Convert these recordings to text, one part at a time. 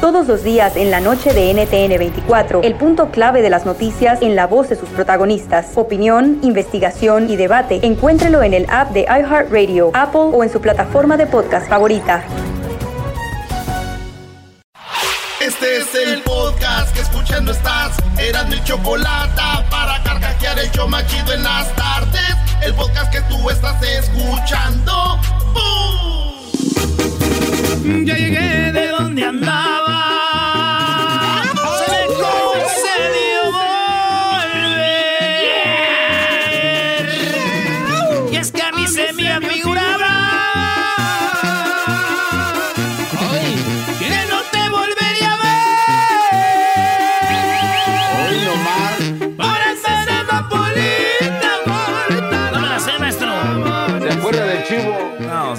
Todos los días en la noche de NTN 24, el punto clave de las noticias en la voz de sus protagonistas. Opinión, investigación y debate. Encuéntrelo en el app de iHeartRadio, Apple o en su plataforma de podcast favorita. Este es el podcast que escuchando estás. Eran mi chocolate para carcajear el show más chido en las tardes. El podcast que tú estás escuchando. Ya llegué de donde andaba.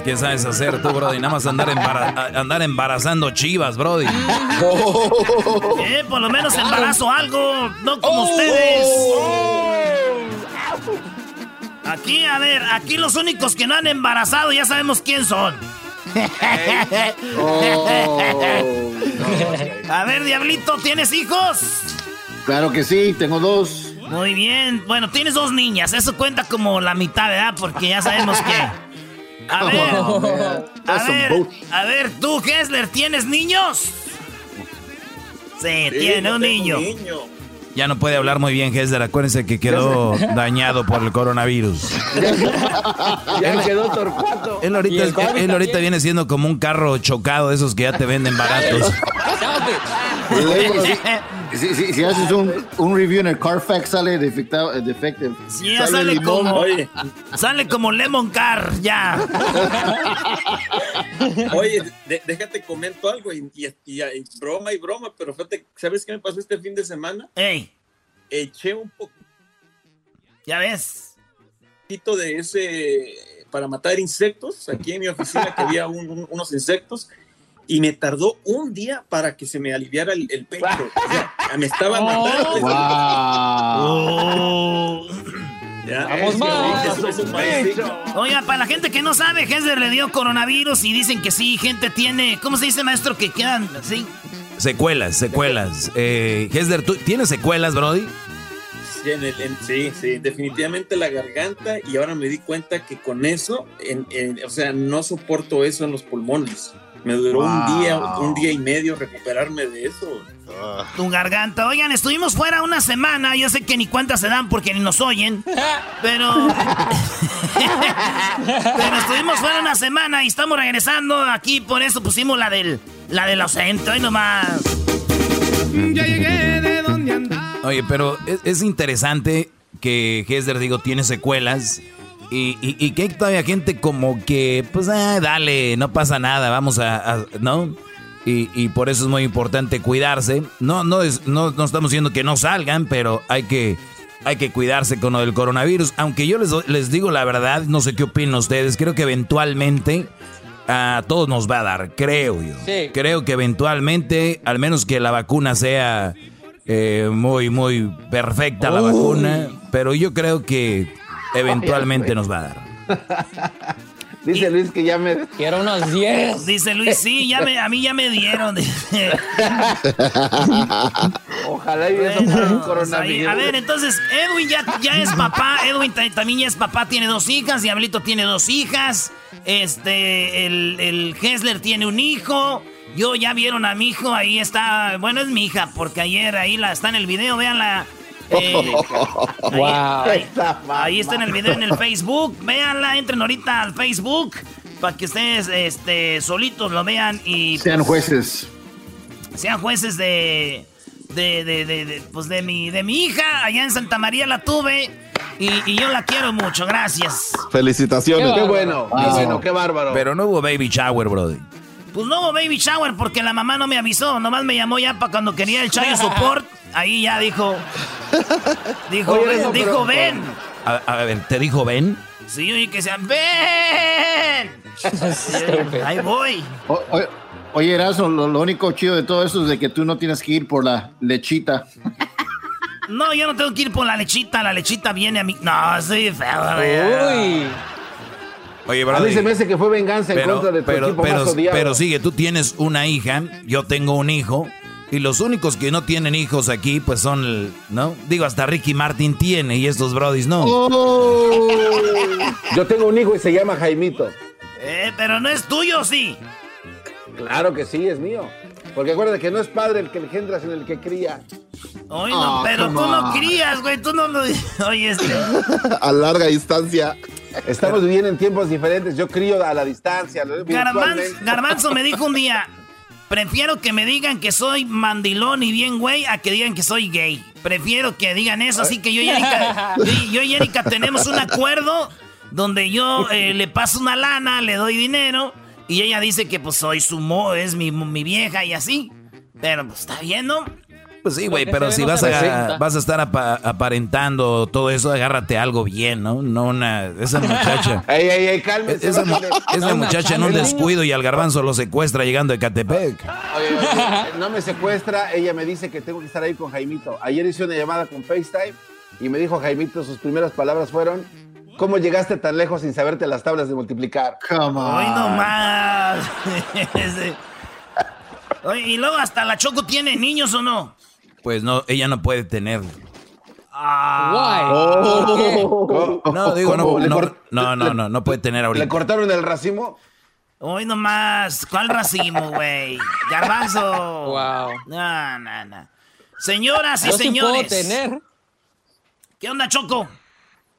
No, ¿qué sabes hacer tú, Brody? Nada más andar, embara- andar embarazando chivas, Brody. Eh, por lo menos embarazo algo, no como ustedes. Aquí, a ver, aquí los únicos que no han embarazado ya sabemos quién son. A ver, Diablito, ¿tienes hijos? Claro que sí, tengo dos. Muy bien. Bueno, tienes dos niñas. Eso cuenta como la mitad, ¿verdad? Porque ya sabemos que. A ver, a ver, a ver, tú, Hessler, ¿tienes niños? Sí, tiene un niño. Ya no puede hablar muy bien, Hesler. Acuérdense que quedó dañado por el coronavirus. Ya quedó torcuato. Él ahorita, él, él ahorita viene siendo como un carro chocado de esos que ya te venden baratos. Si, si- si- haces un, un review en el Carfax sale defectado, eh, defective. Sí, sale limón. como, sale como Lemon Car, ya. Oye, de- déjate comento algo y, y- y- y broma y broma, pero fíjate, ¿sabes qué me pasó este fin de semana? Ey, Eché un ya ves. poquito de ese para matar insectos aquí en mi oficina que había un- un- unos insectos y me tardó un día para que se me aliviara el, el pecho. O sea, me estaba matando. Oh. Ya. Vamos más. Oiga, para la gente que no sabe, Hessler le dio coronavirus y dicen que sí, gente tiene, ¿cómo se dice, maestro? Que quedan así. Secuelas, secuelas. Eh, Hesler, ¿tú tienes secuelas, Brody? Sí, en el- en- sí, sí, definitivamente la garganta y ahora me di cuenta que con eso, en- en- o sea, no soporto eso en los pulmones. Me duró un día, un día y medio recuperarme de eso. Tu garganta. Oigan, estuvimos fuera una semana. Yo sé que ni cuántas se dan porque ni nos oyen. Pero. pero estuvimos fuera una semana y estamos regresando. Aquí por eso pusimos la del. La del ausente. Hoy nomás. Ya llegué de donde andaba. Oye, pero es, es interesante que Hesler, digo, tiene secuelas. Y, y, y que hay todavía gente como que, pues, ah, dale, no pasa nada, vamos a, a- ¿no? Y, y por eso es muy importante cuidarse. No, no, es, no, no estamos diciendo que no salgan, pero hay que, hay que cuidarse con lo del coronavirus. Aunque yo les, les digo la verdad, no sé qué opinan ustedes, creo que eventualmente a todos nos va a dar, creo yo. Sí. Creo que eventualmente, al menos que la vacuna sea eh, muy, muy perfecta la vacuna, pero yo creo que eventualmente nos va a dar. Dice Luis que ya me. Quiero unos 10. Dice Luis, sí, ya me, a mí ya me dieron. Ojalá y eso Bueno, fuera un pues coronavirus. a ver, entonces, Edwin ya, ya es papá. Edwin ta- también ya es papá, tiene dos hijas. Diablito tiene dos hijas. Este, el, el Hessler tiene un hijo. Yo ya vieron a mi hijo, ahí está. Bueno, es mi hija, porque ayer ahí la, está en el video, véanla. Eh, ahí, Wow. ahí- ahí está en el video en el Facebook. Véanla, entren ahorita al Facebook para que ustedes este, solitos lo vean y Sean jueces. sean jueces de de, de, de, de, pues de mi de mi hija allá en Santa María la tuve y, y yo la quiero mucho gracias Felicitaciones. Qué bueno, qué bueno, qué bárbaro. Pero no hubo baby shower, brody. Pues no hubo baby shower porque la mamá no me avisó. Nomás me llamó ya para cuando quería el chayo support. Ahí ya dijo. Dijo, Oye, ven, no, dijo, pero- ven. A, a ver, ¿te dijo ven? Sí, oye, que sean, ven. Ahí voy. O- o- oye, Erasmo, lo, lo único chido de todo eso es de que tú no tienes que ir por la lechita. No, yo no tengo que ir por la lechita. La lechita viene a mí. No, soy feo. güey. Uy. Oye, A Brody, mí se me hace que fue venganza en pero, contra de tu pero, equipo pero, más odiado. pero sigue, tú tienes una hija, yo tengo un hijo, y los únicos que no tienen hijos aquí, pues son, el- ¿no? Digo, hasta Ricky Martin tiene y estos Brodis no. Yo tengo un hijo y se llama Jaimito. Eh, pero no es tuyo, sí. Claro que sí, es mío. Porque acuérdate que no es padre el que engendra, sino el que cría. Oye, no, Ah, pero tú no crías, güey. Tú no lo. Oye, este. A larga distancia. Estamos viviendo en tiempos diferentes. Yo crío a la distancia. Garbanzo, me dijo un día. Prefiero que me digan que soy mandilón y bien güey a que digan que soy gay. Prefiero que digan eso, así que yo y Erika, yo, yo y Erika tenemos un acuerdo donde yo eh, le paso una lana, le doy dinero y ella dice que pues soy su mo, es mi, mi vieja y así. Pero pues está bien, ¿no? Pues sí, güey, pero si no vas a, vas a estar apa- aparentando todo eso, agárrate algo bien, ¿no? No una... Esa muchacha... Ey, ey, ey, cálmese. Esa, mu- bájale. esa No, muchacha en un descuido y al garbanzo lo secuestra llegando de Catepec. Oye, oye, no me secuestra, ella me dice que tengo que estar ahí con Jaimito. Ayer hice una llamada con FaceTime y me dijo Jaimito, sus primeras palabras fueron, ¿cómo llegaste tan lejos sin saberte las tablas de multiplicar? Come on. Hoy no más. Oye, y luego hasta la Choco tiene niños o no. Pues no, ella no puede tener. Ah, Oh. No, digo, no, ¿Cómo? ¿Le no, no, no, le- no, no puede tener ¿Le ahorita. cortaron el racimo? Hoy nomás. ¿Cuál racimo, güey? Garbanzo. Wow. No, no, no. Señoras y Yo sí puedo señores. tener. ¿Qué onda, Choco?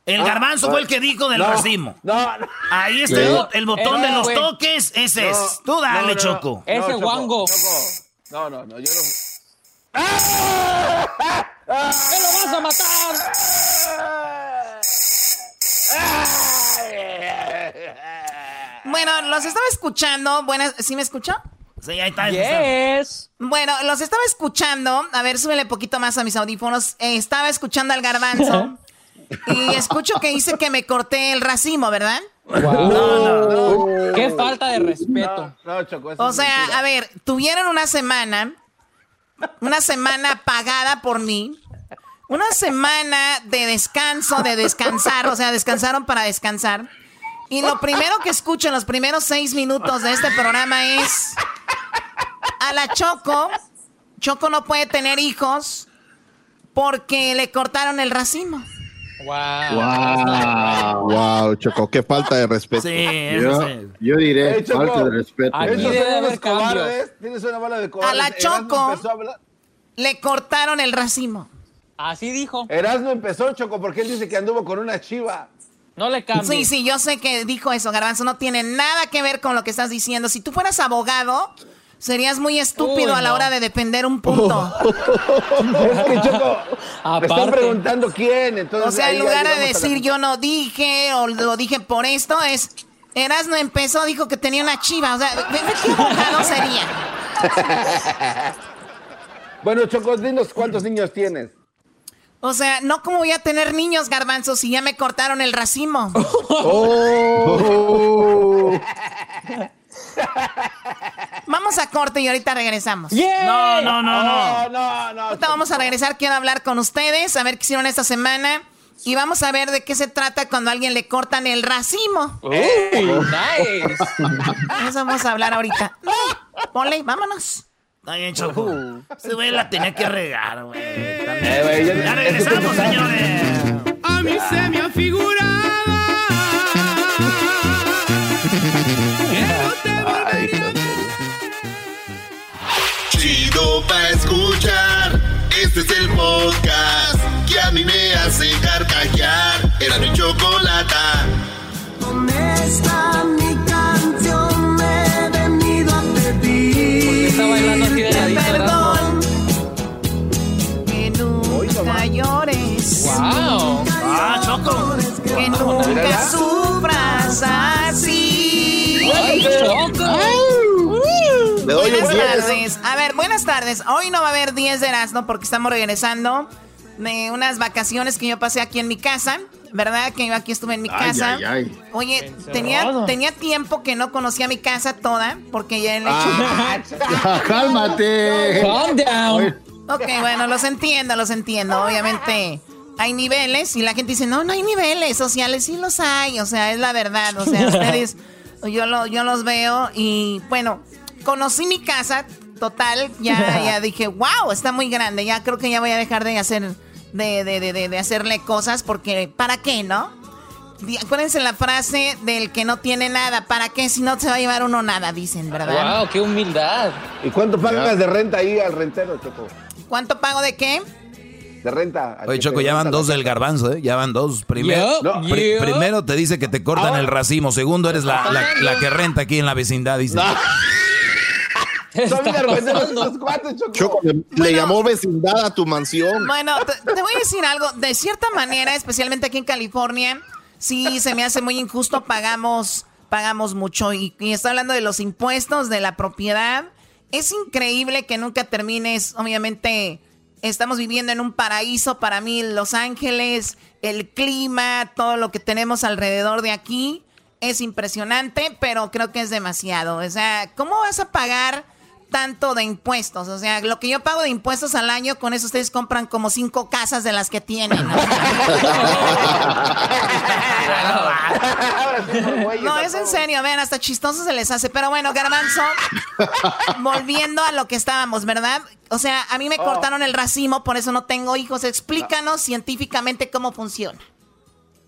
El Ah, garbanzo fue el que dijo del no, racimo. No, no. Ahí está Sí. el, bot- el botón Eh, de los güey. toques. Ese es. Tú dale, no, no, no. Choco. Ese guango. Choco. No, no, no, yo no. ¡Me lo vas a matar! Bueno, los estaba escuchando. Buenas, ¿sí me escuchó? Sí, ahí está. ahí está. Yes. Bueno, los estaba escuchando. A ver, súbele poquito más a mis audífonos. Eh, estaba escuchando al garbanzo. y escucho que dice que me corté el racimo, ¿verdad? Wow. Qué falta de respeto. No, no, Choco, O sea, mentira. a ver, tuvieron una semana, una semana pagada por mí, una semana de descanso, de descansar, o sea, descansaron para descansar. Y lo primero que escucho en los primeros seis minutos de este programa es a la Choco. Choco no puede tener hijos porque le cortaron el racimo. Wow. Wow, wow, Choco, qué falta de respeto. Sí, eso Yo, sí. yo diré, Ey, Choco. falta de respeto. Aquí debe haber cobardes. Tienes una bola de cobardes. A la Choco. a Le cortaron el racimo. Así dijo. Erasmo empezó, Choco, porque él dice que anduvo con una chiva. No le cambies. Sí, sí, yo sé que dijo eso, Garbanzo. No tiene nada que ver con lo que estás diciendo. Si tú fueras abogado, serías muy estúpido Uy, a la no. hora de defender un punto. Es que, Choco, te están preguntando quién. Entonces, O sea, en lugar de decir yo no dije o lo dije por esto, es Erasmo empezó, dijo que tenía una chiva. O sea, ¿de, de qué abogado sería? Bueno, Choco, dinos cuántos niños tienes. O sea, no como voy a tener niños, Garbanzo, si ya me cortaron el racimo. Oh. Vamos a corte y ahorita regresamos. Yeah. No, no, no, no. No, no, no. Ahorita vamos a regresar, quiero hablar con ustedes, a ver qué hicieron esta semana. Y vamos a ver de qué se trata cuando a alguien le cortan el racimo. Uy, nice. Eso vamos a hablar ahorita. Ponle, vámonos. Está bien, Choco. Ese güey la tenía que regar, güey. Eh, Ya regresamos, señores. A mí se me Chido pa' escuchar. Este es el podcast que a mí me hace carcajear. Era mi chocolata. ¿Dónde está mi canción? Me he venido a pedir. Está bailando así de ladito, Perdón. Que nunca llores. Wow. Ah, Choco. Que nunca sufras así. Choco. Tardes. A ver, buenas tardes. Hoy no va a haber 10 de Erasmo porque estamos regresando de unas vacaciones que yo pasé aquí en mi casa. ¿Verdad? Que yo aquí estuve en mi Ay, casa. ay, ay. Oye, tenía, tenía tiempo que no conocía mi casa toda porque ya le Ah, cálmate. Calm down. Ok, bueno, los entiendo, los entiendo. Obviamente hay niveles y la gente dice, no, no hay niveles sociales. Sí los hay, o sea, es la verdad. O sea, ustedes, yo, lo, yo los veo y bueno, conocí mi casa total. Ya, ya dije, wow, está muy grande. Ya creo que ya voy a dejar de hacer, de, de, de, de- de hacerle cosas porque, ¿para qué, no? Acuérdense la frase del que no tiene nada. ¿Para qué? Si no se va a llevar uno nada, dicen, ¿verdad? Wow, qué humildad. ¿Y cuánto pagas de renta ahí al rentero, Choco? ¿Cuánto pago de qué? De renta. Oye, Choco, ya van dos del garbanzo, ¿eh? Ya van dos. Primero, pri- primero te dice que te cortan Ahora- el racimo. Segundo, eres la, la, la que renta aquí en la vecindad, dice. ¿Qué Son está bien argüenderos pasando? estos cuates, Choco. Choco, le, le llamó vecindad a tu mansión. Bueno, te, te voy a decir algo. De cierta manera, especialmente aquí en California, sí se me hace muy injusto. Pagamos, pagamos mucho. Y, y estoy hablando de los impuestos, de la propiedad. Es increíble que nunca termines. Obviamente, estamos viviendo en un paraíso para mí, Los Ángeles, el clima, todo lo que tenemos alrededor de aquí. Es impresionante, pero creo que es demasiado. O sea, ¿cómo vas a pagar tanto de impuestos? O sea, lo que yo pago de impuestos al año, con eso ustedes compran como cinco casas de las que tienen. ¿no? Es en serio, vean, hasta chistoso se les hace. Pero bueno, Garbanzo, volviendo a lo que estábamos, ¿verdad? O sea, a mí me Oh. cortaron el racimo, por eso no tengo hijos. Explícanos científicamente cómo funciona.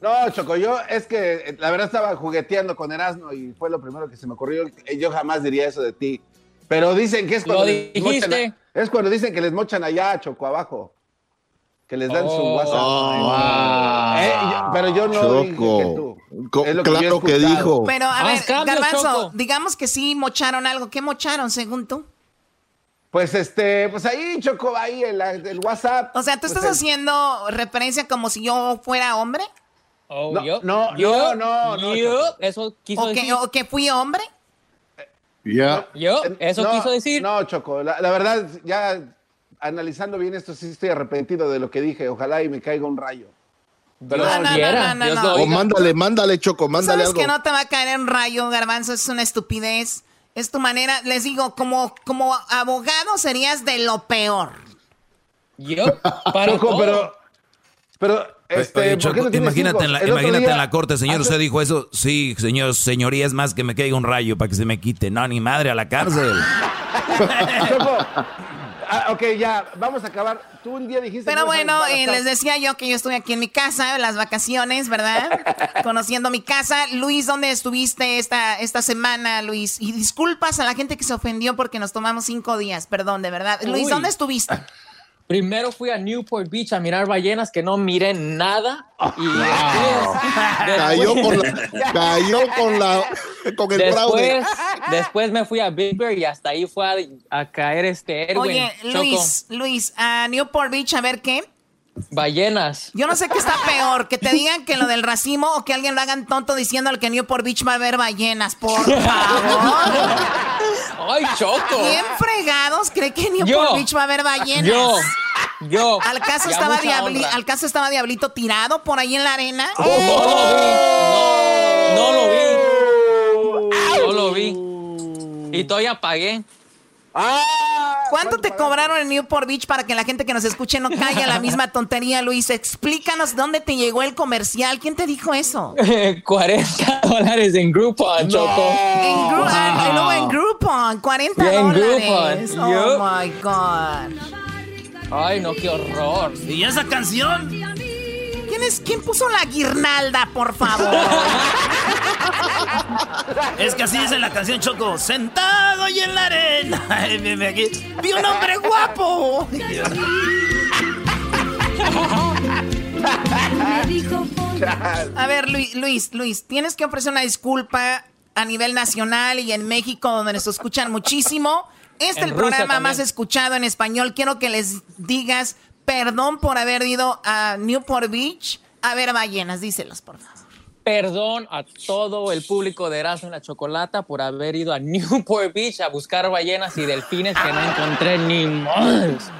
No, Choco, yo es que eh, la verdad estaba jugueteando con Erasmo y fue lo primero que se me ocurrió. Yo jamás diría eso de ti. Pero dicen que es cuando dijiste. a- es cuando dicen que les mochan allá, Choco, abajo. Que les dan su Oh. WhatsApp. Ah. Eh, yo- pero yo no dije que Choco. tú. Es lo yo claro que dijo. Pero a ver, cambios, Garbanzo, Choco. digamos que sí mocharon algo. ¿Qué mocharon, según tú? Pues este, pues ahí, Choco, ahí el, el WhatsApp. O sea, ¿tú Pues, estás el- haciendo referencia como si yo fuera hombre? Oh, No, yup, no, yup, no, no. Choco. Eso quiso ¿O que, o que fui hombre? Yup, Eh, eso no, quiso decir. No, Choco, la, la verdad, ya analizando bien esto, sí estoy arrepentido de lo que dije. Ojalá y me caiga un rayo. Dios No, no, no, quiera, no, O mándale, mándale, Choco, mándale Sabes algo. que no te va a caer en rayo, Garbanzo, es una estupidez. Es tu manera, les digo, como, como abogado serías de lo peor. Para Choco, todo. pero, pero, este, oye, ¿por qué Choco, no tienes imagínate, en la, El otro imagínate día- en la corte, señor, hace- usted dijo eso. Sí, señor, señoría, es más que me caiga un rayo para que se me quite. No, ni madre, a la cárcel. Choco, ah, ok, ya, vamos a acabar. Tú un día dijiste... Pero bueno, eh, les decía yo que yo estoy aquí en mi casa, en las vacaciones, ¿verdad? Conociendo mi casa. Luis, ¿dónde estuviste esta, esta semana, Luis? Y disculpas a la gente que se ofendió porque nos tomamos cinco días, perdón, de verdad. Luis, Uy. ¿dónde estuviste? Primero fui a Newport Beach a mirar ballenas que no miré nada. Y después, Cayó después- con la, cayó con la, con el fraude. después, después me fui a Big Bear y hasta ahí fue a, a caer este Erwin. Oye, Choco. Luis, Luis, a Newport Beach, a ver qué. Ballenas. Yo no sé qué está peor, que te digan que lo del racimo o que alguien lo hagan tonto diciendo al que Newport Beach va a haber ballenas, por favor. ¡Ay, Choco! ¿Quién fregados cree que en Newport Yo. Beach va a haber ballenas? Yo, yo. ¿Al caso, Ya estaba Diabli-. ¿Al caso estaba Diablito tirado por ahí en la arena? No lo vi. No, no lo vi. No lo vi. Y todavía pagué. ¿Cuánto te cobraron en Newport Beach para que la gente que nos escuche no caiga en la misma tontería, Luis? Explícanos dónde te llegó el comercial. ¿Quién te dijo eso? 40 dólares en Groupon, Choco. En, Gru- ah, y luego en Groupon, 40 En dólares. Groupon, Oh my God. Ay, no, qué horror. ¿Y esa canción? ¿Quién, es, ¿Quién puso la guirnalda, por favor? Es que así dice la canción Choco. Sentado y en la arena. Vi un hombre guapo. A ver, Luis, Luis, Luis, tienes que ofrecer una disculpa a nivel nacional y en México, donde nos escuchan muchísimo. Este es el Rusia programa también. más escuchado en español. Quiero que les digas perdón por haber ido a Newport Beach a ver ballenas. Díselos, por favor. perdón a todo el público de Erasmo en la Chocolata por haber ido a Newport Beach a buscar ballenas y delfines que no encontré ni más.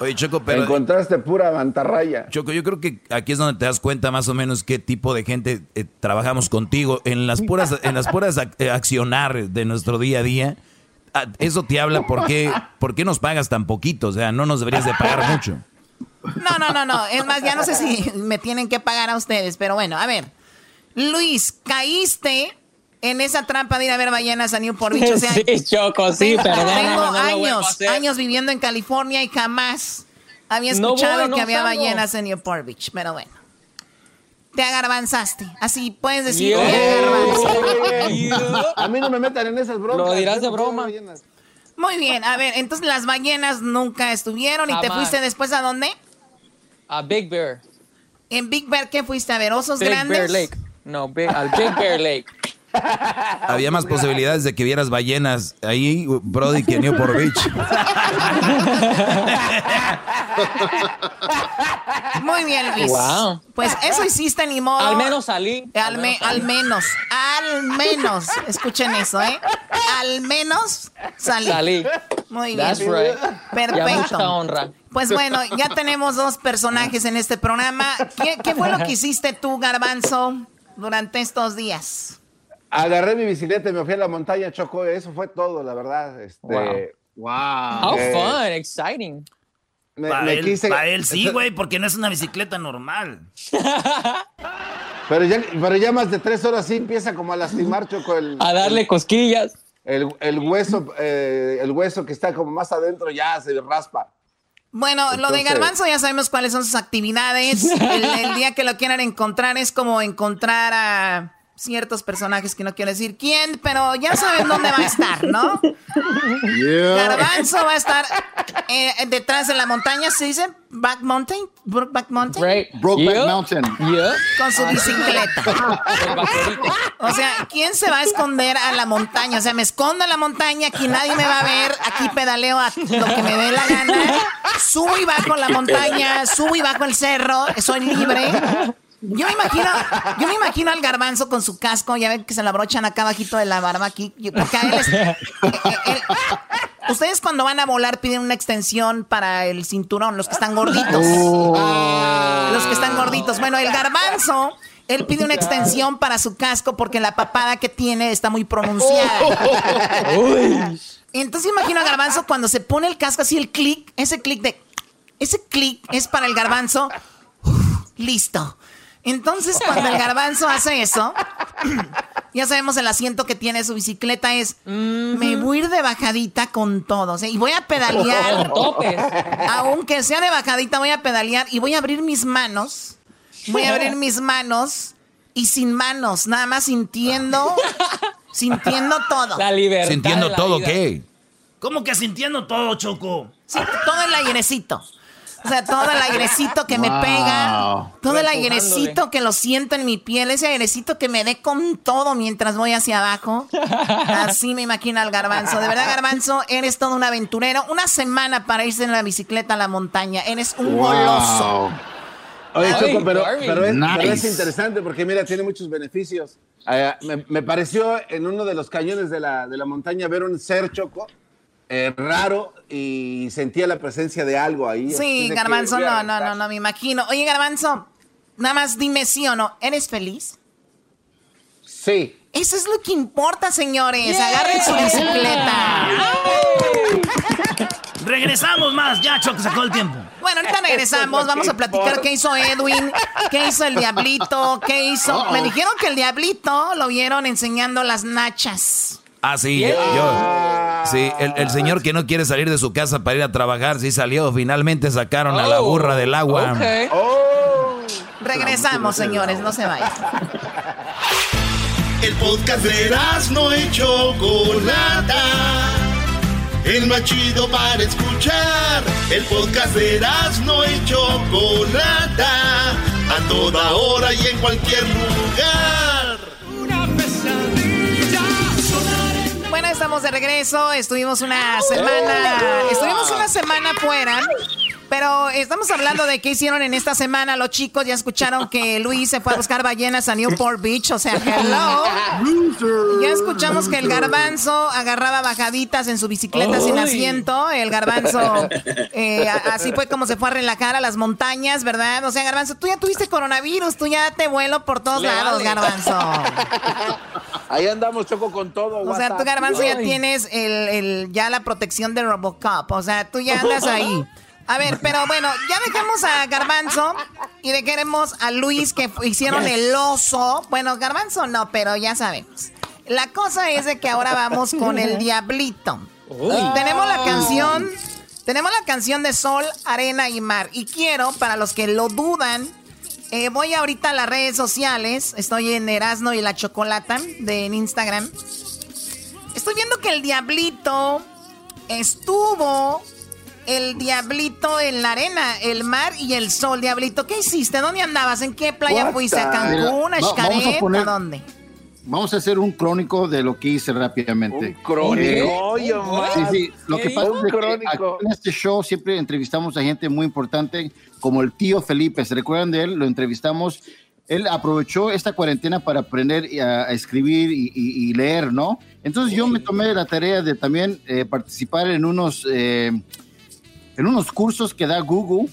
Oye, Choco, pero... Encontraste pura mantarraya. Choco, yo creo que aquí es donde te das cuenta más o menos qué tipo de gente eh, trabajamos contigo. En las puras, en las puras ac- accionar de nuestro día a día, eso te habla por qué, por qué nos pagas tan poquito. O sea, no nos deberías de pagar mucho. No, no, no, no. Es más, ya no sé si me tienen que pagar a ustedes, pero bueno, a ver. Luis, caíste en esa trampa de ir a ver ballenas a Newport Beach. O sea, Sí, Choco, sí, tengo, perdóname, tengo no años, años viviendo en California y jamás había No escuchado voy, no que había salgo. ballenas en Newport Beach, pero bueno. Te agarbanzaste. Así puedes decir, Yeah. te agarbanzaste. A mí no me metan en esas bromas. Lo dirás de broma. Muy bien, a ver, entonces las ballenas nunca estuvieron y te fuiste después a dónde? A Big Bear. En Big Bear, ¿qué fuiste a ver? ¿Osos Big grandes? Bear Lake. No, Big- al Big Bear Lake. Había más posibilidades de que vieras ballenas ahí, Brody, que en Newport Beach. Muy bien, Luis. Wow. Pues eso hiciste, ni modo. Al menos salí. Al, me- al menos, al menos, escuchen eso, ¿eh? Al menos salí. Salí. Muy bien. That's right. Perfecto. Ya honra. Pues bueno, ya tenemos dos personajes en este programa. ¿Qué, qué fue lo que hiciste tú, Garbanzo, durante estos días? Agarré mi bicicleta y me fui a la montaña, Choco. Eso fue todo, la verdad. Este, Wow. How Eh, fun, exciting. me, Para me él, quise- pa' él sí, güey, porque no es una bicicleta normal. Pero ya, pero ya más de tres horas sí empieza como a lastimar, Choco. El, A darle cosquillas. el, el hueso, eh, el hueso que está como más adentro ya se raspa. Bueno, lo de Garbanzo ya sabemos cuáles son sus actividades. El, el día que lo quieran encontrar es como encontrar a ciertos personajes que no quiero decir quién, pero ya saben dónde va a estar, ¿no? Garbanzo va a estar eh, detrás de la montaña, ¿se dice? Back Mountain, Brokeback Mountain, Right. Brokeback Yeah. Mountain. Yeah. con su bicicleta. El vaquerito. O sea, ¿quién se va a esconder a la montaña? O sea, me escondo en la montaña, aquí nadie me va a ver, aquí pedaleo a lo que me dé la gana, subo y bajo la montaña, subo y bajo el cerro, soy libre. Yo me imagino, yo me imagino al garbanzo con su casco, ya ven que se lo abrochan acá abajito de la barba aquí, porque a él es- eh, eh, él- Ustedes cuando van a volar piden una extensión para el cinturón, los que están gorditos. Los que están gorditos. Bueno, el garbanzo, él pide una extensión para su casco porque la papada que tiene está muy pronunciada. Entonces imagino a garbanzo cuando se pone el casco así, el clic, ese clic de... Ese clic es para el garbanzo. Uf, listo. Entonces cuando el garbanzo hace eso, ya sabemos el asiento que tiene su bicicleta es, me voy a ir de bajadita con todo, o sea, y voy a pedalear. Aunque sea de bajadita, voy a pedalear y voy a abrir mis manos. Voy a abrir mis manos y sin manos, nada más sintiendo, sintiendo todo. La libertad. Sintiendo todo, vida. ¿qué? ¿Cómo que sintiendo todo, Choco? Sí, todo el airecito. O sea, todo el airecito que me pega, todo el airecito que lo siento en mi piel, ese airecito que me dé con todo mientras voy hacia abajo. Así me imagino al garbanzo. De verdad, garbanzo, eres todo un aventurero. Una semana para irse en la bicicleta a la montaña. Eres un goloso. Oye, Choco, pero, pero es, pero es Nice. interesante porque, mira, tiene muchos beneficios. Eh, me, me pareció en uno de los cañones de la, de la montaña ver un ser, Choco, eh, raro y sentía la presencia de algo ahí. Sí, garbanzo, no, no, no, no me imagino. Oye, garbanzo, nada más dime sí o no. ¿Eres feliz? Sí. Eso es lo que importa, señores. Agarren su bicicleta. Regresamos más, ya, Choco, sacó el tiempo. Bueno, ahorita regresamos. Vamos a platicar qué hizo Edwin, qué hizo el Diablito, qué hizo. Me dijeron que el Diablito lo vieron enseñando las nachas. Ah, sí, yo. yo- sí, el, el señor que no quiere salir de su casa para ir a trabajar, sí salió. Finalmente sacaron a la burra del agua. Oh. Regresamos, señores, no se vayan. El podcast de no y Chocolata. El más chido para escuchar. El podcast de no y Chocolata. A toda hora y en cualquier lugar. Estamos de regreso. Estuvimos una semana. Estuvimos una semana fuera. Pero estamos hablando de qué hicieron en esta semana los chicos. Ya escucharon que Luis se fue a buscar ballenas a Newport Beach. O sea, hello. Ya escuchamos que el garbanzo agarraba bajaditas en su bicicleta sin asiento. El garbanzo, eh, así fue como se fue a relajar a las montañas, ¿verdad? O sea, garbanzo, tú ya tuviste coronavirus. Tú ya te vuelo por todos Le lados, vale. garbanzo. Ahí andamos, Choco, con todo. O sea, tú, Garbanzo, ya tienes el, el- ya la protección de Robocop. O sea, tú ya andas ahí. A ver, pero bueno, ya dejamos a Garbanzo y dejemos a Luis que hicieron el oso. Bueno, Garbanzo no, pero ya sabemos. La cosa es de que ahora vamos con el Diablito. Tenemos la canción, tenemos la canción de Sol, Arena y Mar. Y quiero, para los que lo dudan, eh, voy ahorita a las redes sociales. Estoy en Erasno y la Chocolata de en Instagram. Estoy viendo que el Diablito estuvo el Diablito en la arena, el mar y el sol. Diablito, ¿qué hiciste? ¿Dónde andabas? ¿En qué playa What fuiste? ¿A Cancún? ¿A Xcaret? poner- ¿A dónde? Vamos a hacer un crónico de lo que hice rápidamente. crónico, Eh, sí, sí. Lo ¿Qué que pasa es Un que en este show siempre entrevistamos a gente muy importante, como el tío Felipe. ¿Se recuerdan de él? Lo entrevistamos. Él aprovechó esta cuarentena para aprender a, a escribir y, y- y leer, ¿no? Entonces yo me tomé la tarea de también eh, participar en unos... eh, en unos cursos que da Google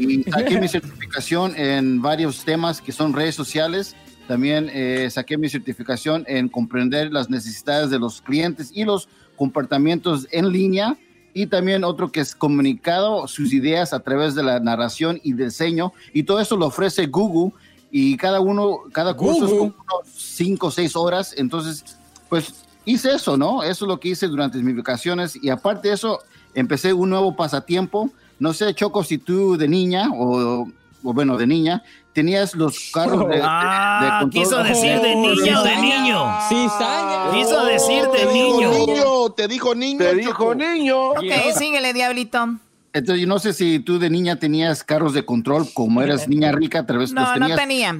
y saqué mi certificación en varios temas que son redes sociales. También eh, saqué mi certificación en comprender las necesidades de los clientes y los comportamientos en línea. Y también otro que es comunicado sus ideas a través de la narración y diseño. Y todo eso lo ofrece Google. Y cada uno, cada curso es como unos cinco o seis horas. Entonces, pues hice eso, ¿no? Eso es lo que hice durante mis vacaciones. Y aparte de eso, empecé un nuevo pasatiempo. No sé, Choco, si tú de niña o, o bueno, de niña, tenías los carros de, de- de Ah, control- quiso decir de niña o de niño. Cizaña. Quiso decir de Te dijo niño. niño, te dijo niño. Te dijo niño. Ok, síguele, Diablito. Entonces, yo no sé si tú de niña tenías carros de control, como eras niña rica, tal vez No, los no tenías.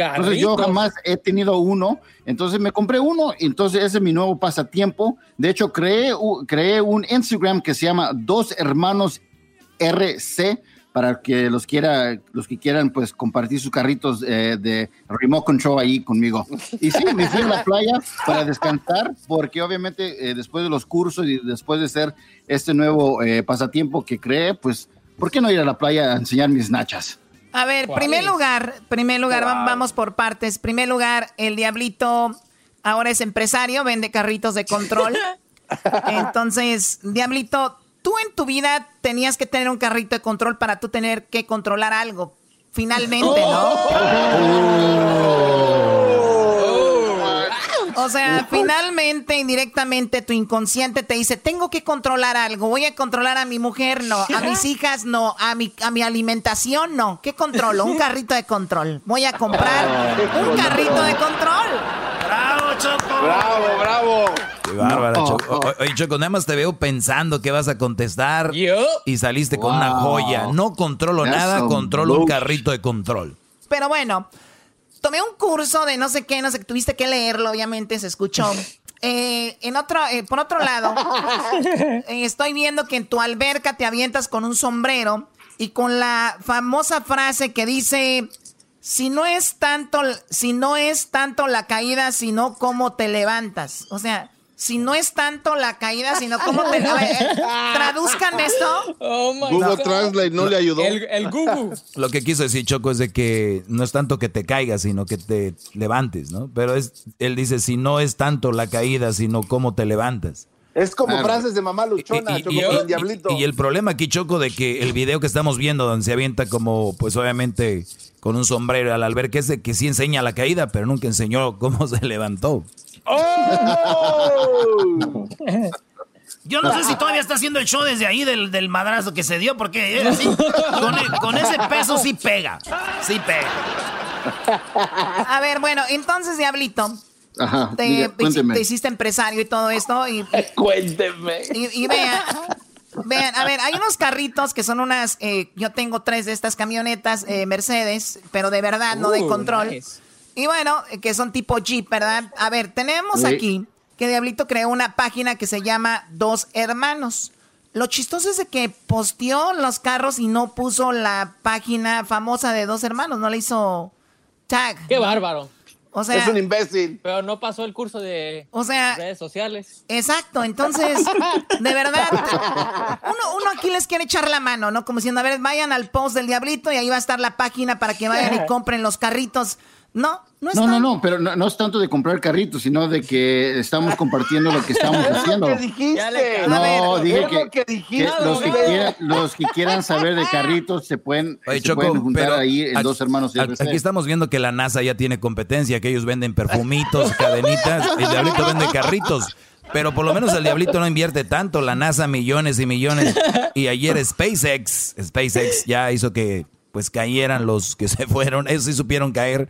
Entonces yo jamás he tenido uno, entonces me compré uno, entonces ese es mi nuevo pasatiempo. De hecho, creé, creé un Instagram que se llama Dos Hermanos RC para que los quiera, los que quieran pues compartir sus carritos eh, de remote control ahí conmigo. Y sí, me fui a la playa para descansar, porque obviamente eh, después de los cursos y después de hacer este nuevo eh, pasatiempo que creé, pues, ¿por qué no ir a la playa a enseñar mis nachas? A ver, ¿Cuál primer es? lugar, primer lugar, Wow. vamos por partes. Primer lugar, el Diablito ahora es empresario, vende carritos de control. Entonces, Diablito, tú en tu vida tenías que tener un carrito de control para tú tener que controlar algo. Finalmente, ¿no? O sea, finalmente, indirectamente, tu inconsciente te dice, tengo que controlar algo, voy a controlar a mi mujer, no, a mis hijas, no, a mi, a mi alimentación, no. ¿Qué controlo? Un carrito de control. Voy a comprar un carrito de control. ¡Bravo, Choco! Bravo, bravo. Qué bárbara, No. Choco. O- Oye, Choco, nada más te veo pensando que vas a contestar y saliste con una joya. No controlo That's nada, controlo un carrito de control. Pero bueno, tomé un curso de no sé qué, no sé, tuviste que leerlo, obviamente se escuchó. Eh, en otro, eh, por otro lado, eh, estoy viendo que en tu alberca te avientas con un sombrero y con la famosa frase que dice si no es tanto, si no es tanto la caída, sino cómo te levantas. O sea, si no es tanto la caída, sino cómo te. Traduzcan esto. Oh my Google God. Translate no le ayudó. El, el Google. Lo que quiso decir Choco es de que no es tanto que te caigas, sino que te levantes, ¿no? Pero es, él dice, si no es tanto la caída, sino cómo te levantas. Es como Claro. frases de mamá luchona, Y, Choco, y- con el y- diablito. y el problema aquí, Choco, de que el video que estamos viendo, donde se avienta como, pues obviamente, con un sombrero al albergue, es de que sí enseña la caída, pero nunca enseñó cómo se levantó. Yo no sé si todavía está haciendo el show desde ahí del, del madrazo que se dio, porque así, con, con ese peso sí pega. Sí pega. A ver, bueno, entonces, Diablito, Ajá, te, diga, hiciste empresario y todo esto. Y, Cuénteme. y, y vean, vean, a ver, hay unos carritos que son unas, eh, yo tengo tres de estas camionetas eh, Mercedes, pero de verdad, no de control. nice. Y bueno, eh, que son tipo Jeep, ¿verdad? A ver, tenemos Sí. aquí que Diablito creó una página que se llama Dos Hermanos. Lo chistoso es de que posteó los carros y no puso la página famosa de dos hermanos, no le hizo tag. Qué bárbaro. O sea, es un imbécil. Pero no pasó el curso de O sea- redes sociales. Exacto, entonces, de verdad, uno, uno aquí les quiere echar la mano, ¿no? Como diciendo, a ver, vayan al post del Diablito y ahí va a estar la página para que vayan y compren los carritos. No, no. No, no, no, pero no, no es tanto de comprar carritos, sino de que estamos compartiendo lo que estamos haciendo. ¿Qué dijiste? No, dije que, lo que que dijiste. los, que quieran, los que quieran saber de carritos se pueden, Oye, se Choco, pueden juntar pero ahí en aquí- dos hermanos. aquí, RC. aquí estamos viendo que la NASA ya tiene competencia, que ellos venden perfumitos, cadenitas, el Diablito vende carritos. Pero por lo menos el Diablito no invierte tanto, la NASA millones y millones. Y ayer SpaceX, SpaceX ya hizo que pues cayeran los que se fueron, esos sí supieron caer.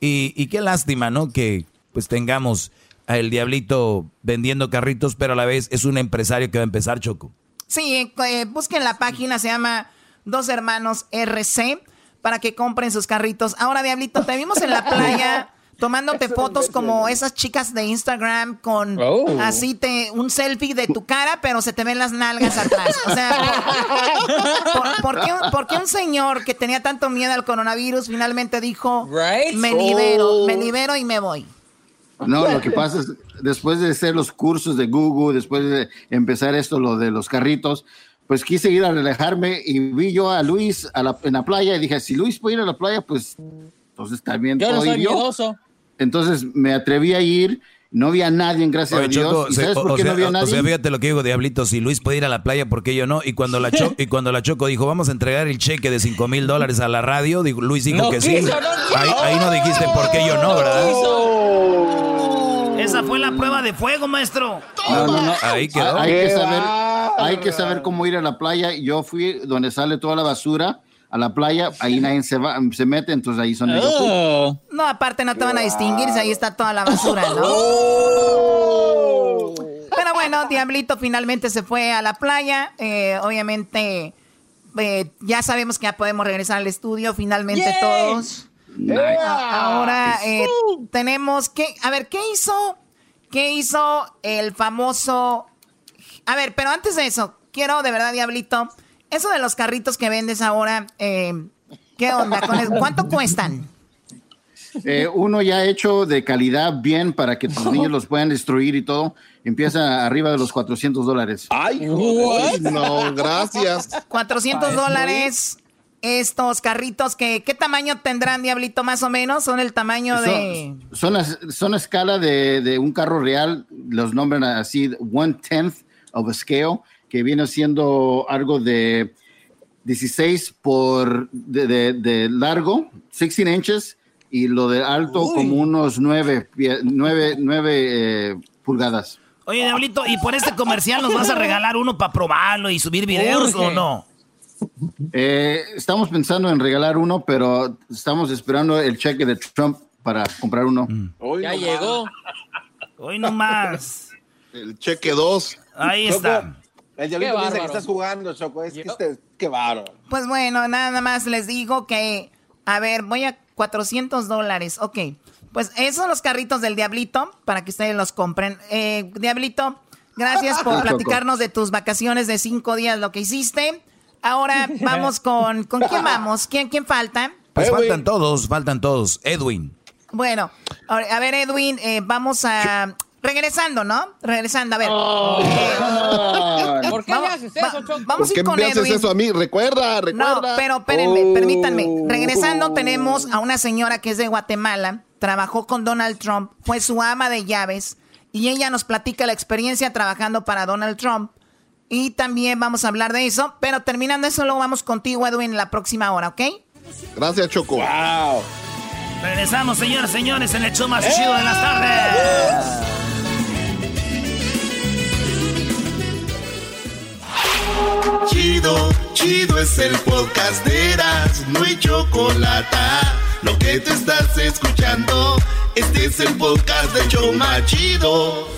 Y, y qué lástima, ¿no? Que pues tengamos el Diablito vendiendo carritos, pero a la vez es un empresario que va a empezar, Choco. Sí, eh, eh, busquen la página, se llama Dos Hermanos RC, para que compren sus carritos. Ahora, Diablito, te vimos en la playa tomándote fotos como esas chicas de Instagram con Oh. así te un selfie de tu cara, pero se te ven las nalgas atrás. O sea, ¿por, por qué, un- por qué un señor que tenía tanto miedo al coronavirus finalmente dijo, Right? me libero, Oh. me libero y me voy? No, lo que pasa es, después de hacer los cursos de Google, después de empezar esto, lo de los carritos, pues quise ir a relajarme y vi yo a Luis a la- en la playa y dije, si Luis puede ir a la playa, pues entonces también Yo no soy ir yo. miedoso. Entonces me atreví a ir, no vi a nadie, gracias Oye, a Dios. Choco, ¿Y se- sabes o, por o qué sea, no o sea, fíjate lo que digo, Diablito, si Luis puede ir a la playa, ¿por qué yo no? Y cuando la, Cho- y cuando la Choco dijo, vamos a entregar el cheque de 5 mil dólares a la radio, digo, Luis dijo No que sí. no. Ahí, ahí no dijiste por qué yo no, ¿verdad? Esa fue la prueba de fuego, maestro. No, no, no. Ahí quedó. Hay que ¡Qué saber, hay que saber cómo ir a la playa. Yo fui donde sale toda la basura a la playa, ahí nadie se va, se mete, entonces ahí son ellos. Oh. No, aparte no te van a distinguir si ahí está toda la basura, ¿no? Pero bueno, Diablito finalmente se fue a la playa. Eh, obviamente, eh, ya sabemos que ya podemos regresar al estudio finalmente todos. A- Ahora eh, tenemos que, a ver, ¿qué hizo? ¿Qué hizo el famoso? A ver, pero antes de eso, quiero de verdad, Diablito, eso de los carritos que vendes ahora, eh, ¿qué onda? con? ¿Cuánto cuestan? Eh, uno ya hecho de calidad bien para que tus niños los puedan destruir y todo, empieza arriba de los 400 dólares. Ay, joder, no, gracias. 400 dólares estos carritos que ¿qué tamaño tendrán Diablito más o menos? Son el tamaño de Son, son, a, son a escala de, de un carro real, los nombran así, one tenth of a scale, que viene siendo algo de 16 por de, de- de largo, 16 inches, y lo de alto como unos 9, 9, pulgadas. Oye, Diablito, ¿y por este comercial nos vas a regalar uno para probarlo y subir videos Urge. o no? Eh, estamos pensando en regalar uno, pero estamos esperando el cheque de Trump para comprar uno. Hoy Ya no llegó. Hoy nomás. El cheque 2. Ahí está. El diablito piensa que estás jugando, Choco. Es que este, qué bárbaro. Pues bueno, nada más les digo que, a ver, voy a 400 dólares, ok. Pues esos son los carritos del Diablito, para que ustedes los compren. Eh, Diablito, gracias por platicarnos de tus vacaciones de cinco días, lo que hiciste. Ahora vamos con, ¿con quién vamos? ¿Quién, quién falta? Pues Edwin. faltan todos, faltan todos. Edwin. Bueno, a ver, a ver, Edwin, eh, vamos a... Regresando, ¿no? Regresando, a ver. Eh, ¿Por qué vamos- le haces eso, va- Choco? Vamos a ¿Por ir qué con me haces eso a mí? Recuerda, No, recuerda. pero espérenme, Oh. permítanme. Regresando tenemos a una señora que es de Guatemala, trabajó con Donald Trump, fue su ama de llaves y ella nos platica la experiencia trabajando para Donald Trump. Y también vamos a hablar de eso, pero terminando eso luego vamos contigo Edwin la próxima hora, ¿ok? Gracias, Choco. Wow. Regresamos, señores, señores, en el show más chido de las tardes. Chido, chido es el podcast de Eras, no hay chocolate. Lo que te estás escuchando, este es el podcast de Choma Chido.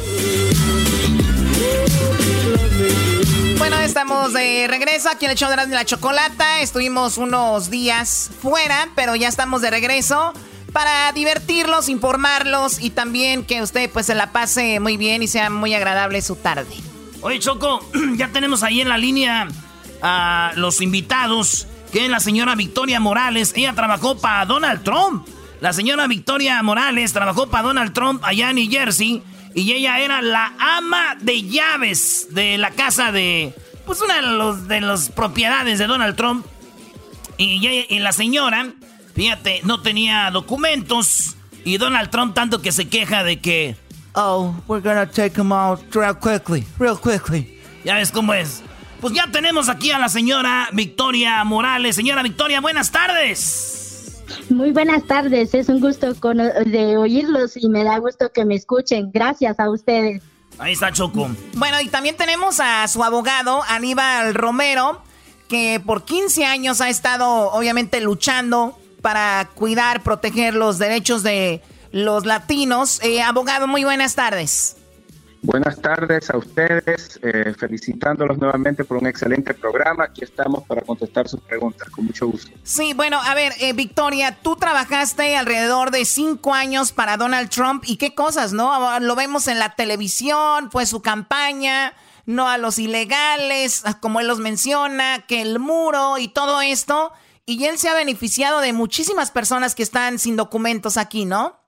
Bueno, estamos de regreso aquí en el show de la chocolata. Estuvimos unos días fuera, pero ya estamos de regreso para divertirlos, informarlos y también que usted pues se la pase muy bien y sea muy agradable su tarde. Oye, Choco, ya tenemos ahí en la línea a los invitados, que es la señora Victoria Morales. Ella trabajó para Donald Trump. La señora Victoria Morales trabajó para Donald Trump allá en New Jersey. Y ella era la ama de llaves de la casa de... Pues una de las propiedades de Donald Trump. Y, y la señora, fíjate, no tenía documentos. Y Donald Trump tanto que se queja de que... Oh, we're gonna take him out real quickly, real quickly. Ya ves cómo es. Pues ya tenemos aquí a la señora Victoria Morales. Señora Victoria, buenas tardes. Muy buenas tardes, es un gusto de oírlos y me da gusto que me escuchen. Gracias a ustedes. Ahí está Choco. Bueno, y también tenemos a su abogado, Aníbal Romero, que por 15 años ha estado obviamente luchando para cuidar, proteger los derechos de los latinos. Eh, abogado, muy buenas tardes. Buenas tardes a ustedes, eh, felicitándolos nuevamente por un excelente programa. Aquí estamos para contestar sus preguntas, con mucho gusto. Sí, bueno, a ver, eh, Victoria, tú trabajaste alrededor de cinco años para Donald Trump y qué cosas, ¿no? Lo vemos en la televisión, fue su campaña, no a los ilegales, como él los menciona, que el muro y todo esto. Y él se ha beneficiado de muchísimas personas que están sin documentos aquí, ¿no?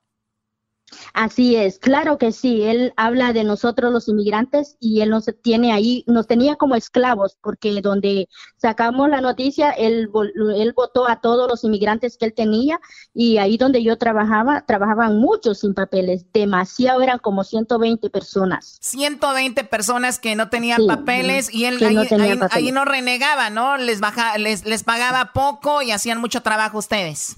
Así es, claro que sí. Él habla de nosotros los inmigrantes y él nos tiene ahí, nos tenía como esclavos, porque donde sacamos la noticia, él, él votó a todos los inmigrantes que él tenía y ahí donde yo trabajaba, trabajaban muchos sin papeles, demasiado, eran como 120 personas. 120 personas que no tenían Sí, papeles y él ahí, no tenían ahí- papeles. ahí no renegaba, ¿no? Les, baja, les, les pagaba poco y hacían mucho trabajo ustedes.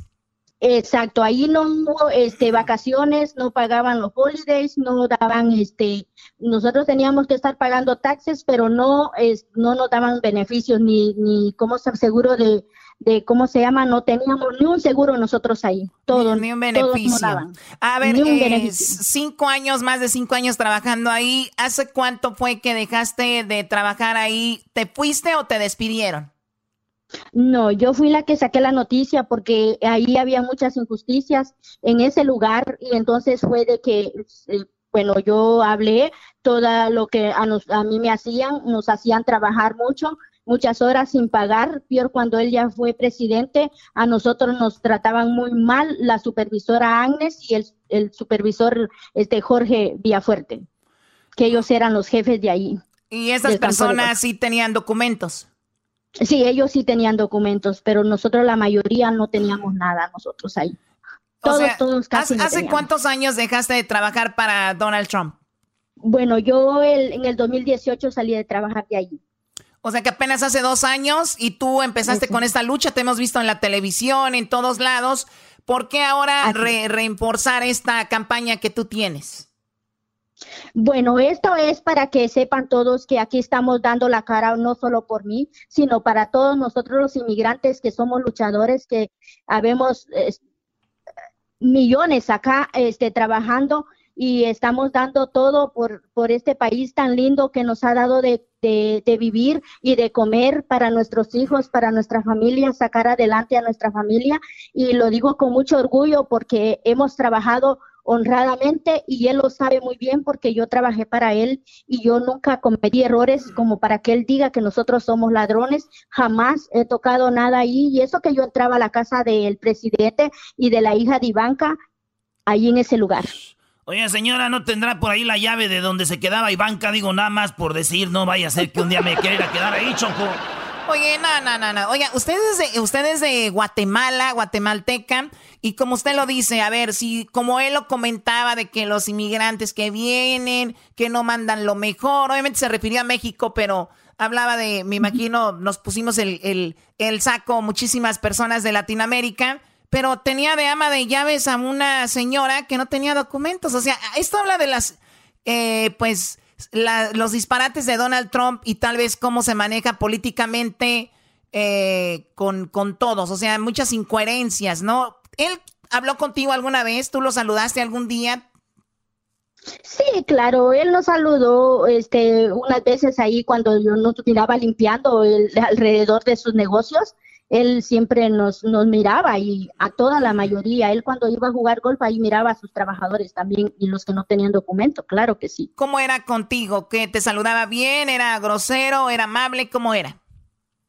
Exacto, ahí no hubo este, vacaciones, no pagaban los holidays, no daban, este, nosotros teníamos que estar pagando taxes, pero no, es, no nos daban beneficios ni, ni cómo estar seguro de, de cómo se llama, no teníamos ni un seguro nosotros ahí, todo, Ni un todos beneficio. daban. A ver, Ni un eh, beneficio. cinco años, más de cinco años trabajando ahí. ¿Hace cuánto fue que dejaste de trabajar ahí? ¿Te fuiste o te despidieron? No, yo fui la que saqué la noticia porque ahí había muchas injusticias en ese lugar y entonces fue de que, eh, bueno, yo hablé todo lo que a, nos- a mí me hacían, nos hacían trabajar mucho, muchas horas sin pagar, peor cuando él ya fue presidente, a nosotros nos trataban muy mal la supervisora Agnes y el, el supervisor este Jorge Villafuerte, que ellos eran los jefes de ahí. Y esas personas sí tenían documentos. Sí, ellos sí tenían documentos, pero nosotros la mayoría no teníamos nada nosotros ahí. O Todos, sea, todos casi ¿hace, cuántos años dejaste de trabajar para Donald Trump? Bueno, yo el- en el 2018 salí de trabajar de allí. O sea que apenas hace dos años y tú empezaste con esta lucha, te hemos visto en la televisión, en todos lados. ¿Por qué ahora re- reforzar esta campaña que tú tienes? Bueno, esto es para que sepan todos que aquí estamos dando la cara no solo por mí, sino para todos nosotros los inmigrantes que somos luchadores, que habemos millones acá este, trabajando y estamos dando todo por, por este país tan lindo que nos ha dado de, de- de vivir y de comer para nuestros hijos, para nuestra familia, sacar adelante a nuestra familia. Y lo digo con mucho orgullo porque hemos trabajado honradamente y él lo sabe muy bien porque yo trabajé para él y yo nunca cometí errores como para que él diga que nosotros somos ladrones. Jamás he tocado nada ahí y eso que yo entraba a la casa del presidente y de la hija de Ivanka ahí en ese lugar. Oye, señora, ¿no tendrá por ahí la llave de donde se quedaba Ivanka? Digo, nada más por decir, no vaya a ser que un día me quiera quedar ahí, Choco. Oye, no, no, no, no. Oiga, usted es, de, usted es de Guatemala, guatemalteca, y como usted lo dice, a ver, si como él lo comentaba de que los inmigrantes que vienen, que no mandan lo mejor, obviamente se refirió a México, pero hablaba de, me imagino, nos pusimos el, el, el saco muchísimas personas de Latinoamérica, pero tenía de ama de llaves a una señora que no tenía documentos. O sea, esto habla de las, eh, pues, los disparates de Donald Trump y tal vez cómo se maneja políticamente eh, con, con todos. O sea, muchas incoherencias, ¿no? Él habló contigo alguna vez, tú lo saludaste algún día. Sí, claro, él nos saludó este, unas veces ahí cuando yo nos miraba limpiando alrededor de sus negocios él siempre nos, nos miraba y a toda la mayoría, él cuando iba a jugar golf ahí miraba a sus trabajadores también y los que no tenían documento, claro que sí. ¿Cómo era contigo? ¿Que te saludaba bien? ¿Era grosero? ¿Era amable? ¿Cómo era?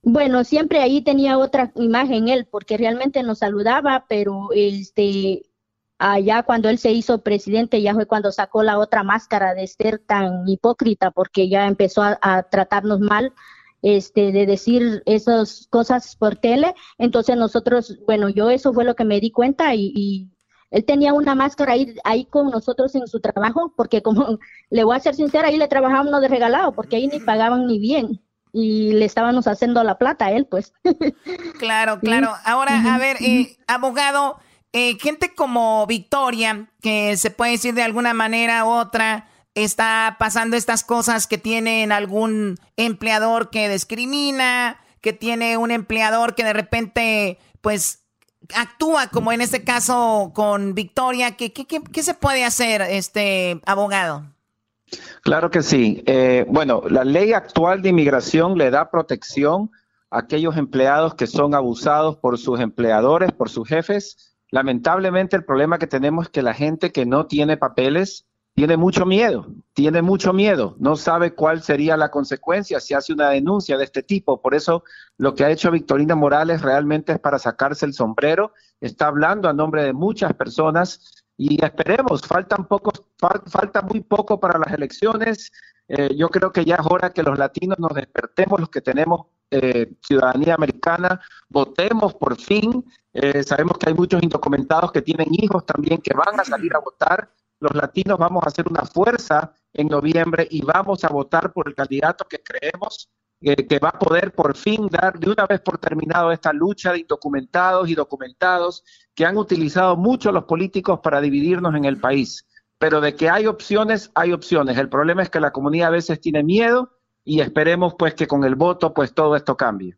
Bueno, siempre ahí tenía otra imagen él, porque realmente nos saludaba, pero este, allá cuando él se hizo presidente, ya fue cuando sacó la otra máscara de ser tan hipócrita, porque ya empezó a, a tratarnos mal, este, de decir esas cosas por tele. Entonces nosotros, bueno, yo eso fue lo que me di cuenta y, y él tenía una máscara ahí, ahí con nosotros en su trabajo, porque como le voy a ser sincera, ahí le trabajábamos de regalado, porque ahí ni pagaban ni bien y le estábamos haciendo la plata a él, pues. Claro, claro. Ahora, a ver, eh, abogado, eh, gente como Victoria, que se puede decir de alguna manera u otra, está pasando estas cosas que tienen algún empleador que discrimina, que tiene un empleador que de repente, pues, actúa como en este caso con Victoria. ¿Qué, qué, se puede hacer, este abogado? Claro que sí. Eh, bueno, la ley actual de inmigración le da protección a aquellos empleados que son abusados por sus empleadores, por sus jefes. Lamentablemente el problema que tenemos es que la gente que no tiene papeles tiene mucho miedo, tiene mucho miedo, no sabe cuál sería la consecuencia si hace una denuncia de este tipo. Por eso lo que ha hecho Victorina Morales realmente es para sacarse el sombrero, está hablando a nombre de muchas personas y esperemos, faltan pocos, fal- falta muy poco para las elecciones. Eh, yo creo que ya es hora que los latinos nos despertemos, los que tenemos eh, ciudadanía americana, votemos por fin. Eh, sabemos que hay muchos indocumentados que tienen hijos también que van a salir a votar. Los latinos vamos a hacer una fuerza en noviembre y vamos a votar por el candidato que creemos eh, que va a poder por fin dar de una vez por terminado esta lucha de indocumentados y documentados que han utilizado mucho los políticos para dividirnos en el país. Pero de que hay opciones, hay opciones. El problema es que la comunidad a veces tiene miedo y esperemos pues que con el voto pues todo esto cambie.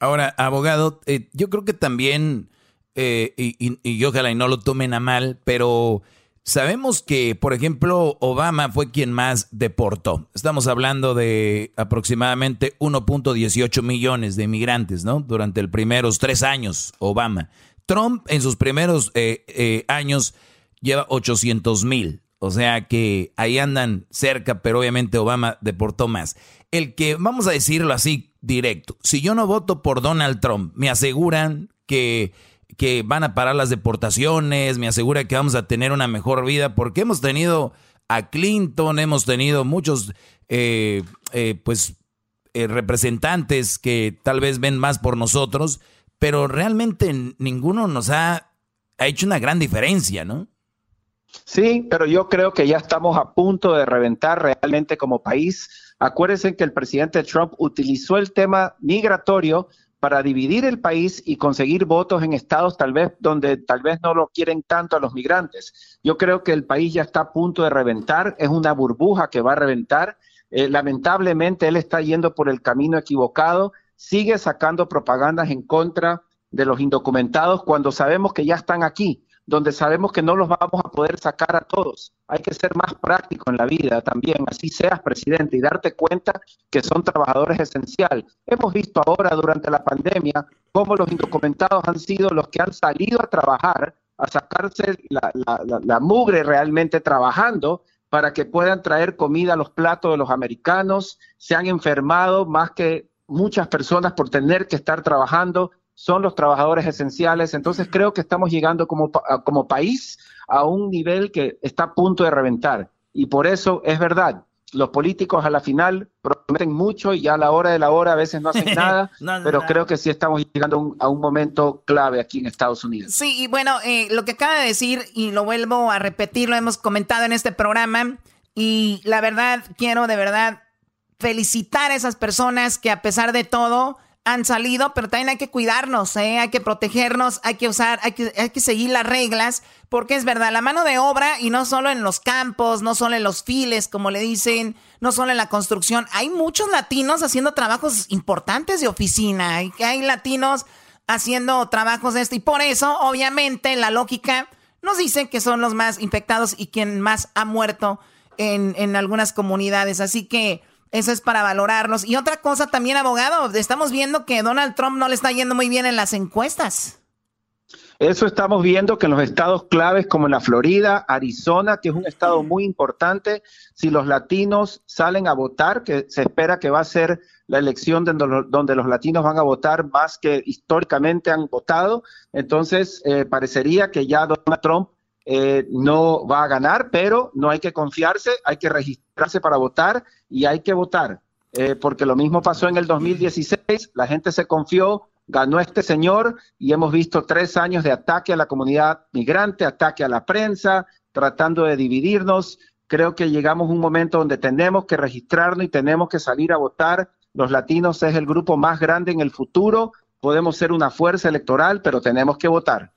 Ahora, abogado, eh, yo creo que también, eh, y, y, y ojalá y no lo tomen a mal, pero sabemos que, por ejemplo, Obama fue quien más deportó. Estamos hablando de aproximadamente 1.18 millones de inmigrantes, ¿no? Durante los primeros tres años, Obama. Trump en sus primeros eh, eh, años lleva 800 mil. O sea que ahí andan cerca, pero obviamente Obama deportó más. El que, vamos a decirlo así directo, si yo no voto por Donald Trump, me aseguran que, que van a parar las deportaciones, me asegura que vamos a tener una mejor vida, porque hemos tenido a Clinton, hemos tenido muchos, eh, eh, pues, eh, representantes que tal vez ven más por nosotros, pero realmente ninguno nos ha, ha hecho una gran diferencia, ¿no? Sí, pero yo creo que ya estamos a punto de reventar realmente como país. Acuérdense que el presidente Trump utilizó el tema migratorio para dividir el país y conseguir votos en estados tal vez donde tal vez no lo quieren tanto a los migrantes. Yo creo que el país ya está a punto de reventar, es una burbuja que va a reventar. Eh, lamentablemente él está yendo por el camino equivocado, sigue sacando propagandas en contra de los indocumentados cuando sabemos que ya están aquí donde sabemos que no los vamos a poder sacar a todos. Hay que ser más práctico en la vida también, así seas presidente y darte cuenta que son trabajadores esenciales. Hemos visto ahora durante la pandemia cómo los indocumentados han sido los que han salido a trabajar, a sacarse la mugre realmente trabajando para que puedan traer comida a los platos de los americanos. Se han enfermado más que muchas personas por tener que estar trabajando son los trabajadores esenciales. Entonces creo que estamos llegando como, como país a un nivel que está a punto de reventar. Y por eso es verdad, los políticos a la final prometen mucho y a la hora de la hora a veces no hacen nada, no, pero no. creo que sí estamos llegando a un, a un, momento clave aquí en Estados Unidos. Sí, y bueno, eh, lo que acaba de decir, y lo vuelvo a repetir, lo hemos comentado en este programa, y la verdad, quiero de verdad felicitar a esas personas que a pesar de todo han salido, pero también hay que cuidarnos, ¿eh? hay que protegernos, hay que usar, hay que, hay que seguir las reglas, porque es verdad, la mano de obra, y no solo en los campos, no solo en los files, como le dicen, no solo en la construcción, hay muchos latinos haciendo trabajos importantes de oficina, hay, hay latinos haciendo trabajos de esto, y por eso, obviamente, la lógica nos dice que son los más infectados y quien más ha muerto en, en algunas comunidades, así que Eso es para valorarlos. Y otra cosa también, abogado, estamos viendo que Donald Trump no le está yendo muy bien en las encuestas. Eso estamos viendo que en los estados claves como la Florida, Arizona, que es un estado muy importante, si los latinos salen a votar, que se espera que va a ser la elección donde los, donde los latinos van a votar más que históricamente han votado, entonces eh, parecería que ya Donald Trump eh, no va a ganar, pero no hay que confiarse, hay que registrarse para votar y hay que votar, eh, porque lo mismo pasó en el 2016, la gente se confió, ganó este señor y hemos visto tres años de ataque a la comunidad migrante, ataque a la prensa, tratando de dividirnos. Creo que llegamos a un momento donde tenemos que registrarnos y tenemos que salir a votar. Los latinos es el grupo más grande en el futuro. Podemos ser una fuerza electoral, pero tenemos que votar.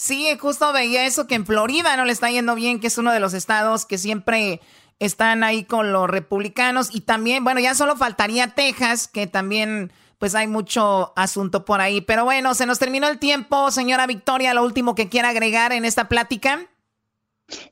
Sí, justo veía eso que en Florida no le está yendo bien, que es uno de los estados que siempre están ahí con los republicanos. Y también, bueno, ya solo faltaría Texas, que también pues hay mucho asunto por ahí. Pero bueno, se nos terminó el tiempo, señora Victoria, lo último que quiera agregar en esta plática.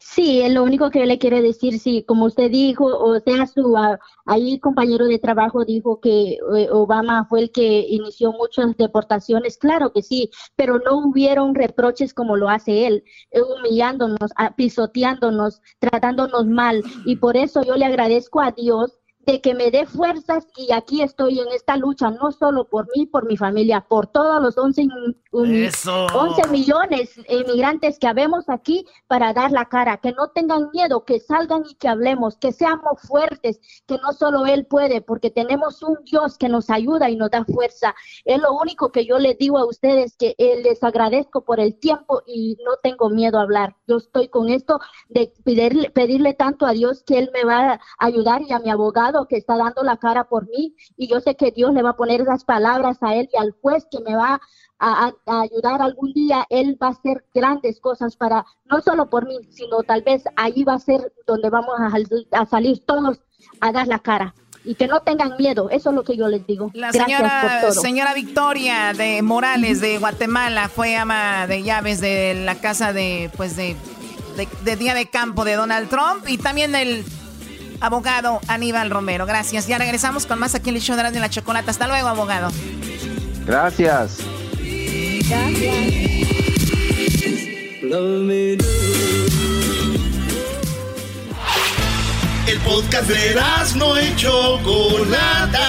Sí, lo único que le quiero decir, sí, como usted dijo, o sea, su ah, ahí compañero de trabajo dijo que eh, Obama fue el que inició muchas deportaciones, claro que sí, pero no hubieron reproches como lo hace él, eh, humillándonos, pisoteándonos, tratándonos mal, y por eso yo le agradezco a Dios de que me dé fuerzas y aquí estoy en esta lucha, no solo por mí, por mi familia, por todos los 11, un- Eso. 11 millones de inmigrantes que habemos aquí para dar la cara, que no tengan miedo, que salgan y que hablemos, que seamos fuertes, que no solo Él puede, porque tenemos un Dios que nos ayuda y nos da fuerza. Es lo único que yo les digo a ustedes, que eh, les agradezco por el tiempo y no tengo miedo a hablar. Yo estoy con esto de pedirle, pedirle tanto a Dios que Él me va a ayudar y a mi abogado que está dando la cara por mí y yo sé que Dios le va a poner esas palabras a Él y al juez que me va a, a- ayudar algún día, Él va a hacer grandes cosas para, no solo por mí, sino tal vez ahí va a ser donde vamos a, a salir todos a dar la cara. Y que no tengan miedo, eso es lo que yo les digo. La Gracias señora, por todo. señora Victoria de Morales de Guatemala fue ama de llaves de la casa de, pues de, de, de día de campo de Donald Trump y también el abogado Aníbal Romero. Gracias. Ya regresamos con más aquí en el show de y la Chocolata. Hasta luego, abogado. Gracias. El podcast de no y Chocolata.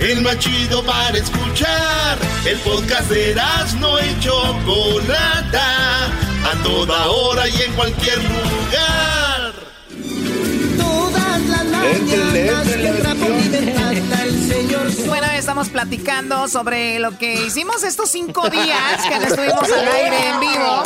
El más chido para escuchar. El podcast de no y Chocolata. A toda hora y en cualquier lugar. Bueno, estamos platicando sobre lo que hicimos estos cinco días que no estuvimos al aire en vivo.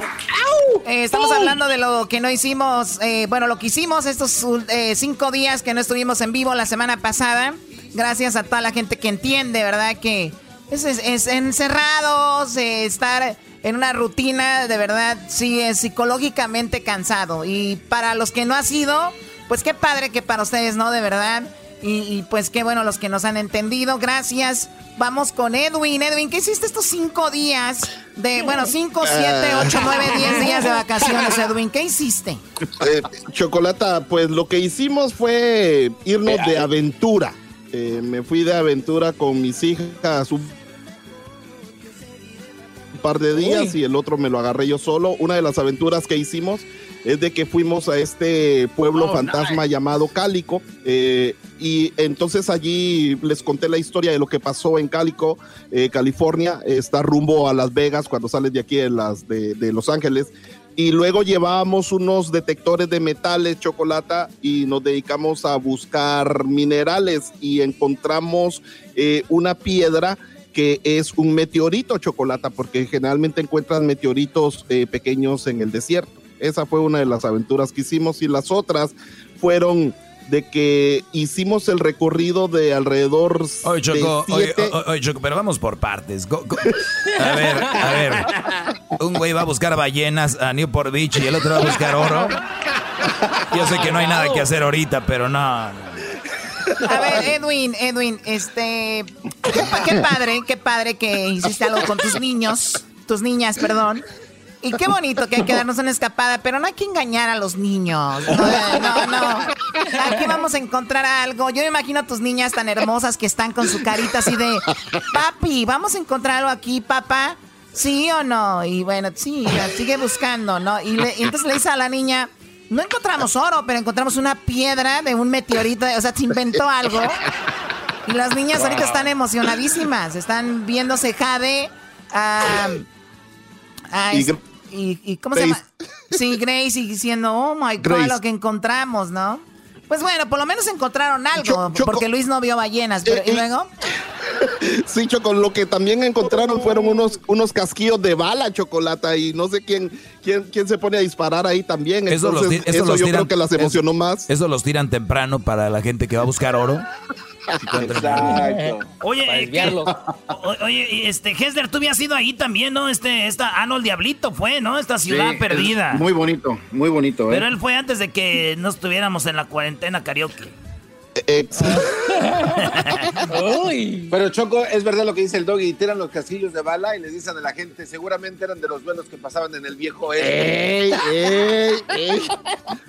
Eh, estamos hablando de lo que no hicimos, eh, bueno, lo que hicimos estos eh, cinco días que no estuvimos en vivo la semana pasada. Gracias a toda la gente que entiende, ¿verdad? Que es, es- es encerrados, eh, estar en una rutina, de verdad, sí, es psicológicamente cansado. Y para los que no ha sido, pues qué padre que para ustedes, ¿no? De verdad. Y, y, pues qué bueno los que nos han entendido. Gracias. Vamos con Edwin. Edwin, ¿qué hiciste estos cinco días? De, bueno, cinco, siete, ocho, nueve, diez días de vacaciones, Edwin. ¿Qué hiciste? Eh, Chocolata, pues lo que hicimos fue irnos de aventura. Eh, me fui de aventura con mis hijas un par de días y el otro me lo agarré yo solo. Una de las aventuras que hicimos es de que fuimos a este pueblo Oh, fantasma llamado Cálico eh, y entonces allí les conté la historia de lo que pasó en Cálico, eh, California, está rumbo a Las Vegas cuando sales de aquí de, las, de, de Los Ángeles y luego llevábamos unos detectores de metales, chocolate, y nos dedicamos a buscar minerales y encontramos eh, una piedra que es un meteorito chocolate, porque generalmente encuentran meteoritos eh, pequeños en el desierto. Esa fue una de las aventuras que hicimos y las otras fueron de que hicimos el recorrido de alrededor Oye, Choco, de oye, siete- oye, oye, Choco, pero vamos por partes. Go- go- A ver, a ver. Un güey va a buscar ballenas a Newport Beach y el otro va a buscar oro. Yo sé que no hay nada que hacer ahorita, pero no. A ver, Edwin, Edwin, este. Qué padre, qué padre que hiciste algo con tus niños, tus niñas, perdón. Y qué bonito que hay que darnos una escapada, pero no hay que engañar a los niños. No, no, no. Aquí vamos a encontrar algo. Yo me imagino a tus niñas tan hermosas que están con su carita así de, papi, vamos a encontrar algo aquí, papá. ¿Sí o no? Y bueno, sí, la sigue buscando, ¿no? Y, le- y entonces le dice a la niña, no encontramos oro, pero encontramos una piedra de un meteorito, o sea, se inventó algo. Y las niñas Wow. ahorita están emocionadísimas, están viéndose Jade, ah, ah, Y es- Gr- y, y ¿cómo se llama? Sí, Grace y diciendo, oh my God, Grace. lo que encontramos, ¿no? Pues bueno, por lo menos encontraron algo, Cho- Choco- porque Luis no vio ballenas, pero Eh, ¿y eh, luego? Sí, Choco, lo que también encontraron fueron unos, unos casquillos de bala, Chocolata, y no sé quién, quién, quién se pone a disparar ahí también. Eso, los, Entonces, ti- eso eso los yo tiran, creo que las emocionó más. Eso los tiran temprano para la gente que va a buscar oro. Exacto. Oye, eh, o- oye, este, Hesler, tú habías ido ahí también, ¿no? Este, esta, ah, no, el Diablito fue, ¿no? Esta ciudad Sí, perdida. es Muy bonito, muy bonito, ¿eh? Pero él fue antes de que no estuviéramos en la cuarentena karaoke. Eh, Pero Choco, es verdad lo que dice el doggy, tiran los casquillos de bala y les dicen a la gente, seguramente eran de los vuelos que pasaban en el viejo este. ¡Ey, ey, ey!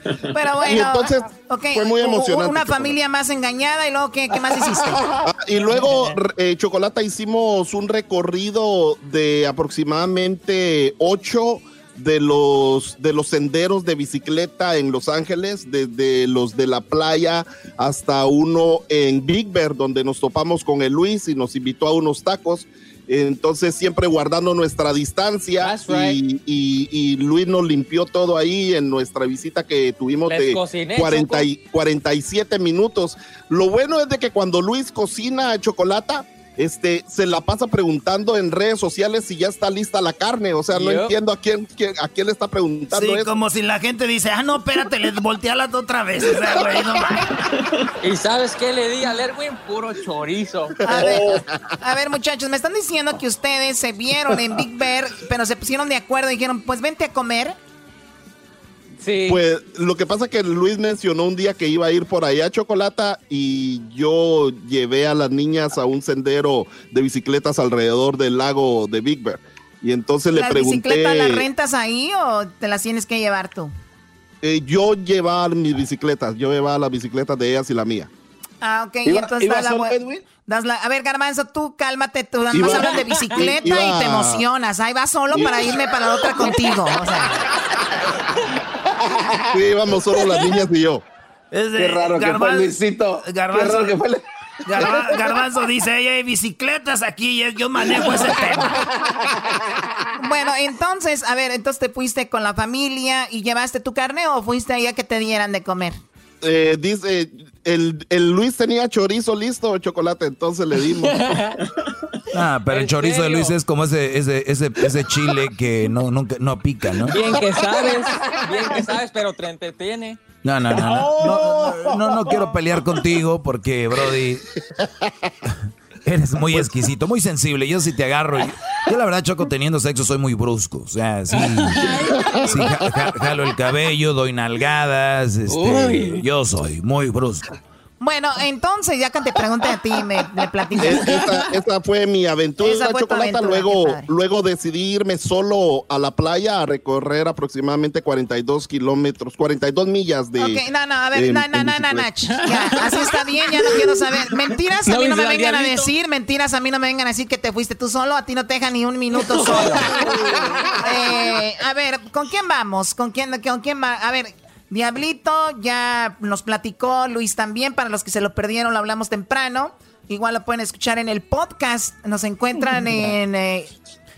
Pero bueno, Y entonces fue muy emocionante, Una familia más engañada y luego, ¿qué, qué más hiciste? Ah, y luego, eh, Chocolata, hicimos un recorrido de aproximadamente ocho de los, de los senderos de bicicleta en Los Ángeles, desde los de la playa hasta uno en Big Bear, donde nos topamos con el Luis y nos invitó a unos tacos. Entonces, siempre guardando nuestra distancia. Right. y, y- y Luis nos limpió todo ahí en nuestra visita que tuvimos Les de cociné, 40 y- 47 minutos. Lo bueno es de que cuando Luis cocina chocolate, este, se la pasa preguntando en redes sociales si ya está lista la carne. O sea, no Yep. entiendo a quién, quién- a quién le está preguntando Sí, eso. como si la gente dice, ah, no, espérate, les volteala otra vez. O sea, güey, no mames. ¿Y sabes qué le di al Erwin? Puro chorizo. A ver, a ver, muchachos, me están diciendo que ustedes se vieron en Big Bear, pero se pusieron de acuerdo y dijeron, pues vente a comer. Sí. Pues lo que pasa que Luis mencionó un día que iba a ir por allá a Chocolata y yo llevé a las niñas a un sendero de bicicletas alrededor del lago de Big Bear. Y entonces le ¿Las pregunté, bicicletas las rentas ahí o te las tienes que llevar tú? eh, yo llevaba mis bicicletas, yo llevaba las bicicletas de ellas y la mía. Ah, ok, y ¿Iba- entonces iba das la das A ver, Garbanzo, tú cálmate, tú nada más hablas de bicicleta iba- y te emocionas. Ahí vas solo Iba- para irme para la otra contigo. O sea, Sí, íbamos solo las niñas y yo. Es de- Qué raro que fue Luisito. Qué Garbanzo, raro que fue. Garba- Garbanzo dice, "Ey, hay bicicletas aquí, y yo manejo ese tema. bueno, entonces, a ver, entonces te fuiste con la familia y llevaste tu carne o fuiste ahí a que te dieran de comer. Eh, dice, el, el Luis tenía chorizo listo, chocolate, entonces le dimos. Ah, pero el ¿En chorizo de? Luis es como ese, ese, ese, ese chile que no, nunca, no pica, ¿no? Bien que sabes, bien que sabes, pero te entretiene. No, no, no, no, no, no, no, no quiero pelear contigo porque, Brody, eres muy exquisito, muy sensible. Yo si te agarro, yo, yo la verdad, Choco, teniendo sexo soy muy brusco. O sea, sí, sí ja- ja- jalo el cabello, doy nalgadas, este, yo soy muy brusco. Bueno, entonces, ya que te pregunté a ti, me, me platicas. Es- esa, esa fue mi aventura, Esa fue chocolate. aventura, luego, luego decidí irme solo a la playa a recorrer aproximadamente 42 kilómetros, 42 millas de. Ok, no, no, a ver, en- no, no, no, no, ya, así está bien, ya no quiero saber. Mentiras a ¿No mí no me vengan a decir, mentiras a mí no me vengan a decir que te fuiste tú solo, a ti no te dejan ni un minuto solo. Eh, a ver, ¿con quién vamos? ¿Con quién, con quién va? A ver, Diablito ya nos platicó, Luis también, para los que se lo perdieron, lo hablamos temprano. Igual lo pueden escuchar en el podcast, nos encuentran en... eh,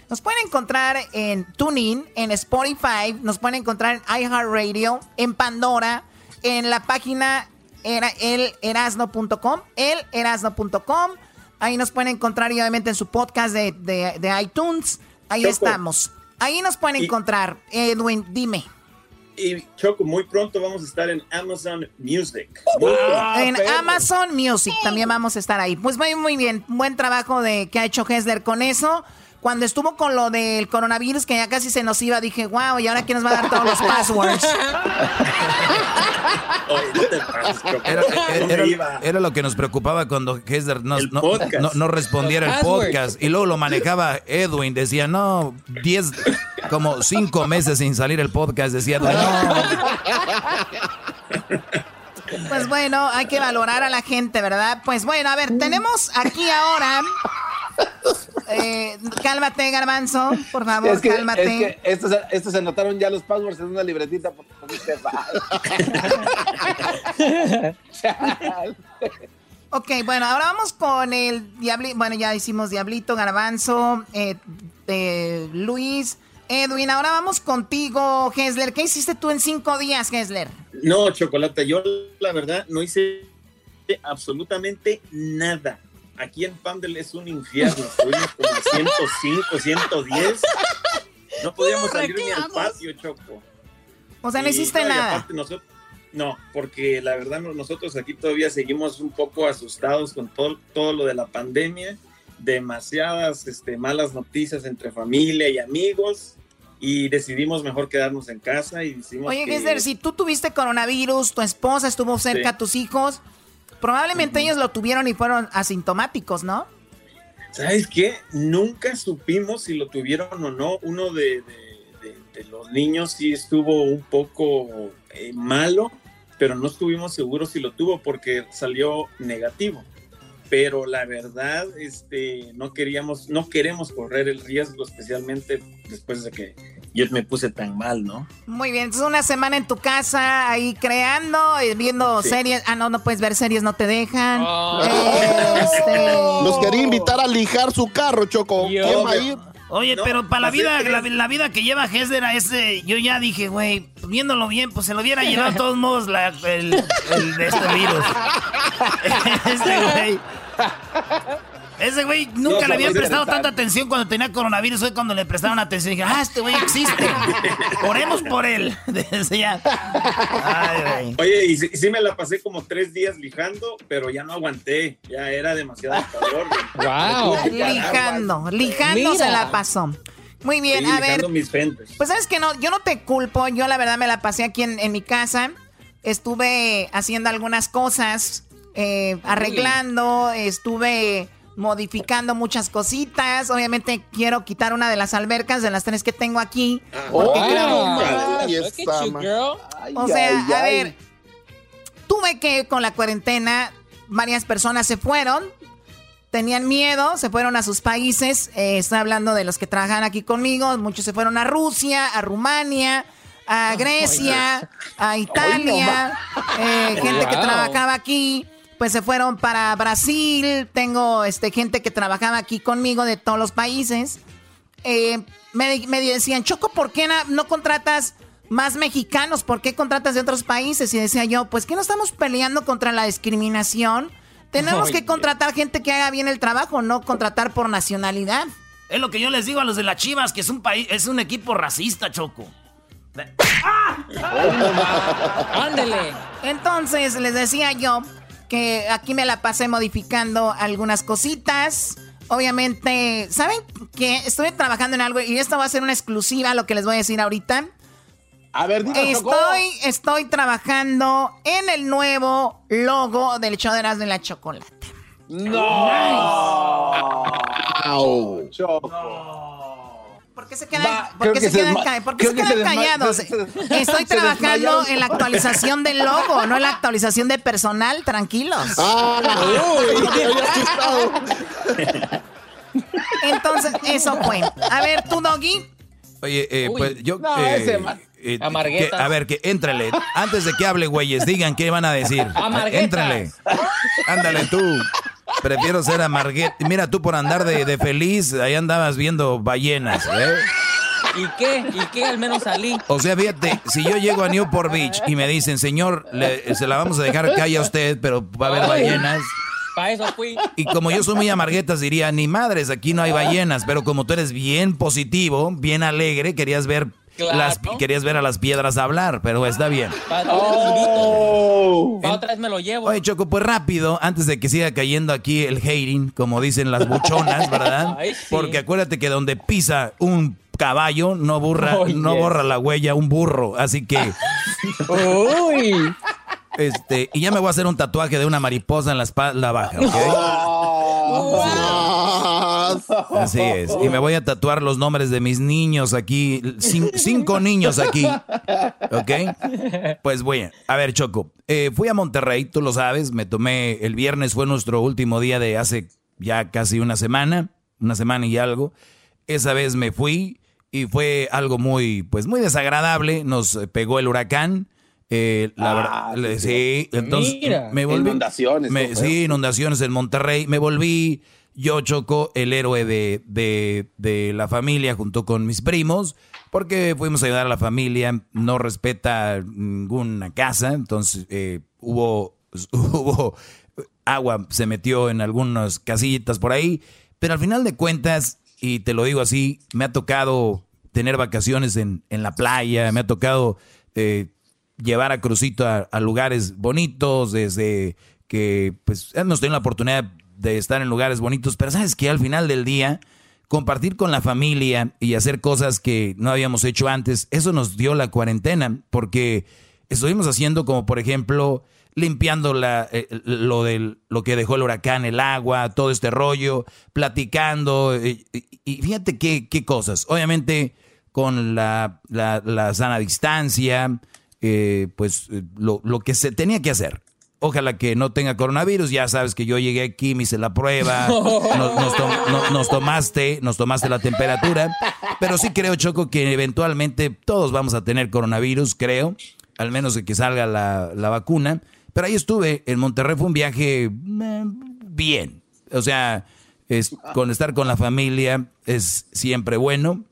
nos pueden encontrar en TuneIn, en Spotify, nos pueden encontrar en iHeartRadio, en Pandora, en la página era elerasno.com, elerasno.com. Ahí nos pueden encontrar y obviamente en su podcast de, de- de iTunes. Ahí Choco. estamos. Ahí nos pueden encontrar. Edwin, dime. Y Choco, muy pronto vamos a estar en Amazon Music. Pronto. en Amazon Music también vamos a estar ahí. Pues muy, muy bien. Buen trabajo de que ha hecho Hessler con eso. Cuando estuvo con lo del coronavirus, que ya casi se nos iba, dije, wow, ¿y ahora quién nos va a dar todos los passwords? Era, era- era lo que nos preocupaba cuando Hesler no, no, podcast. no- no respondiera el podcast. Y luego lo manejaba Edwin. Decía, no, 10, como 5 meses sin salir el podcast. Decía, no. Pues bueno, hay que valorar a la gente, ¿verdad? Pues bueno, a ver, tenemos aquí ahora. Eh, cálmate, Garbanzo, por favor, Es que, cálmate. es que estos, estos se anotaron ya los passwords en una libretita. por- por este. Ok, bueno, ahora vamos con el Diablito. Bueno, ya hicimos Diablito, Garbanzo, eh, eh, Luis, Edwin. Ahora vamos contigo, Hesler. ¿Qué hiciste tú en cinco días, Hesler? No, Chocolate, yo la verdad no hice absolutamente nada. Aquí en Pandel es un infierno. Estuvimos como a 105, 110. No podíamos salir ni al patio, Choco. O sea, no hiciste y nada. aparte nosotros- no, porque la verdad no- nosotros aquí todavía seguimos un poco asustados con todo, todo lo de la pandemia, demasiadas este, malas noticias entre familia y amigos y decidimos mejor quedarnos en casa y decimos Oye, que- Hesler, si tú tuviste coronavirus, tu esposa estuvo cerca Sí. tus hijos, probablemente ellos lo tuvieron y fueron asintomáticos, ¿no? ¿Sabes qué? Nunca supimos si lo tuvieron o no. Uno de, de- de- de los niños sí estuvo un poco eh, malo, pero no estuvimos seguros si lo tuvo porque salió negativo. Pero la verdad, este, no queríamos, no queremos correr el riesgo, especialmente después de que yo me puse tan mal, ¿no? Muy bien, entonces una semana en tu casa ahí creando, eh, viendo Sí. series. Ah, no, no puedes ver series, no te dejan. Oh. Este, Los quería invitar a lijar su carro, Choco. ¿Quién va a ir? Oye, No, pero para la vida, la, la vida que lleva Hesler a ese, yo ya dije, güey, viéndolo bien, pues se lo hubiera llevado de todos modos la- el, el de este virus. este güey. Ese güey nunca No, le habían prestado tanta atención cuando tenía coronavirus. Hoy cuando le prestaron atención dije, ah, este güey existe. Oremos por él. Decía. Ay, güey. Oye, y sí, sí me la pasé como tres días lijando, pero ya no aguanté, ya era demasiado calor. Wow. lijando, lijando Mira. se la pasó. Muy bien, Sí, a ver. lijando mis. Pues sabes que no, yo no te culpo, yo la verdad me la pasé aquí en, en mi casa, estuve haciendo algunas cosas, eh, arreglando, estuve modificando muchas cositas, obviamente quiero quitar una de las albercas de las tres que tengo aquí, porque Ay, you, girl. o sea, ay, a ver, tuve que con la cuarentena, varias personas se fueron, tenían miedo, se fueron a sus países, eh, estoy hablando de los que trabajan aquí conmigo, muchos se fueron a Rusia, a Rumania, a Grecia, a Italia, eh, gente que trabajaba aquí. Pues se fueron para Brasil, tengo este, gente que trabajaba aquí conmigo de todos los países eh, me, me decían, Choco, ¿por qué no contratas más mexicanos? ¿Por qué contratas de otros países? Y decía yo, pues que no estamos peleando contra la discriminación. Tenemos que contratar gente que haga bien el trabajo, no contratar por nacionalidad. Es lo que yo les digo a los de las Chivas, que es un país, es un equipo racista, Choco. Ándele. Entonces les decía yo que aquí me la pasé modificando algunas cositas. Obviamente, ¿saben qué? Estuve trabajando en algo y esto va a ser una exclusiva, lo que les voy a decir ahorita. A ver, dime. Estoy, estoy trabajando en el nuevo logo del show de Erasmo y la Chocolate. No. Au. Choco. ¿Por qué se quedan, por creo qué que se se quedan, por qué se que callados? Estoy trabajando en la actualización del logo, no en la actualización de personal, tranquilos. Ah, uy. Entonces, eso fue. A ver, tú, Doggy. Oye, eh, Uy. pues yo. No, eh, ese eh, que- a ver, que éntrale. Antes de que hable, güeyes, digan qué van a decir. Amarguetas. Éntrale. Ándale tú. Prefiero ser amarguet. Mira, tú por andar de, de feliz, ahí andabas viendo ballenas, ¿eh? ¿Y qué? ¿Y qué? Al menos salí. O sea, fíjate, si yo llego a Newport Beach y me dicen, señor, le- se la vamos a dejar que haya usted, pero va a haber ballenas. Para eso fui. Y como yo soy muy amarguetas, diría, ni madres, aquí no hay ballenas. Pero como tú eres bien positivo, bien alegre, querías ver Claro. las, querías ver a las piedras hablar, pero está bien. Pa- oh. Otra vez me lo llevo. Oye, Choco, pues rápido, antes de que siga cayendo aquí el hating, como dicen las buchonas, ¿verdad? Ay, sí. Porque acuérdate que donde pisa un caballo no borra, Oh, no yes. borra la huella un burro, así que Uy. este, y ya me voy a hacer un tatuaje de una mariposa en la espalda baja, ¿ok? Así es. Y me voy a tatuar los nombres de mis niños aquí. cin- cinco niños aquí. ¿Ok? Pues voy. A ver, Choco. eh, fui a Monterrey, tú lo sabes. Me tomé. El viernes fue nuestro último día de hace ya casi una semana. Una semana y algo. Esa vez me fui y fue algo muy, pues muy desagradable. Nos pegó el huracán. Eh, la Ah, verdad, sí, sí, entonces Mira. me volví. Inundaciones, sí, inundaciones en Monterrey. Me volví yo, Choco, el héroe de, de, la familia junto con mis primos, porque fuimos a ayudar a la familia. No respeta ninguna casa, entonces eh, hubo, hubo agua, se metió en algunas casillitas por ahí. Pero al final de cuentas, y te lo digo así, me ha tocado tener vacaciones en, en la playa, me ha tocado eh, llevar a Crucito a, a lugares bonitos, desde que pues hemos tenido la oportunidad de estar en lugares bonitos, pero sabes que al final del día, compartir con la familia y hacer cosas que no habíamos hecho antes, eso nos dio la cuarentena, porque estuvimos haciendo como por ejemplo limpiando la, eh, lo, del, lo que dejó el huracán, el agua, todo este rollo, platicando, eh, y, fíjate qué, qué cosas. Obviamente con la, la, la sana distancia, eh, pues lo, lo que se tenía que hacer. Ojalá que no tenga coronavirus, ya sabes que yo llegué aquí, me hice la prueba, nos, nos tom- no- nos tomaste, nos tomaste la temperatura, pero sí creo, Choco, que eventualmente todos vamos a tener coronavirus, creo, al menos de que salga la, la vacuna. Pero ahí estuve, en Monterrey fue un viaje eh, bien, o sea, es, con estar con la familia es siempre bueno,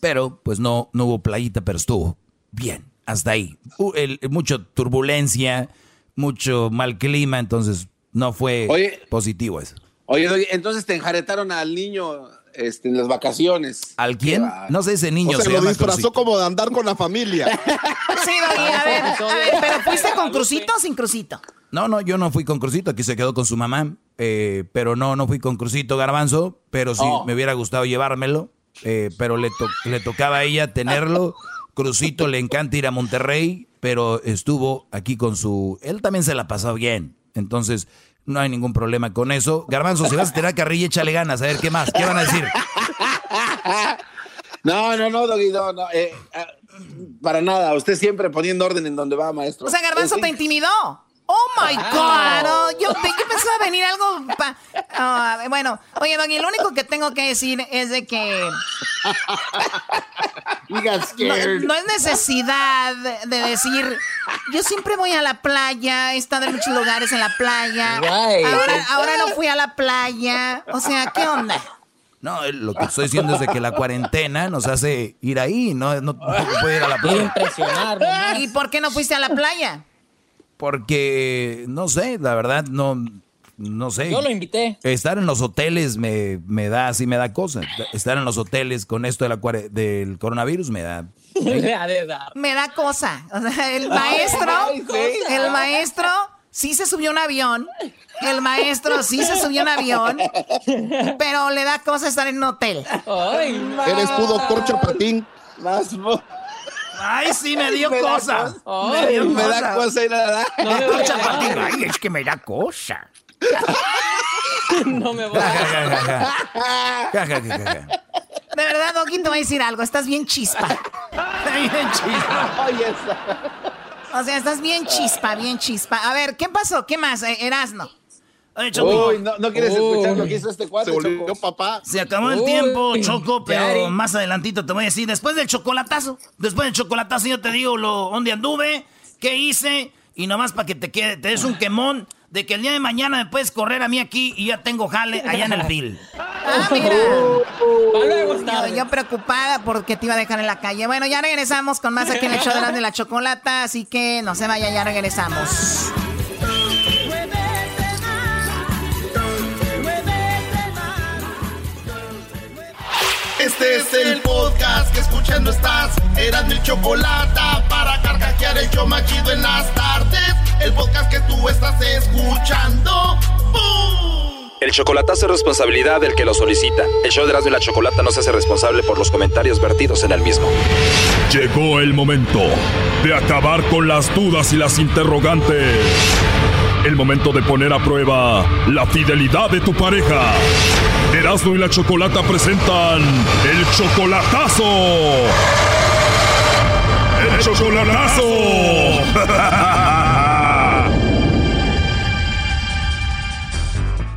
pero pues no, no hubo playita, pero estuvo bien, hasta ahí. El- mucho turbulencia, mucho mal clima, entonces no fue Oye. positivo eso. Oye, Doggy, entonces te enjaretaron al niño este, en las vacaciones. ¿Al quién? No sé, ese niño o sea, se lo disfrazó Crucito. como de andar con la familia. Sí, a ver, a ver, pero ¿fuiste con crucito o sin crucito? No, no, yo no fui con Crucito, aquí se quedó con su mamá, eh, pero no, no fui con Crucito Garbanzo, pero sí Oh. me hubiera gustado llevármelo, eh, pero le, to- le tocaba a ella tenerlo. Crucito le encanta ir a Monterrey, pero estuvo aquí con su... Él también se la pasó bien, entonces no hay ningún problema con eso. Garbanzo, si vas a tirar carrilla, échale ganas, a ver, ¿qué más? ¿Qué van a decir? No, no, no, Doggy, no, no. eh, ah, para nada, usted siempre poniendo orden en donde va, maestro. O sea, Garbanzo te intimidó. Oh my God. Oh, yo, yo pensaba venir algo. pa- Ah, bueno, oye, Doggy, lo único que tengo que decir es de que. You got No, scared. no es necesidad de, de decir. Yo siempre voy a la playa, he estado en muchos lugares en la playa. Right. Ahora, ahora no fui a la playa. O sea, ¿qué onda? No, eh, lo que estoy diciendo es de que la cuarentena nos hace ir ahí, no, no, no puede ir a la playa. impresionar, nomás. ¿Y por qué no fuiste a la playa? Porque, no sé, la verdad, no, no sé. Yo lo invité. Estar en los hoteles me, me da, así me da cosa. Estar en los hoteles con esto de la cuare- del coronavirus me da. Me da cosa. O sea, el maestro, Ay, sí. el maestro sí se subió a un avión. El maestro sí se subió a un avión. Pero le da cosa estar en un hotel. Ay. Eres tú, doctor Chapatín. Más, Ay, sí, me dio Me da cosa. cosa. Me dio me da cosa. cosa ir a la... No me voy a Ay, es que me da cosa. No me voy a. De verdad, Doggy, te voy a decir algo. Estás bien chispa. Bien chispa. Oye. O sea, estás bien chispa, bien chispa. A ver, ¿qué pasó? ¿Qué más? Eh, Erasno. Oye, Choco, Uy, no, no quieres escuchar lo que hizo este cuate, Se volvió Choco? papá. Se acabó el Uy, tiempo, Choco, pero más adelantito te voy a decir, después del chocolatazo, después del chocolatazo yo te digo lo dónde anduve, qué hice, y nomás para que te quede, te des un quemón de que el día de mañana me puedes correr a mí aquí y ya tengo jale allá en el field. Ah, mira. Es Yo, preocupada porque te iba a dejar en la calle. Bueno, ya regresamos con más aquí en el show de la, de la chocolata, así que no se vaya, ya regresamos. Este es el podcast que escuchando estás. Eran mi chocolate para carcajear el yo machido en las tardes. El podcast que tú estás escuchando. ¡Bum! El chocolatazo es responsabilidad del que lo solicita. El show de Erasmo y la Chocolata no se hace responsable por los comentarios vertidos en el mismo. Llegó el momento de acabar con las dudas y las interrogantes. El momento de poner a prueba la fidelidad de tu pareja. Erasmo y la Chocolata presentan el chocolatazo. El chocolatazo.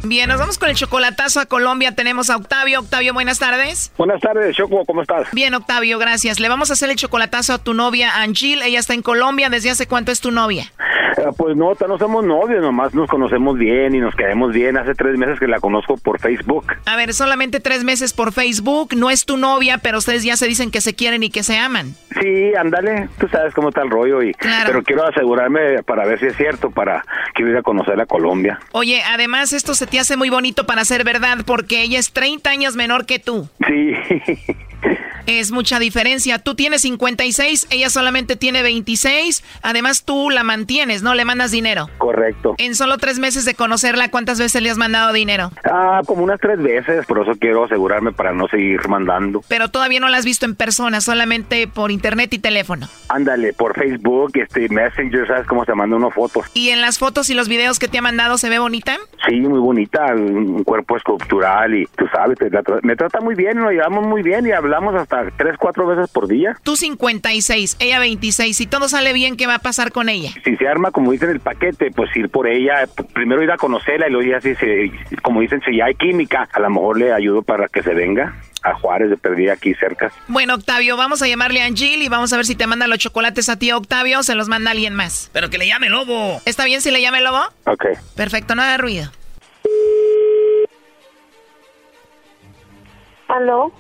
Bien, nos vamos con el chocolatazo a Colombia. Tenemos a Octavio. Octavio, buenas tardes. Buenas tardes, Choco, ¿cómo estás? Bien, Octavio, gracias. Le vamos a hacer el chocolatazo a tu novia, Angel. Ella está en Colombia. ¿Desde hace cuánto es tu novia? Eh, pues no, no somos novios, nomás nos conocemos bien y nos quedamos bien. Hace tres meses que la conozco por Facebook. A ver, solamente tres meses por Facebook. No es tu novia, pero ustedes ya se dicen que se quieren y que se aman. Sí, ándale, tú sabes cómo está el rollo y pero quiero asegurarme para ver si es cierto para que ir a conocer a Colombia. Oye, además esto se te hace muy bonito para ser verdad porque ella es 30 años menor que tú. Sí. Es mucha diferencia. Tú tienes 56, ella solamente tiene 26. Además, tú la mantienes, ¿no? Le mandas dinero. Correcto. En solo tres meses de conocerla, ¿cuántas veces le has mandado dinero? Ah, como unas tres veces, por eso quiero asegurarme para no seguir mandando. Pero todavía no la has visto en persona, solamente por internet y teléfono. Ándale, por Facebook, este Messenger, ¿sabes cómo se manda uno fotos? ¿Y en las fotos y los videos que te ha mandado se ve bonita? Sí, muy bonita, un cuerpo escultural y tú sabes, me trata muy bien, nos llevamos muy bien y hablamos hasta tres, cuatro veces por día. Tú 56, ella 26. Si todo sale bien, ¿qué va a pasar con ella? Si se arma, como dicen el paquete, pues ir por ella, primero ir a conocerla y luego ya si se, como dicen, si ya hay química, a lo mejor le ayudo para que se venga a Juárez de perdida aquí cerca. Bueno, Octavio, vamos a llamarle a Angel y vamos a ver si te manda los chocolates a ti, Octavio, o se los manda alguien más. Pero que le llame Lobo. ¿Está bien si le llame Lobo? Ok. Perfecto, no haga ruido. ¿Aló?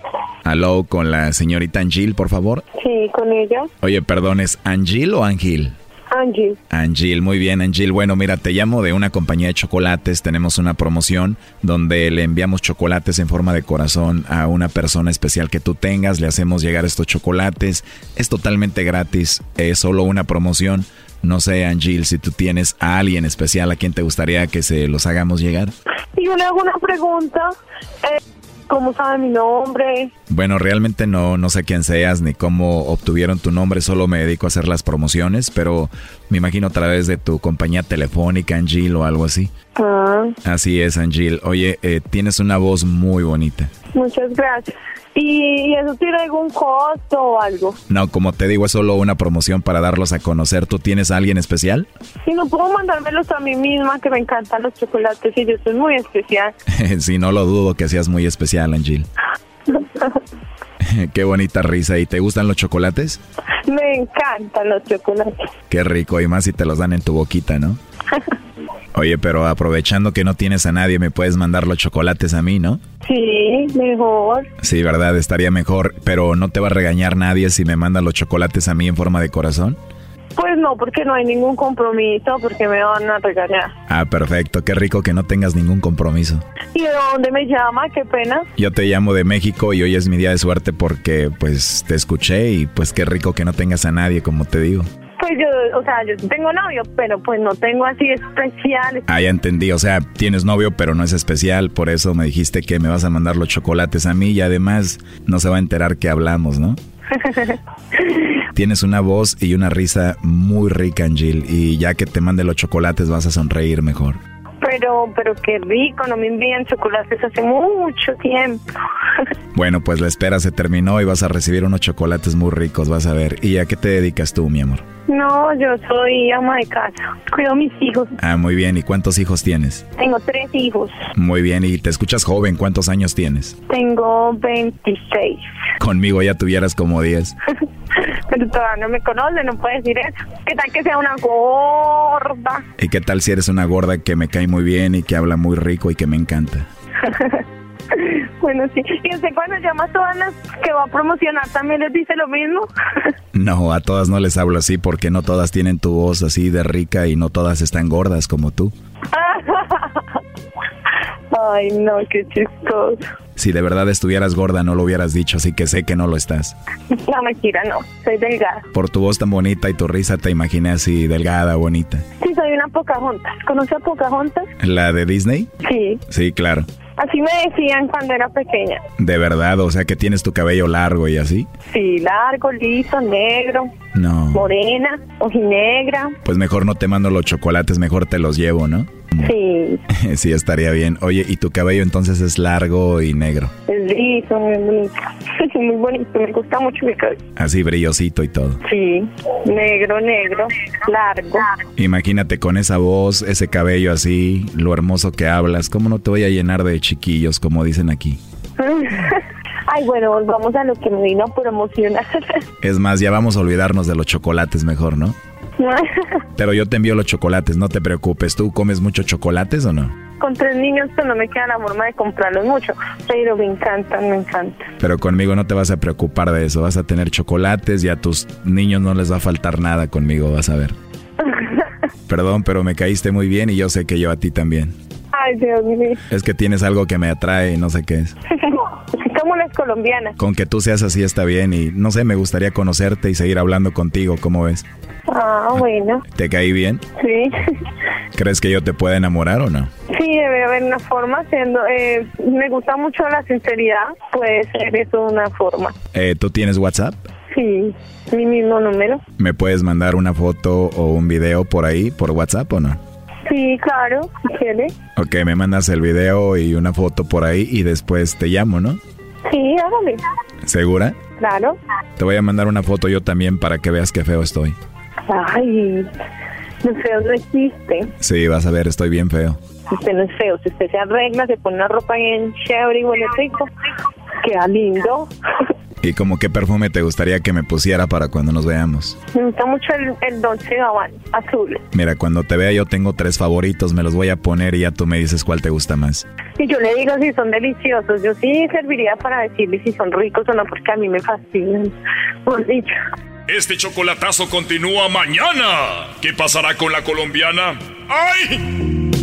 Aló, con la señorita Angel, por favor. Sí, con ella. Oye, perdón, ¿es Angel o Angel? Angel, muy bien, Angel. Bueno, mira, te llamo de una compañía de chocolates. Tenemos una promoción donde le enviamos chocolates en forma de corazón a una persona especial que tú tengas. Le hacemos llegar estos chocolates. Es totalmente gratis. Es solo una promoción. No sé, Angel, si tú tienes a alguien especial a quien te gustaría que se los hagamos llegar. Y yo le hago una pregunta. Eh, ¿Cómo sabe mi nombre? Bueno, realmente no, no sé quién seas ni cómo obtuvieron tu nombre, solo me dedico a hacer las promociones, pero me imagino a través de tu compañía telefónica, Angel, o algo así. Ah, Así es, Angel. Oye, eh, tienes una voz muy bonita. muchas gracias. ¿Y eso tiene algún costo o algo? No, como te digo, es solo una promoción para darlos a conocer. ¿Tú tienes a alguien especial? Si no puedo mandármelos a mí misma, que me encantan los chocolates y yo soy muy especial. sí, no lo dudo que seas muy especial, Angel. Qué bonita risa. ¿Y te gustan los chocolates? me encantan los chocolates. Qué rico, y más si te los dan en tu boquita, ¿no? Oye, pero aprovechando que no tienes a nadie, me puedes mandar los chocolates a mí, ¿no? Sí, mejor. Sí, verdad, estaría mejor, pero no te va a regañar nadie si me mandas los chocolates a mí en forma de corazón. Pues no, porque no hay ningún compromiso, porque me van a regañar. Ah, perfecto, qué rico que no tengas ningún compromiso. ¿Y de dónde me llama? Qué pena. Yo te llamo de México y hoy es mi día de suerte porque pues te escuché y pues qué rico que no tengas a nadie, como te digo. Pues yo, o sea, yo tengo novio, pero pues no tengo así especiales. Ah, ya entendí, o sea, tienes novio pero no es especial, por eso me dijiste que me vas a mandar los chocolates a mí y además no se va a enterar que hablamos, ¿no? Tienes una voz y una risa muy rica, Angel, y ya que te mande los chocolates vas a sonreír mejor. pero, pero qué rico, no me envían chocolates hace mucho tiempo. Bueno, pues la espera se terminó y vas a recibir unos chocolates muy ricos, vas a ver. ¿Y a qué te dedicas tú, mi amor? No, yo soy ama de casa, cuido a mis hijos. Ah, muy bien. ¿Y cuántos hijos tienes? Tengo tres hijos, Muy bien. ¿Y te escuchas joven? ¿Cuántos años tienes? tengo 26. Conmigo ya tuvieras como 10. Pero todavía no me conoce, no puede decir eso. ¿Qué tal que sea una gorda? ¿Y qué tal si eres una gorda que me cae muy bien y que habla muy rico y que me encanta? bueno, sí. ¿Y usted cuando llama a todas las que va a promocionar también les dice lo mismo? No, a todas no les hablo así porque no todas tienen tu voz así de rica y no todas están gordas como tú. Ay, no, qué chistoso. Si de verdad estuvieras gorda no lo hubieras dicho, así que sé que no lo estás. No, mentira, no. Soy delgada. Por tu voz tan bonita y tu risa te imaginé así delgada, bonita. Sí, soy una Pocahontas. ¿Conoce a Pocahontas? ¿La de Disney? Sí. Sí, claro. Así me decían cuando era pequeña. De verdad, o sea que tienes tu cabello largo y así. Sí, largo, liso, negro, No. morena, ojinegra. Pues mejor no te mando los chocolates, mejor te los llevo, ¿no? Sí, sí, estaría bien. Oye, ¿y tu cabello entonces es largo y negro? es liso, muy bonito. muy bonito, me gusta mucho mi cabello. Así brillosito y todo. Sí, negro, negro, largo. Imagínate con esa voz, ese cabello así, lo hermoso que hablas, ¿cómo no te voy a llenar de chiquillos, como dicen aquí? Ay, bueno, volvamos a lo que me vino a promocionar. Es más, ya vamos a olvidarnos de los chocolates mejor, ¿no? Pero yo te envío los chocolates, no te preocupes. ¿Tú comes muchos chocolates o no? Con tres niños pues no me queda la forma de comprarlos mucho, pero me encantan, me encantan. Pero conmigo no te vas a preocupar de eso. Vas a tener chocolates y a tus niños no les va a faltar nada conmigo, vas a ver. Perdón, pero me caíste muy bien y yo sé que yo a ti también. Ay, Dios mío. Es que tienes algo que me atrae y no sé qué es. Colombianas. Con que tú seas así está bien y no sé, me gustaría conocerte y seguir hablando contigo, ¿cómo ves? Ah, bueno. ¿Te caí bien? Sí. ¿Crees que yo te pueda enamorar o no? Sí, debe haber una forma, siendo, eh, me gusta mucho la sinceridad, puede ser eso una forma. Eh, ¿Tú tienes WhatsApp? Sí, mi mismo número. ¿Me puedes mandar una foto o un video por ahí, por WhatsApp o no? Sí, claro, si. Ok, me mandas el video y una foto por ahí y después te llamo, ¿no? Sí, hágale. ¿Segura? Claro. Te voy a mandar una foto yo también para que veas qué feo estoy. Ay, no feo no existe. Sí, vas a ver, estoy bien feo. Usted no es feo. Si usted se arregla, se pone una ropa bien chévere y huele rico, queda lindo. ¿Y como qué perfume te gustaría que me pusiera para cuando nos veamos? Me gusta mucho el, el Dolce Gabbana azul. Mira, cuando te vea yo tengo tres favoritos, me los voy a poner y ya tú me dices cuál te gusta más. Y yo le digo si son deliciosos. Yo sí serviría para decirle si son ricos o no, porque a mí me fascinan. Por dicho. Este chocolatazo continúa mañana. ¿Qué pasará con la colombiana? ¡Ay!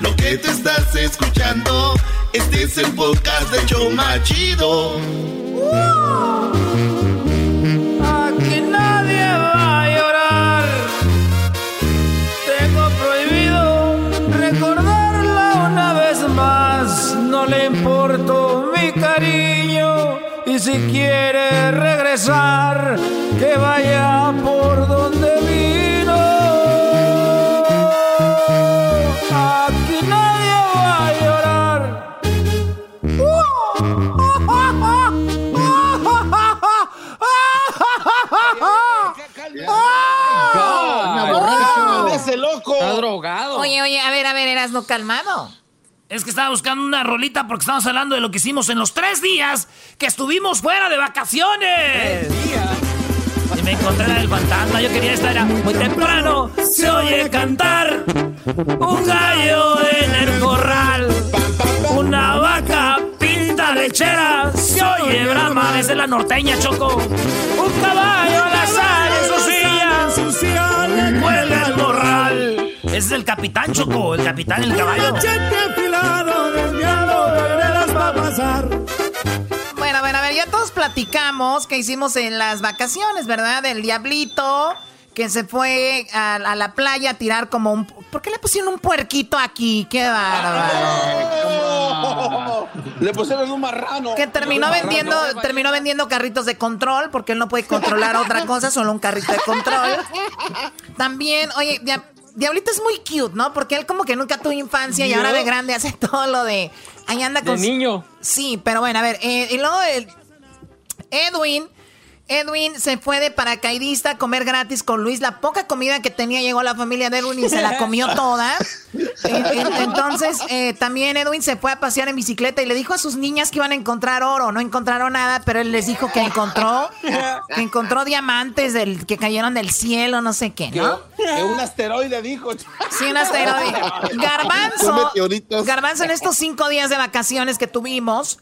Lo que te estás escuchando, este es el podcast de Choma Chido. Aquí nadie va a llorar. Tengo prohibido recordarla una vez más. No le importo mi cariño. Y si quiere regresar, que vaya por donde loco! Está drogado. Oye, oye, a ver, a ver, eras no calmado. Es que estaba buscando una rolita porque estamos hablando de lo que hicimos en los tres días que estuvimos fuera de vacaciones. Y me encontré la del fantasma. Yo quería estar muy temprano. Se oye cantar un gallo en el corral. Una vaca pinta lechera. Se oye brama desde la norteña, Choco. Un caballo a la sal en su silla. Cuelga. Ese es el capitán, Choco. El capitán, el caballo. Bueno, a ver, a ver, ya todos platicamos que hicimos en las vacaciones, ¿verdad? Del diablito que se fue a, a la playa a tirar como un... ¿Por qué le pusieron un puerquito aquí? ¡Qué bárbaro! Le pusieron un marrano. Que terminó vendiendo, terminó vendiendo carritos de control porque él no puede controlar otra cosa, solo un carrito de control. También, oye, Dia- Diablito es muy cute, ¿no? Porque él como que nunca tuvo infancia y ahora de grande hace todo lo de... Ahí anda De con... su- niño. Sí, pero bueno, a ver, eh, y luego el Edwin Edwin se fue de paracaidista a comer gratis con Luis. La poca comida que tenía llegó la familia de Edwin y se la comió toda. En- en- Entonces, eh, también Edwin se fue a pasear en bicicleta y le dijo a sus niñas que iban a encontrar oro. No encontraron nada, pero él les dijo que encontró, que encontró diamantes del, que cayeron del cielo, no sé qué, ¿no? que un asteroide dijo. Sí, un asteroide. Garbanzo. Garbanzo, en estos cinco días de vacaciones que tuvimos,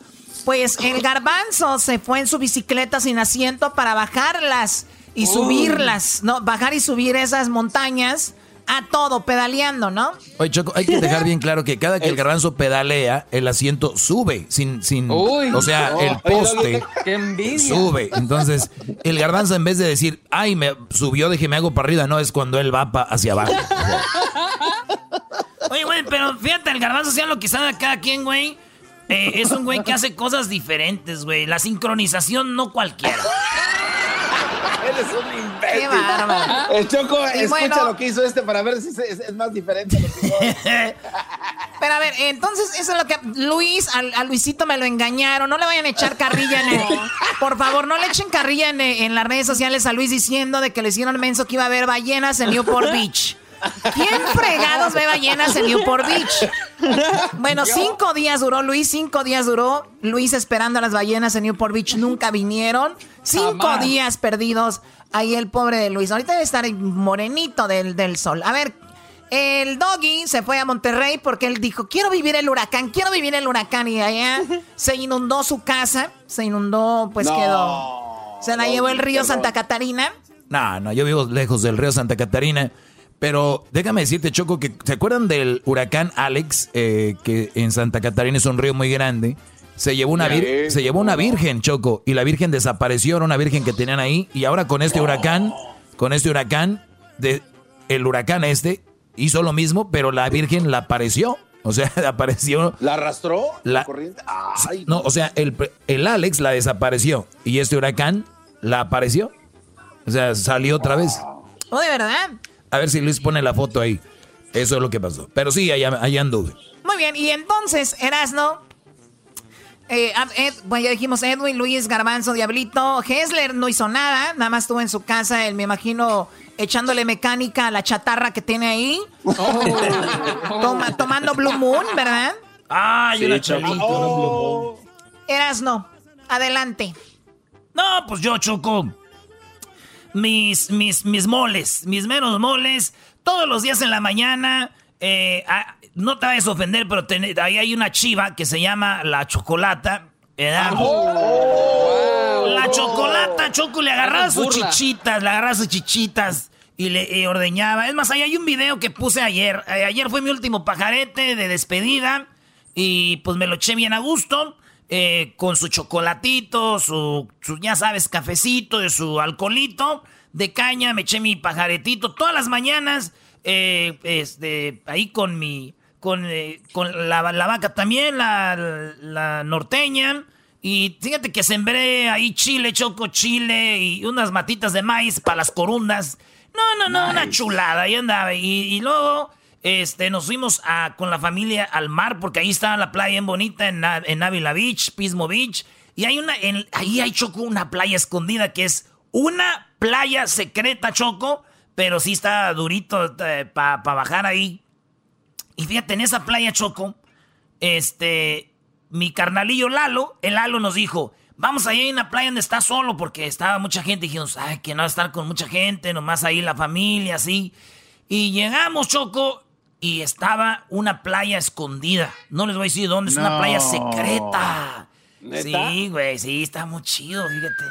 pues el garbanzo se fue en su bicicleta sin asiento para bajarlas y subirlas, ¿no? Bajar y subir esas montañas a todo, pedaleando, ¿no? Oye, Choco, hay que dejar bien claro que cada que el garbanzo pedalea, el asiento sube, sin, sin, Uy. o sea, Oh. el poste qué envidia. sube. Entonces, el garbanzo en vez de decir, ay, me subió, déjeme hago para arriba, no, es cuando él va pa- hacia abajo. Oye, güey, pero fíjate, el garbanzo sea lo que sabe a cada quien, güey. Eh, es un güey que hace cosas diferentes, güey. La sincronización no cualquiera. Eres un imbécil. Qué bárbaro. El Choco, Y escucha bueno- lo que hizo este para ver si es, es- es más diferente. a lo que yo. Pero a ver, entonces eso es lo que Luis, a, Luisito me lo engañaron. No le vayan a echar carrilla en el, Por favor, no le echen carrilla en, en las redes sociales a Luis diciendo de que le hicieron menso que iba a haber ballenas en Newport Beach. ¿Quién fregados ve ballenas en Newport Beach? Bueno, cinco días duró Luis, cinco días duró Luis esperando a las ballenas en Newport Beach. Nunca vinieron. Cinco Jamás. días perdidos. Ahí el pobre de Luis. Ahorita debe estar morenito del, del sol. A ver, el doggy se fue a Monterrey porque él dijo, quiero vivir el huracán, quiero vivir el huracán. Y allá se inundó su casa, se inundó, pues No, quedó. Se la llevó el río Santa Catarina. No, no, yo vivo lejos del río Santa Catarina. Pero déjame decirte, Choco, que ¿se acuerdan del huracán Alex? Eh, que en Santa Catarina es un río muy grande. Se llevó una, vir- se llevó una virgen, Choco, y la virgen desapareció, era una virgen que tenían ahí. Y ahora con este huracán, con este huracán, de, el huracán este hizo lo mismo, pero la virgen la apareció. O sea, apareció. ¿La arrastró? La- corriente? Ay, No, o sea, el, el Alex la desapareció. Y este huracán la apareció. O sea, salió otra vez. Oh, de verdad. A ver si Luis pone la foto ahí. Eso es lo que pasó. Pero sí, allá, allá anduve. Muy bien, y entonces, Erasno. Eh, Ed- bueno, ya dijimos Edwin, Luis, Garbanzo, Diablito. Hessler no hizo nada, nada más estuvo en su casa, él me imagino echándole mecánica a la chatarra que tiene ahí. Toma- tomando Blue Moon, ¿verdad? Ay, Sí, una una Blue Moon. Erasno, adelante. No, pues yo, Choco. Mis, mis, mis moles, mis menos moles, todos los días en la mañana. eh, ah, no te vayas a ofender, pero ten- ahí hay una chiva que se llama la chocolata. ¿verdad? La chocolata, Choco, le agarraba sus chichitas, le agarraba sus chichitas y le ordeñaba. Es más, ahí hay un video que puse ayer. Eh, ayer fue mi último pajarete de despedida y pues me lo eché bien a gusto. Eh, con su chocolatito, su, su, ya sabes, cafecito, de su alcoholito de caña, me eché mi pajaretito todas las mañanas, eh, este, ahí con mi, con, eh, con la, la vaca también, la, la norteña. Y fíjate que sembré ahí chile, choco chile y unas matitas de maíz para las corundas. No, no, no, una chulada, ahí andaba. Y, y luego este, nos fuimos a, con la familia al mar, porque ahí estaba la playa bien bonita en, en Ávila Beach, Pismo Beach. Y hay una, en- ahí hay Choco, una playa escondida que es una playa secreta, Choco, pero sí está durito para bajar ahí. Y fíjate, en esa playa, Choco, este, mi carnalillo Lalo, el Lalo nos dijo, vamos allá a una playa donde está solo, porque estaba mucha gente. Y dijimos, ay, que no va a estar con mucha gente, nomás ahí la familia, así. Y llegamos, Choco, y estaba una playa escondida. No les voy a decir dónde, es una playa secreta. ¿Neta? Sí, güey, sí, está muy chido, fíjate.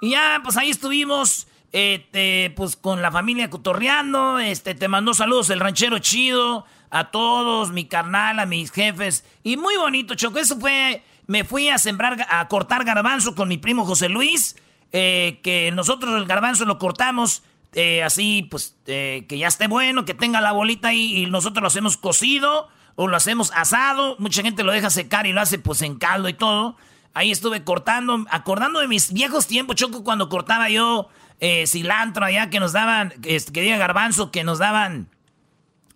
Y ya, pues ahí estuvimos, este, pues con la familia cotorreando, este, te mandó saludos el ranchero chido, a todos, mi carnal, a mis jefes, y muy bonito, Choco, eso fue, me fui a sembrar, a cortar garbanzo con mi primo José Luis, eh, que nosotros el garbanzo lo cortamos, eh, así, pues, eh, que ya esté bueno, que tenga la bolita ahí, y nosotros lo hacemos cocido, o lo hacemos asado, mucha gente lo deja secar y lo hace, pues, en caldo y todo, Ahí estuve cortando, acordando de mis viejos tiempos, Choco, cuando cortaba yo eh, cilantro allá, que nos daban, este, que diga garbanzo, que nos daban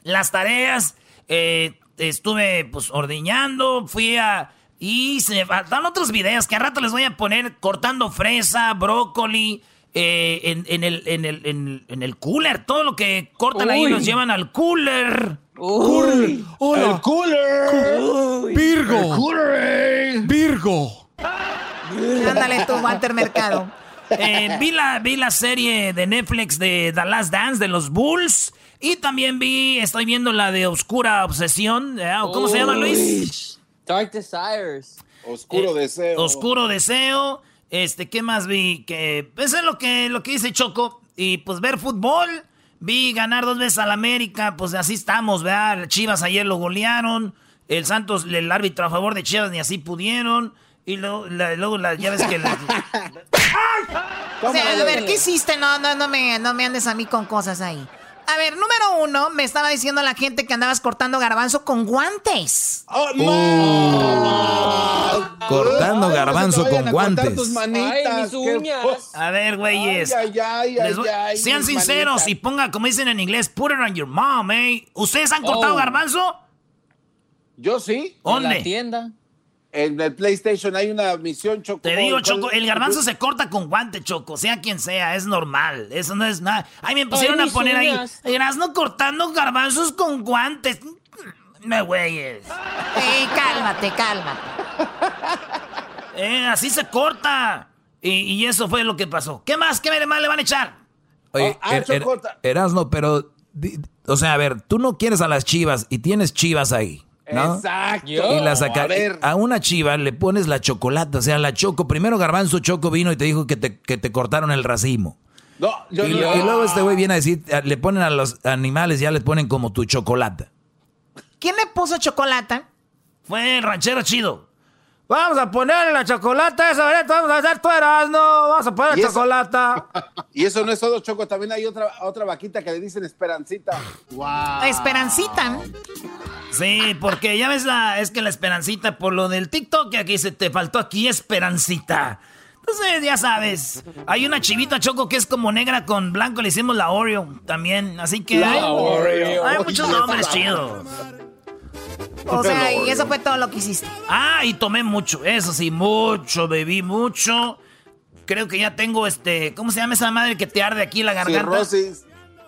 las tareas. eh, estuve pues ordeñando, fui a, Y se faltan otros videos que a rato les voy a poner cortando fresa, brócoli, eh, en, en el, en, el, en, en el cooler. Todo lo que cortan ahí Uy. los llevan al cooler. Uy. Hola. El cooler. Virgo. El Virgo. Ándale tú, Walter Mercado. Eh, vi, la, vi la serie de Netflix de The Last Dance de los Bulls. Y también vi, estoy viendo la de Oscura Obsesión. ¿eh? ¿Cómo se llama, Luis? Dark Desires. Oscuro Eh, deseo. Oscuro Deseo. Este, ¿qué más vi? Que pues es lo que, lo que dice Choco. Y pues ver fútbol. Vi ganar dos veces al América. Pues así estamos, ¿verdad? Chivas ayer lo golearon. El Santos, el árbitro a favor de Chivas, ni así pudieron. Y luego, la- luego la, ya ves que... la- O sea, a ver, ¿qué hiciste? No, no, no me, no me andes a mí con cosas ahí. A ver, número uno, me estaba diciendo la gente que andabas cortando garbanzo con guantes. Cortando garbanzo con guantes. Ay, mis uñas. A ver, güeyes. Ay, ay, ay, Les voy- ay, sean sinceros manitas. y ponga, como dicen en inglés, put it on your mom, eh. ¿Ustedes han cortado Oh. garbanzo? Yo sí. ¿Dónde? En la tienda. En el PlayStation hay una misión Choco. Te digo, ¿Cuál- Choco, el garbanzo se corta con guante, Choco, sea quien sea, es normal. Eso no es nada. Ay, me pusieron Ay, a poner ahí. no cortando garbanzos con guantes. Me güeyes. Ey, cálmate, cálmate. Eh, así se corta. Y, y eso fue lo que pasó. ¿Qué más? ¿Qué más le van a echar? Oye, ah, Er- Er-. Erasno, pero, di- o sea, a ver, tú no quieres a las chivas y tienes chivas ahí, ¿no? Exacto. Y la saca- A ver. a una chiva le pones la chocolate, o sea, la choco. Primero Garbanzo Choco vino y te dijo que te, que te cortaron el racimo. No, yo y, no. y luego este güey viene a decir, le ponen a los animales, ya les ponen como tu chocolate. ¿Quién le puso chocolate? Fue el ranchero chido. Vamos a ponerle la chocolate esa, ¿verdad? Vamos a hacer tu Erasmo. Vamos a poner ¿Y la eso? chocolate. Y eso no es todo, Choco. También hay otra, otra vaquita que le dicen Esperancita. Wow. Esperancita. Sí, porque ya ves la, es que la esperancita por lo del TikTok, aquí se te faltó aquí esperancita. Entonces, ya sabes, hay una chivita choco que es como negra con blanco, le hicimos la Oreo también, así que La hay, Oreo. hay muchos nombres chidos. O sea, y eso fue todo lo que hiciste. Ah, y tomé mucho, eso sí, mucho, bebí mucho. Creo que ya tengo este, ¿cómo se llama esa madre que te arde aquí la garganta? Cirrosis.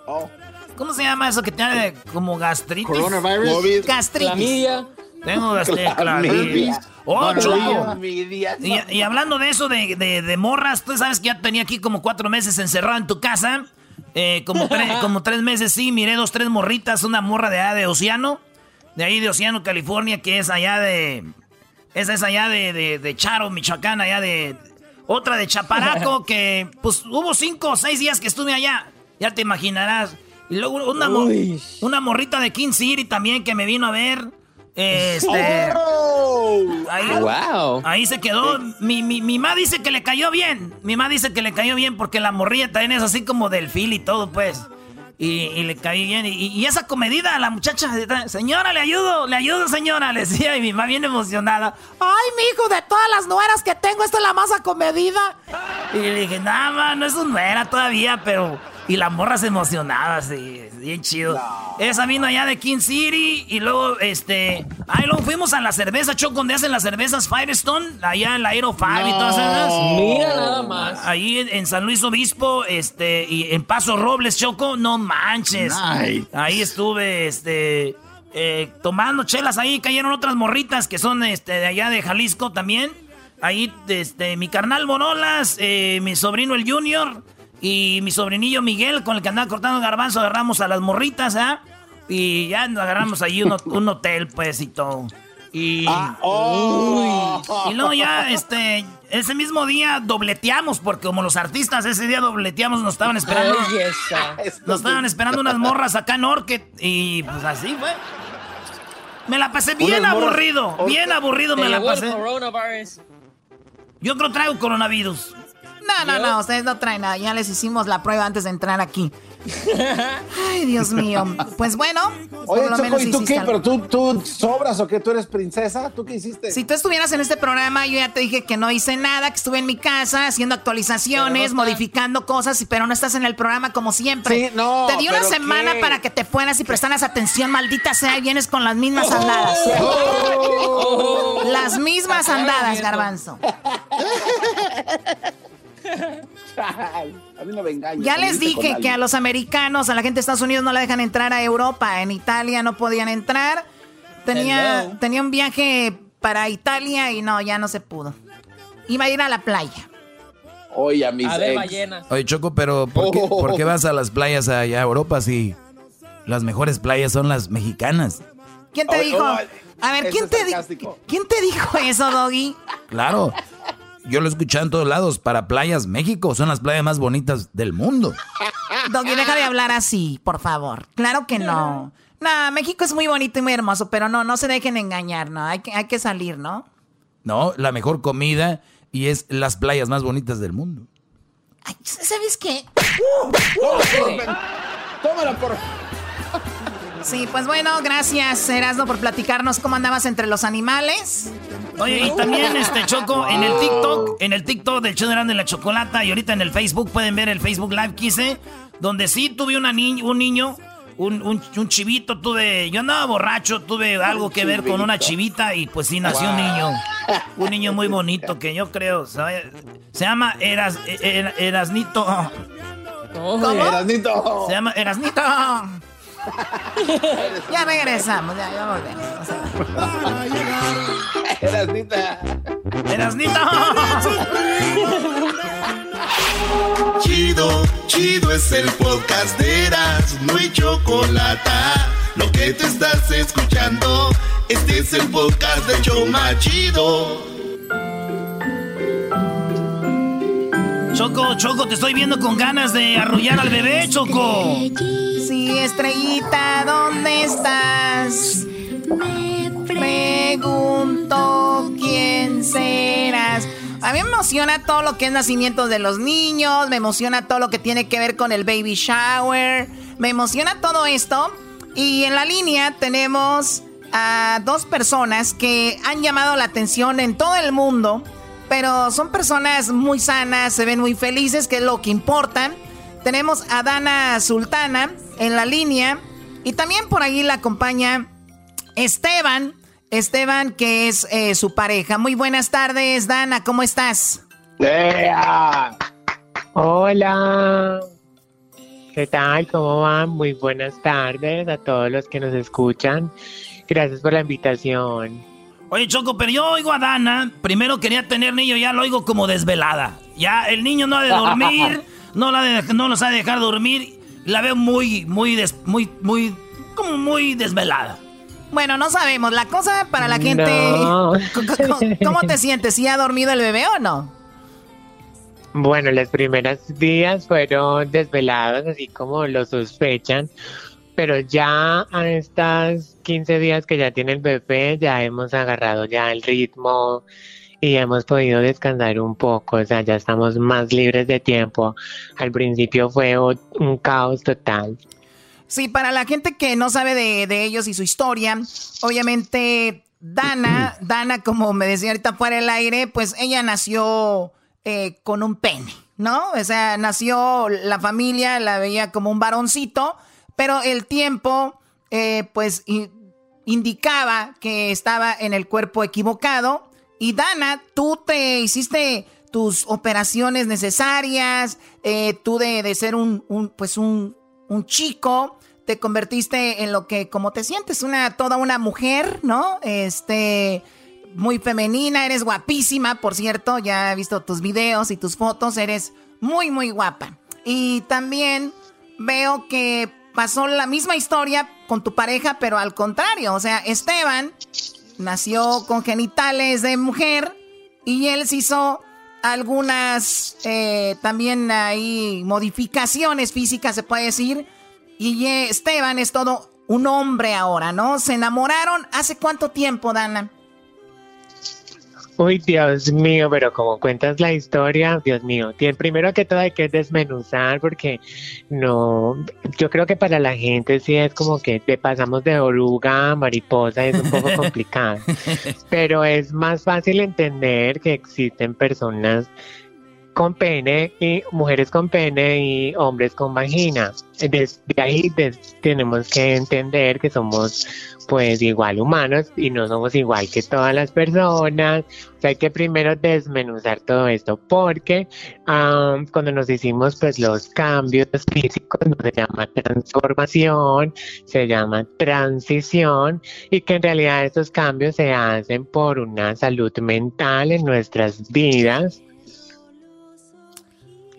Oh. ¿Cómo se llama eso que te arde como gastritis? Coronavirus. COVID. Gastritis. Clamidia. Tengo gastritis. Clamidia. Oh. Clamidia. Y, y hablando de eso de, de- de morras, tú sabes que ya tenía aquí como cuatro meses encerrado en tu casa. Eh, como, tre- como tres meses, sí, miré dos, tres morritas. Una morra de allá de Océano, de ahí de Océano, California, que es allá de. Esa es allá de, de, de Charo, Michoacán, allá de. Otra de Chaparaco, que pues hubo cinco o seis días que estuve allá. Ya te imaginarás. Y luego una, mo- una morrita de King City también que me vino a ver. Este. Ahí, Wow. ahí se quedó. Mi, mi, mi mamá dice que le cayó bien. Mi mamá dice que le cayó bien porque la morrilla también es así como del fil y todo, pues. Y, le cayó bien. Y, esa comedida, la muchacha, señora, le ayudo, le ayudo, señora, le decía. Y mi mamá bien emocionada. Ay, mijo, de todas las nueras que tengo, esta es la más acomedida. Y le dije, nada, no es un nuera todavía, pero. Y la morra se emocionaba, así, bien chido. Esa vino allá de King City y luego, este. Ahí luego fuimos a la cerveza, Choc, donde hacen las cervezas Firestone, allá en la Aero 5 y todas esas. Mira nada más. Ahí en, en San Luis Obispo, este, y en Paso Robles, Choco, no manches. Nice. Ahí estuve, este. eh, tomando chelas ahí, cayeron otras morritas que son este, de allá de Jalisco también. Ahí, este, mi carnal Bonolas, eh, mi sobrino el Junior y mi sobrinillo Miguel, con el que andaba cortando garbanzo, agarramos a las morritas, ¿ah? Y ya nos agarramos ahí un, un hotel, pues, y todo. Y, oh. y luego ya, este, ese mismo día dobleteamos, porque como los artistas ese día dobleteamos, nos estaban esperando. Ay, esa. Nos estaban esperando unas morras acá en Orchid y pues así fue. Me la pasé bien aburrido, bien aburrido me la pasé. coronavirus. Yo creo que traigo coronavirus. No, no, no, ustedes no traen nada. Ya les hicimos la prueba antes de entrar aquí. Ay, Dios mío. Pues bueno, por Oye, lo Choco, menos ¿y tú qué? algo. ¿Pero tú, tú sobras o qué? ¿Tú eres princesa? ¿Tú qué hiciste? Si tú estuvieras en este programa, yo ya te dije que no hice nada, que estuve en mi casa haciendo actualizaciones, modificando cosas, pero no estás en el programa como siempre. Sí, no, te di una ¿pero semana qué? para que te fueras y prestaras atención, maldita sea, y vienes con las mismas andadas. Oh. La Las mismas andadas, garbanzo. A mí no me engañes. Ya les dije que a los americanos, a la gente de Estados Unidos no la dejan entrar a Europa. En Italia no podían entrar. Tenía, Hello. tenía un viaje para Italia y no, ya no se pudo. Iba a ir a la playa. Oye, a mis A ver, ex. ballenas. Oye, Choco, pero ¿por qué, Oh. por qué vas a las playas allá a Europa si las mejores playas son las mexicanas? ¿Quién te dijo? oh, A ver, ¿quién te. ¿quién te dijo eso, Doggy? Claro. Yo lo he escuchado en todos lados. Para playas, México son las playas más bonitas del mundo. Doggy, deja de hablar así, por favor. Claro que no. No, México es muy bonito y muy hermoso, pero no, no se dejen engañar, ¿no? Hay que, hay que salir, ¿no? No, la mejor comida y es las playas más bonitas del mundo. Ay, ¿Sabes qué? Tómala por. Sí, pues bueno, gracias, Erasmo, por platicarnos cómo andabas entre los animales. Oye, y también este Choco, en el TikTok, en el TikTok del show de Erasmo y la Chocolata, y ahorita en el Facebook, pueden ver el Facebook Live que hice, donde sí tuve una ni- un niño, un, un- un chivito, tuve, yo andaba borracho, tuve algo que ver con una chivita y pues sí nació un niño. Un niño muy bonito que yo creo, se llama Eras, Er- Erasnito. ¿Cómo? Erasnito. Se llama Erasnito. Ya regresamos, ya, ya volvemos. Erasnita. Erasnito. Chido, chido es el podcast de Eras, no hay chocolate. Lo que te estás escuchando, este es el podcast de Choma Chido. Choco, Choco, te estoy viendo con ganas de arrullar al bebé, Choco. Sí, estrellita, ¿dónde estás? Me pregunto quién serás. A mí me emociona todo lo que es nacimiento de los niños, me emociona todo lo que tiene que ver con el baby shower, me emociona todo esto. Y en la línea tenemos a dos personas que han llamado la atención en todo el mundo, pero son personas muy sanas, se ven muy felices, que es lo que importa. Tenemos a Dana Sultana en la línea y también por ahí la acompaña Esteban. Esteban, que es eh, su pareja. Muy buenas tardes, Dana, ¿cómo estás? Hola. ¿Qué tal? ¿Cómo van? Muy buenas tardes a todos los que nos escuchan. Gracias por la invitación. Oye, Choco, pero yo oigo a Dana. Primero quería tener niño, ya lo oigo como desvelada. Ya el niño no ha de dormir, no, la de- no los ha de dejar dormir. La veo muy, muy, des- muy, muy, como muy desvelada. Bueno, no sabemos. La cosa para la gente. No. ¿Cómo, cómo- cómo te sientes? ¿Si ha dormido el bebé o no? Bueno, los primeros días fueron desvelados, así como lo sospechan, pero ya a estas 15 días que ya tiene el bebé, ya hemos agarrado ya el ritmo y hemos podido descansar un poco, o sea, ya estamos más libres de tiempo. Al principio fue un caos total. Sí, para la gente que no sabe de, de ellos y su historia, obviamente Dana, Dana, como me decía ahorita fuera del aire, pues ella nació eh, con un pene, ¿no? O sea, nació la familia, la veía como un varoncito, pero el tiempo, eh, pues, indicaba que estaba en el cuerpo equivocado. Y Dana, tú te hiciste tus operaciones necesarias, eh, tú de, de ser un, un, pues un, un chico, te convertiste en lo que, como te sientes, una, toda una mujer, ¿no? Este, muy femenina, eres guapísima, por cierto, ya he visto tus videos y tus fotos, eres muy, muy guapa. Y también veo que pasó la misma historia con tu pareja, pero al contrario, o sea, Esteban nació con genitales de mujer y él se hizo algunas eh, también hay modificaciones físicas, se puede decir. Y eh, Esteban es todo un hombre ahora, ¿no? Se enamoraron hace cuánto tiempo, Dana. Uy, Dios mío, pero como cuentas la historia, Dios mío, tien- primero que todo hay que desmenuzar porque no, yo creo que para la gente sí es como que te pasamos de oruga a mariposa, es un poco complicado, pero es más fácil entender que existen personas con pene y mujeres con pene y hombres con vagina. Desde ahí tenemos que entender que somos pues igual humanos y no somos igual que todas las personas. Hay que primero desmenuzar todo esto porque ah, cuando nos hicimos pues los cambios físicos no se llama transformación, se llama transición y que en realidad estos cambios se hacen por una salud mental en nuestras vidas.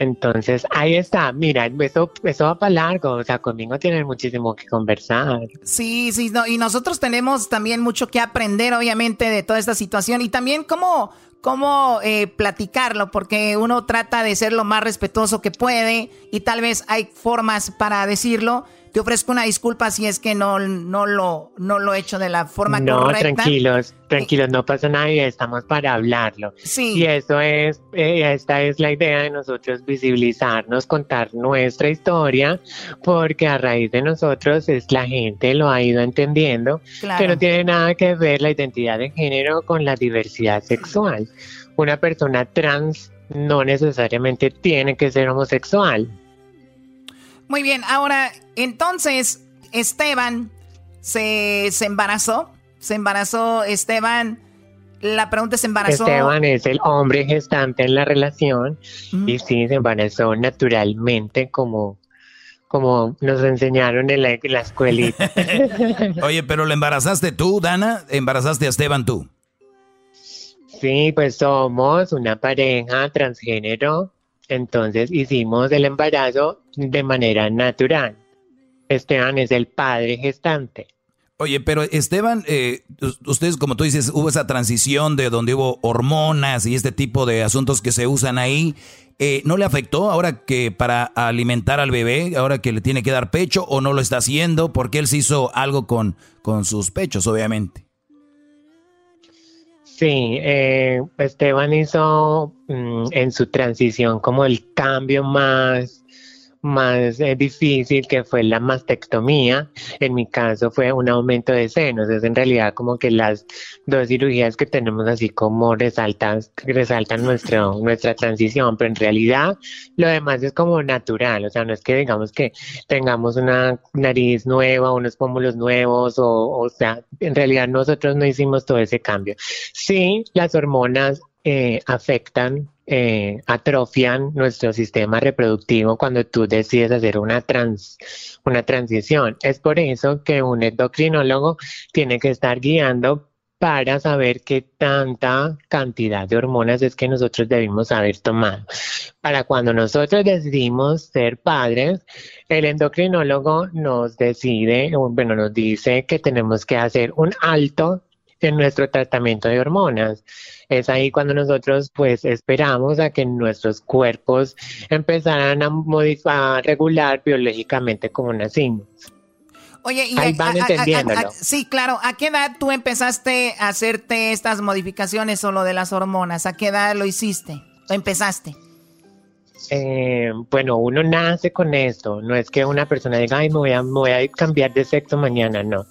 Entonces, ahí está, mira, eso, eso va para largo, o sea, conmigo tienen muchísimo que conversar. Sí, sí, no, y nosotros tenemos también mucho que aprender, obviamente, de toda esta situación y también cómo, cómo eh, platicarlo, porque uno trata de ser lo más respetuoso que puede y tal vez hay formas para decirlo. Te ofrezco una disculpa si es que no, no, lo, no lo he hecho de la forma No, correcta. tranquilos, tranquilos, no pasa nada y estamos para hablarlo. Sí. Y eso es, eh, esta es la idea de nosotros visibilizarnos, contar nuestra historia, porque a raíz de nosotros es la gente lo ha ido entendiendo, Claro. que no tiene nada que ver la identidad de género con la diversidad sexual. Una persona trans no necesariamente tiene que ser homosexual. Muy bien, ahora, entonces, Esteban se, se embarazó. Se embarazó Esteban. La pregunta es, ¿se embarazó? Esteban es el hombre gestante en la relación y sí, se embarazó naturalmente como, como nos enseñaron en la, en la escuelita. Oye, pero ¿lo embarazaste tú, Dana? ¿Embarazaste a Esteban tú? Sí, pues somos una pareja transgénero, entonces hicimos el embarazo de manera natural. Esteban es el padre gestante. Oye, pero Esteban, eh, us- ustedes, como tú dices, hubo esa transición de donde hubo hormonas y este tipo de asuntos que se usan ahí. Eh, ¿No le afectó ahora que para alimentar al bebé, ahora que le tiene que dar pecho o no lo está haciendo? Porque él se hizo algo con, con sus pechos, obviamente. Sí, eh, Esteban hizo mm, en su transición como el cambio más, más eh, difícil que fue la mastectomía. En mi caso fue un aumento de senos. Es en realidad como que las dos cirugías que tenemos así como resaltan, resaltan nuestro, nuestra transición, pero en realidad lo demás es como natural. O sea, no es que digamos que tengamos una nariz nueva, unos pómulos nuevos, o, o sea, en realidad nosotros no hicimos todo ese cambio. Sí, las hormonas eh, afectan, eh, atrofian nuestro sistema reproductivo cuando tú decides hacer una, trans, una transición. Es por eso que un endocrinólogo tiene que estar guiando para saber qué tanta cantidad de hormonas es que nosotros debimos haber tomado. Para cuando nosotros decidimos ser padres, el endocrinólogo nos decide, bueno, nos dice que tenemos que hacer un alto en nuestro tratamiento de hormonas. Es ahí cuando nosotros pues esperamos a que nuestros cuerpos empezaran a a regular biológicamente como nacimos. Oye, y Ahí van a- entendiéndolo. a- sí, claro. ¿A qué edad tú empezaste a hacerte estas modificaciones o lo de las hormonas? ¿A qué edad lo hiciste? ¿O empezaste? Eh, bueno, uno nace con esto, no es que una persona diga, ay, me voy, a, me voy a cambiar de sexo mañana, no.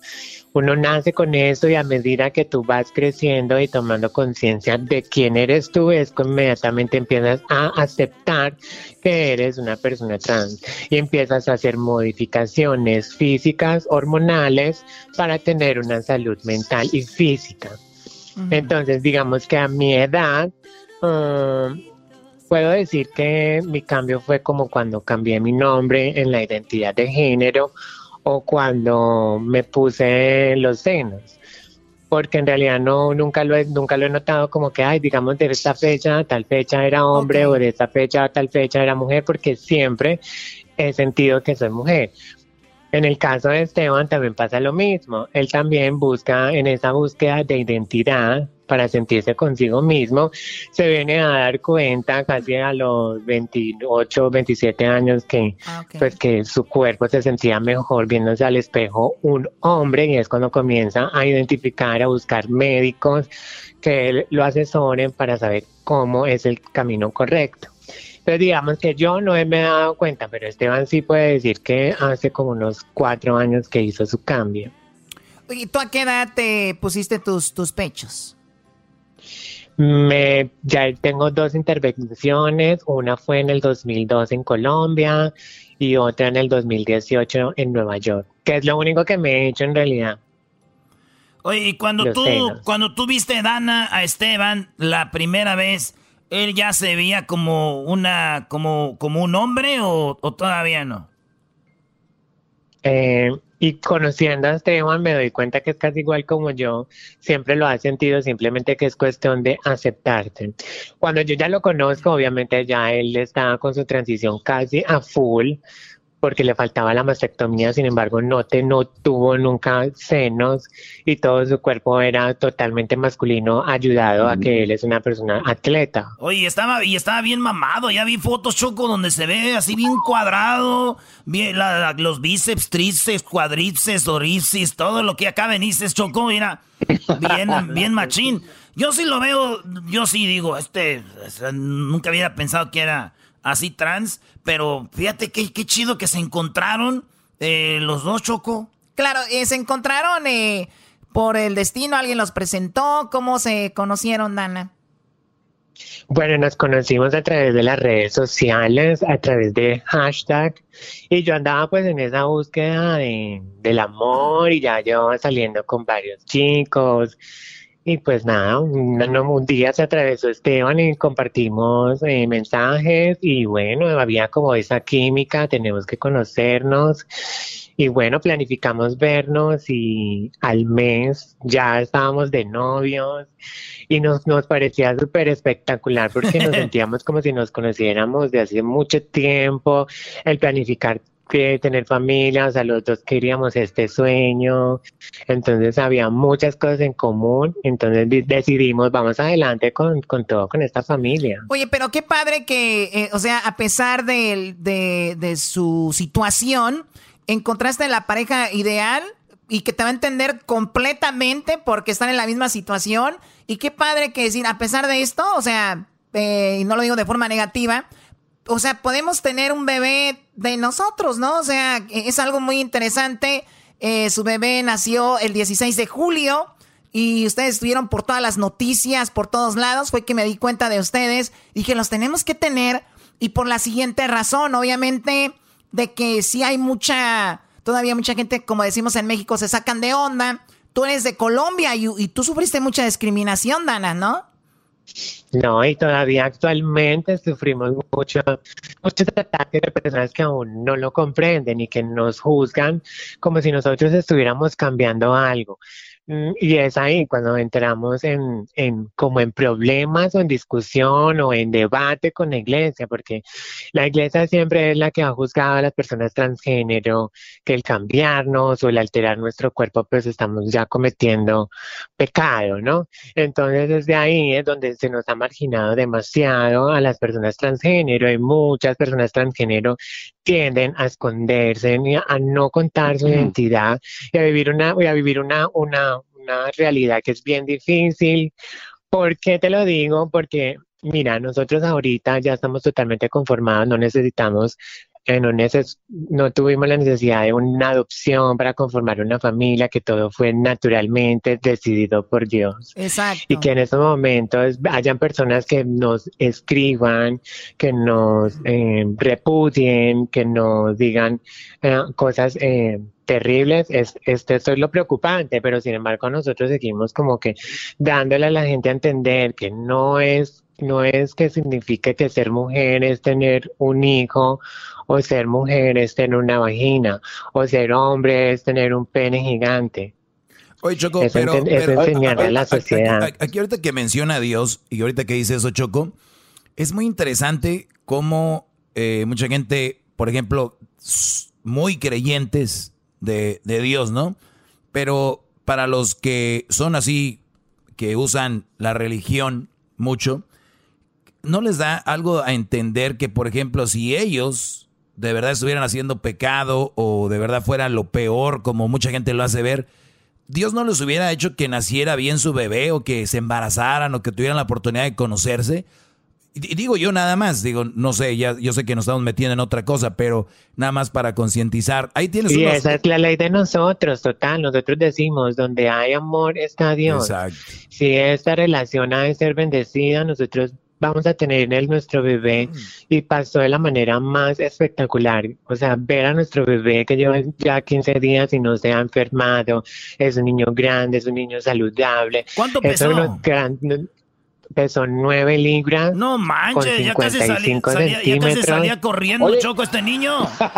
Uno nace con eso y a medida que tú vas creciendo y tomando conciencia de quién eres tú, es que inmediatamente empiezas a aceptar que eres una persona trans y empiezas a hacer modificaciones físicas, hormonales, para tener una salud mental y física. Entonces, digamos que a mi edad, um, puedo decir que mi cambio fue como cuando cambié mi nombre en la identidad de género o cuando me puse los senos. Porque en realidad no, nunca lo he, nunca lo he notado como que, ay, digamos, de esta fecha a tal fecha era hombre o de esta fecha a tal fecha era mujer, porque siempre he sentido que soy mujer. En el caso de Esteban también pasa lo mismo. Él también busca en esa búsqueda de identidad para sentirse consigo mismo. Se viene a dar cuenta casi a los 28, 27 años que, pues, que su cuerpo se sentía mejor viéndose al espejo un hombre y es cuando comienza a identificar, a buscar médicos que lo asesoren para saber cómo es el camino correcto. Pero digamos que yo no me he dado cuenta, pero Esteban sí puede decir que hace como unos cuatro años que hizo su cambio. Oye, ¿tú a qué edad te pusiste tus, tus pechos? Me, ya tengo dos intervenciones, una fue en el 2002 en Colombia y otra en el 2018 en Nueva York, que es lo único que me he hecho en realidad. Oye, y cuando Los tú, senos. cuando tú viste Dana a Esteban la primera vez, ¿él ya se veía como una, como, como un hombre o, o todavía no? Eh, y conociendo a Esteban me doy cuenta que es casi igual como yo, siempre lo ha sentido, simplemente que es cuestión de aceptarse. Cuando yo ya lo conozco, obviamente ya él estaba con su transición casi a full, porque le faltaba la mastectomía, sin embargo no, te, no tuvo nunca senos y todo su cuerpo era totalmente masculino, ayudado a que él es una persona atleta. Oye, estaba, y estaba bien mamado. Ya vi fotos, Choco, donde se ve así bien cuadrado. Bien, la- la- los bíceps, tríceps, cuadríceps, oríceps, todo lo que acá venices, Choco, mira. Bien, bien machín. Yo sí lo veo, yo sí digo, este, nunca había pensado que era así trans, pero fíjate qué, qué chido que se encontraron eh, los dos, Choco. Claro, eh, se encontraron eh, por el destino, alguien los presentó, ¿cómo se conocieron, Dana? Bueno, nos conocimos a través de las redes sociales, a través de hashtag, y yo andaba pues en esa búsqueda de, del amor y ya llevaba saliendo con varios chicos. Y pues nada, un, día se atravesó Esteban y compartimos eh, mensajes y bueno, había como esa química, tenemos que conocernos. Y bueno, planificamos vernos y al mes ya estábamos de novios y nos, nos parecía súper espectacular porque nos sentíamos como si nos conociéramos de hace mucho tiempo, el planificar que tener familia, o sea, los dos queríamos este sueño, entonces había muchas cosas en común, entonces di- decidimos, vamos adelante con, con todo, con esta familia. Oye, pero qué padre que, eh, o sea, a pesar de, de, de su situación, encontraste la pareja ideal y que te va a entender completamente porque están en la misma situación. Y qué padre que decir, a pesar de esto, o sea, eh, y no lo digo de forma negativa, o sea, podemos tener un bebé de nosotros, ¿no? O sea, es algo muy interesante. Eh, su bebé nació el 16 de julio y ustedes estuvieron por todas las noticias, por todos lados. Fue que me di cuenta de ustedes. Dije, los tenemos que tener y por la siguiente razón, obviamente, de que sí hay mucha, todavía mucha gente, como decimos en México, se sacan de onda. Tú eres de Colombia y tú sufriste mucha discriminación, Dana, ¿no? No, y todavía actualmente sufrimos mucho, muchos ataques de personas que aún no lo comprenden y que nos juzgan como si nosotros estuviéramos cambiando algo. Mm, Y es ahí cuando entramos en, en como en problemas o en discusión o en debate con la iglesia, porque la iglesia siempre es la que ha juzgado a las personas transgénero, que el cambiarnos o el alterar nuestro cuerpo, pues estamos ya cometiendo pecado, ¿no? Entonces desde ahí es donde se nos ha marginado demasiado a las personas transgénero y muchas personas transgénero tienden a esconderse y a, no contar su identidad y a vivir una, y a vivir una, una, una realidad que es bien difícil. ¿Por qué te lo digo? Porque mira, nosotros ahorita ya estamos totalmente conformados, no necesitamos eh, no, neces- no tuvimos la necesidad de una adopción para conformar una familia, que todo fue naturalmente decidido por Dios. Exacto. Y que en estos momentos hayan personas que nos escriban, que nos eh, repudien, que nos digan eh, cosas eh, terribles, es, este, esto es lo preocupante, pero sin embargo nosotros seguimos como que dándole a la gente a entender que no es, no es que signifique que ser mujer es tener un hijo o ser mujer es tener una vagina o ser hombre es tener un pene gigante. Oye, Choco, Es pero, enten- es pero- enseñarle a la aquí- sociedad. Aquí, aquí ahorita que menciona a Dios y ahorita que dice eso, Choco, es muy interesante cómo eh, mucha gente, por ejemplo, muy creyentes de, de Dios, ¿no? Pero para los que son así, que usan la religión mucho, ¿no les da algo a entender que, por ejemplo, si ellos de verdad estuvieran haciendo pecado o de verdad fuera lo peor, como mucha gente lo hace ver, Dios no les hubiera hecho que naciera bien su bebé o que se embarazaran o que tuvieran la oportunidad de conocerse? Y digo yo nada más, digo, no sé, ya yo sé que nos estamos metiendo en otra cosa, pero nada más para concientizar. Ahí tienes unos- esa es la ley de nosotros, total. Nosotros decimos, donde hay amor está Dios. Exacto. Si esta relación ha de ser bendecida, nosotros vamos a tener el nuestro bebé Mm. y pasó de la manera más espectacular. O sea, ver a nuestro bebé que lleva ya 15 días y no se ha enfermado, es un niño grande, es un niño saludable. ¿Cuánto pesó? pesó 9 libras. No manches, ya casi salía, 55 salía- ya casi salía corriendo, Oye. Choco, este niño.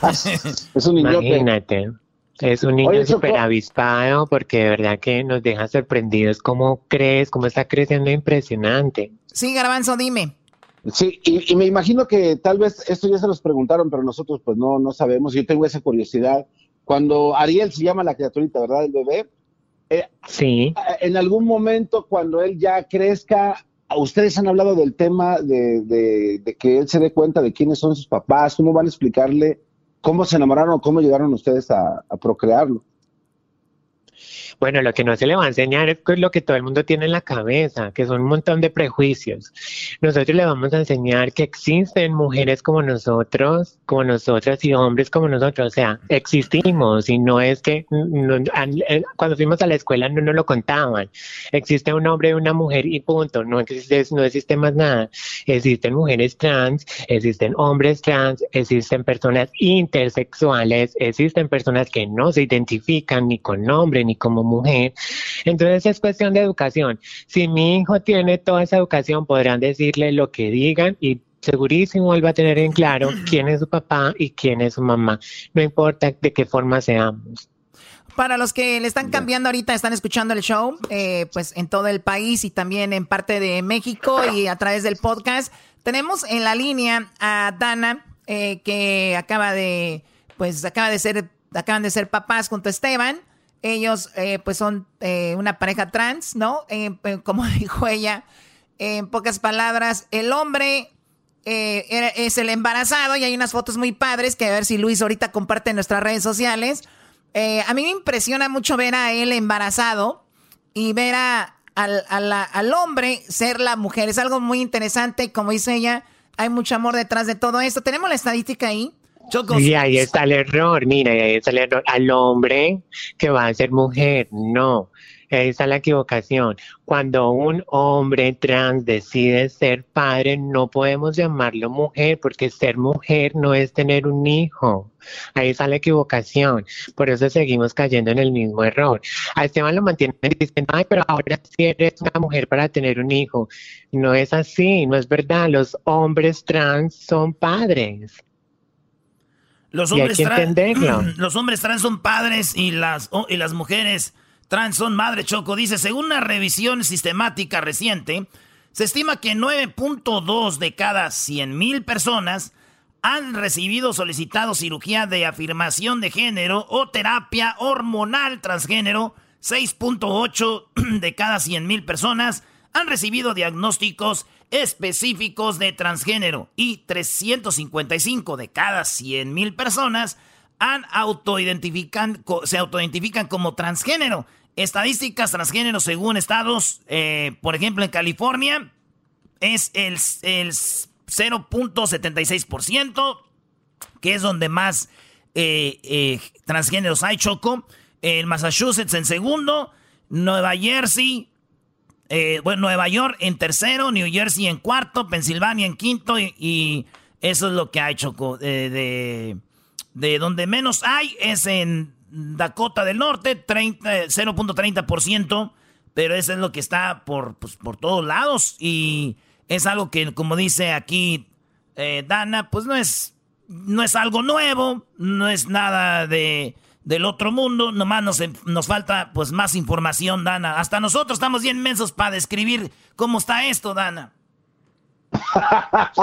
Es un niñote. Imagínate. Es un niño súper avispado porque de verdad que nos deja sorprendidos cómo crees, cómo está creciendo impresionante. Sí, Garbanzo, dime. Sí, y, y me imagino que tal vez esto ya se los preguntaron, pero nosotros pues no, no sabemos. Yo tengo esa curiosidad. Cuando Ariel se llama la criaturita, ¿verdad? El bebé. eh, Sí. En algún momento, cuando él ya crezca, ustedes han hablado del tema de, de- de que él se dé cuenta de quiénes son sus papás, cómo van a explicarle cómo se enamoraron o cómo llegaron ustedes a, a procrearlo. Bueno, lo que no se le va a enseñar es lo que todo el mundo tiene en la cabeza, que son un montón de prejuicios. Nosotros le vamos a enseñar que existen mujeres como nosotros, como nosotras y hombres como nosotros. O sea, existimos y no es que eh, cuando fuimos a la escuela no nos lo contaban. Existe un hombre y una mujer y punto. No existe, no existe más nada. Existen mujeres trans, existen hombres trans, existen personas intersexuales, existen personas que no se identifican ni con hombre ni como mujer. Entonces es cuestión de educación. Si mi hijo tiene toda esa educación, podrán decirle lo que digan y segurísimo él va a tener en claro quién es su papá y quién es su mamá. No importa de qué forma seamos. Para los que le están cambiando ahorita, están escuchando el show, eh, pues en todo el país y también en parte de México y a través del podcast, tenemos en la línea a Dana, eh, que acaba de, pues acaba de ser, acaban de ser papás junto a Esteban. Ellos, eh, pues son eh, una pareja trans, ¿no? Eh, eh, como dijo ella, en pocas palabras, el hombre eh, es el embarazado y hay unas fotos muy padres que a ver si Luis ahorita comparte en nuestras redes sociales. A mí me impresiona mucho ver a él embarazado y ver a- al, al hombre ser la mujer. Es algo muy interesante como dice ella, hay mucho amor detrás de todo esto. Tenemos la estadística ahí. Y ahí está el error, mira, y ahí está el error. Al hombre que va a ser mujer, no. Ahí está la equivocación. Cuando un hombre trans decide ser padre, no podemos llamarlo mujer, porque ser mujer no es tener un hijo. Ahí está la equivocación. Por eso seguimos cayendo en el mismo error. A Esteban lo mantienen diciendo, ay, pero ahora sí eres una mujer para tener un hijo. No es así, no es verdad. Los hombres trans son padres. Los hombres, trans, entenderlo. los hombres trans son padres y las, oh, y las mujeres trans son madre Choco. Dice, según una revisión sistemática reciente, se estima que 9.2 de cada 100 mil personas han recibido solicitado cirugía de afirmación de género o terapia hormonal transgénero. 6.8 de cada 100 mil personas han recibido diagnósticos específicos de transgénero y 355 de cada 100 mil personas se autoidentifican como transgénero. Estadísticas transgénero según estados, eh, por ejemplo en California es el, el 0.76%, que es donde más eh, eh, transgéneros hay, Choco. En Massachusetts en segundo, Nueva Jersey, eh, bueno, Nueva York en tercero, New Jersey en cuarto, Pensilvania en quinto y, eso es lo que hay, Choco. Eh, de, de donde menos hay es en Dakota del Norte, 30, 0.30%, pero eso es lo que está por, pues, por todos lados y es algo que, como dice aquí eh, Dana, pues no es, no es algo nuevo, no es nada de, del otro mundo, nomás nos, nos falta pues más información, Dana. Hasta nosotros estamos bien mensos para describir cómo está esto, Dana.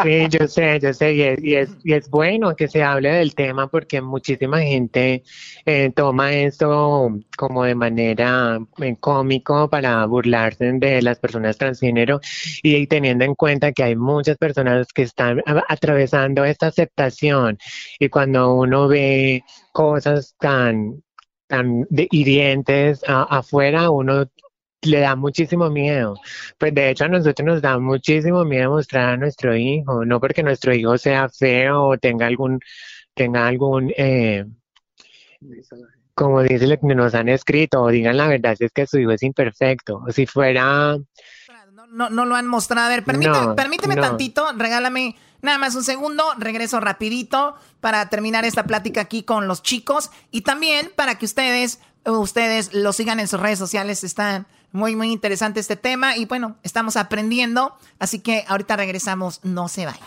Sí, yo sé, yo sé, y es, y es, y es bueno que se hable del tema porque muchísima gente eh, toma esto como de manera eh, cómico para burlarse de las personas transgénero y, teniendo en cuenta que hay muchas personas que están atravesando esta aceptación. Y cuando uno ve cosas tan tan hirientes afuera, uno le da muchísimo miedo. Pues de hecho a nosotros nos da muchísimo miedo mostrar a nuestro hijo, no porque nuestro hijo sea feo o tenga algún, tenga algún, eh, como dice lo que nos han escrito, o digan la verdad, si es que su hijo es imperfecto. O si fuera, No, no lo han mostrado. A ver, permíteme, No, permíteme no. tantito, regálame nada más un segundo, regreso rapidito para terminar esta plática aquí con los chicos y también para que ustedes, ustedes lo sigan en sus redes sociales, está muy, muy interesante este tema y bueno, estamos aprendiendo, así que ahorita regresamos, no se vayan.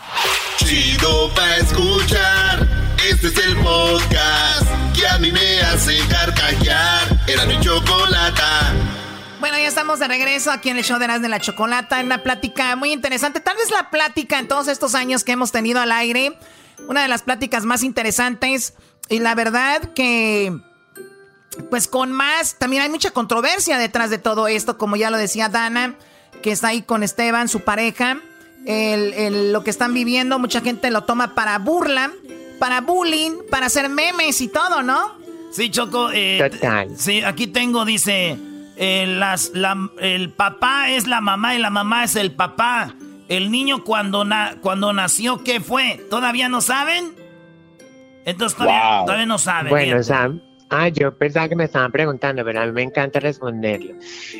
Chido pa' escuchar. Este es el podcast que a mí me hace carcajear. Era mi chocolata. Bueno, ya estamos de regreso aquí en el show de Erasmo de la Chocolata, en una plática muy interesante. Tal vez la plática en todos estos años que hemos tenido al aire, una de las pláticas más interesantes. Y la verdad que, pues con más, también hay mucha controversia detrás de todo esto, como ya lo decía Dana, que está ahí con Esteban, su pareja. El- el- lo que están viviendo, mucha gente lo toma para burla, para bullying, para hacer memes y todo, ¿no? Sí, Choco. eh, Total. Sí, aquí tengo, dice, eh, las, la- el papá es la mamá y la mamá es el papá. El niño cuando, na- cuando nació, ¿qué fue? ¿Todavía no saben? Entonces todavía, Wow. todavía no saben. Bueno, bien. sea, ah, yo pensaba que me estaban preguntando, pero a mí me encanta responderlo.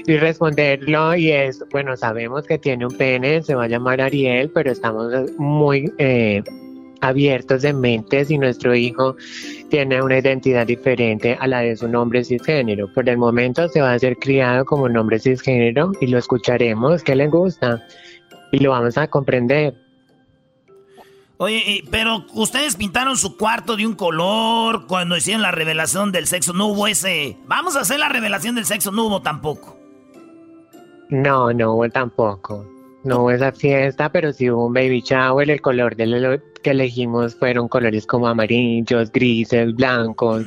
Y responderlo y es, bueno, sabemos que tiene un pene, se va a llamar Ariel, pero estamos muy eh, abiertos de mente si nuestro hijo tiene una identidad diferente a la de su nombre cisgénero. Por el momento se va a ser criado como nombre cisgénero y lo escucharemos, que le gusta, y lo vamos a comprender. Oye, eh, pero ustedes pintaron su cuarto de un color cuando hicieron la revelación del sexo. No hubo ese. Vamos a hacer la revelación del sexo. No hubo tampoco. No, no hubo tampoco. No hubo esa fiesta, pero sí hubo un baby shower. El color de lo que elegimos fueron colores como amarillos, grises, blancos.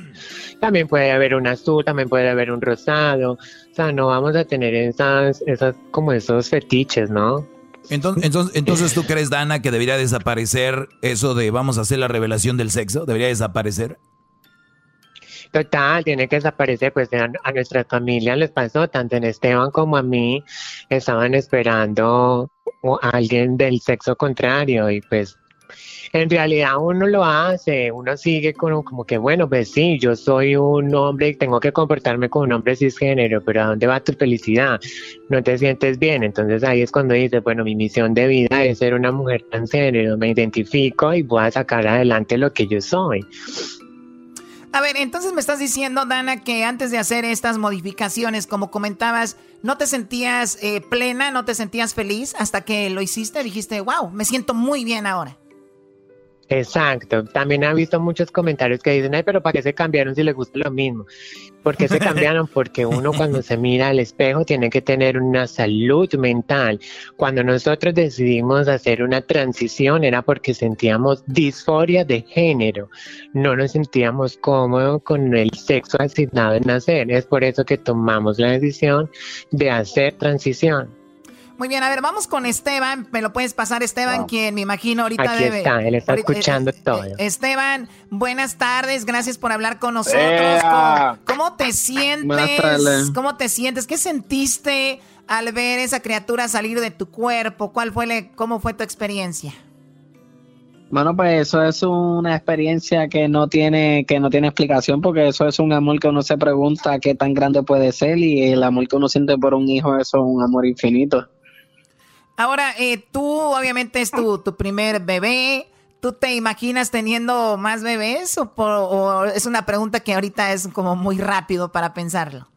También puede haber un azul, también puede haber un rosado. O sea, no vamos a tener esas, esas como esos fetiches, ¿no? Entonces, entonces, entonces, ¿tú crees, Dana, que debería desaparecer eso de vamos a hacer la revelación del sexo? ¿Debería desaparecer? Total, tiene que desaparecer, pues a, a nuestra familia les pasó, tanto en Esteban como a mí, estaban esperando a alguien del sexo contrario y pues en realidad uno lo hace, uno sigue con, como que bueno, pues sí, yo soy un hombre y tengo que comportarme como un hombre cisgénero, pero ¿a dónde va tu felicidad? No te sientes bien, entonces ahí es cuando dices, bueno, mi misión de vida es ser una mujer transgénero, me identifico y voy a sacar adelante lo que yo soy. A ver, entonces me estás diciendo, Dana, que antes de hacer estas modificaciones, como comentabas, no te sentías eh, plena, no te sentías feliz hasta que lo hiciste, dijiste, wow, me siento muy bien ahora. Exacto. También ha visto muchos comentarios que dicen, ay, pero ¿para qué se cambiaron si les gusta lo mismo? ¿Por qué se cambiaron? Porque uno cuando se mira al espejo tiene que tener una salud mental. Cuando nosotros decidimos hacer una transición era porque sentíamos disforia de género. No nos sentíamos cómodos con el sexo asignado en nacer. Es por eso que tomamos la decisión de hacer transición. Muy bien, a ver, vamos con Esteban. ¿Me lo puedes pasar, Esteban? Quien me imagino ahorita Aquí debe. está, él está ahorita- escuchando todo. Esteban, buenas tardes, gracias por hablar con nosotros. ¡Ea! ¿Cómo, te sientes? Buenas tardes. ¿Cómo te sientes? ¿Qué sentiste al ver esa criatura salir de tu cuerpo? ¿Cuál fue le- cómo fue tu experiencia? Bueno, pues eso es una experiencia que no tiene que no tiene explicación porque eso es un amor que uno se pregunta qué tan grande puede ser y el amor que uno siente por un hijo eso es un amor infinito. Ahora, eh, tú obviamente es tu, tu primer bebé. ¿Tú te imaginas teniendo más bebés o, por- o es una pregunta que ahorita es como muy rápido para pensarlo?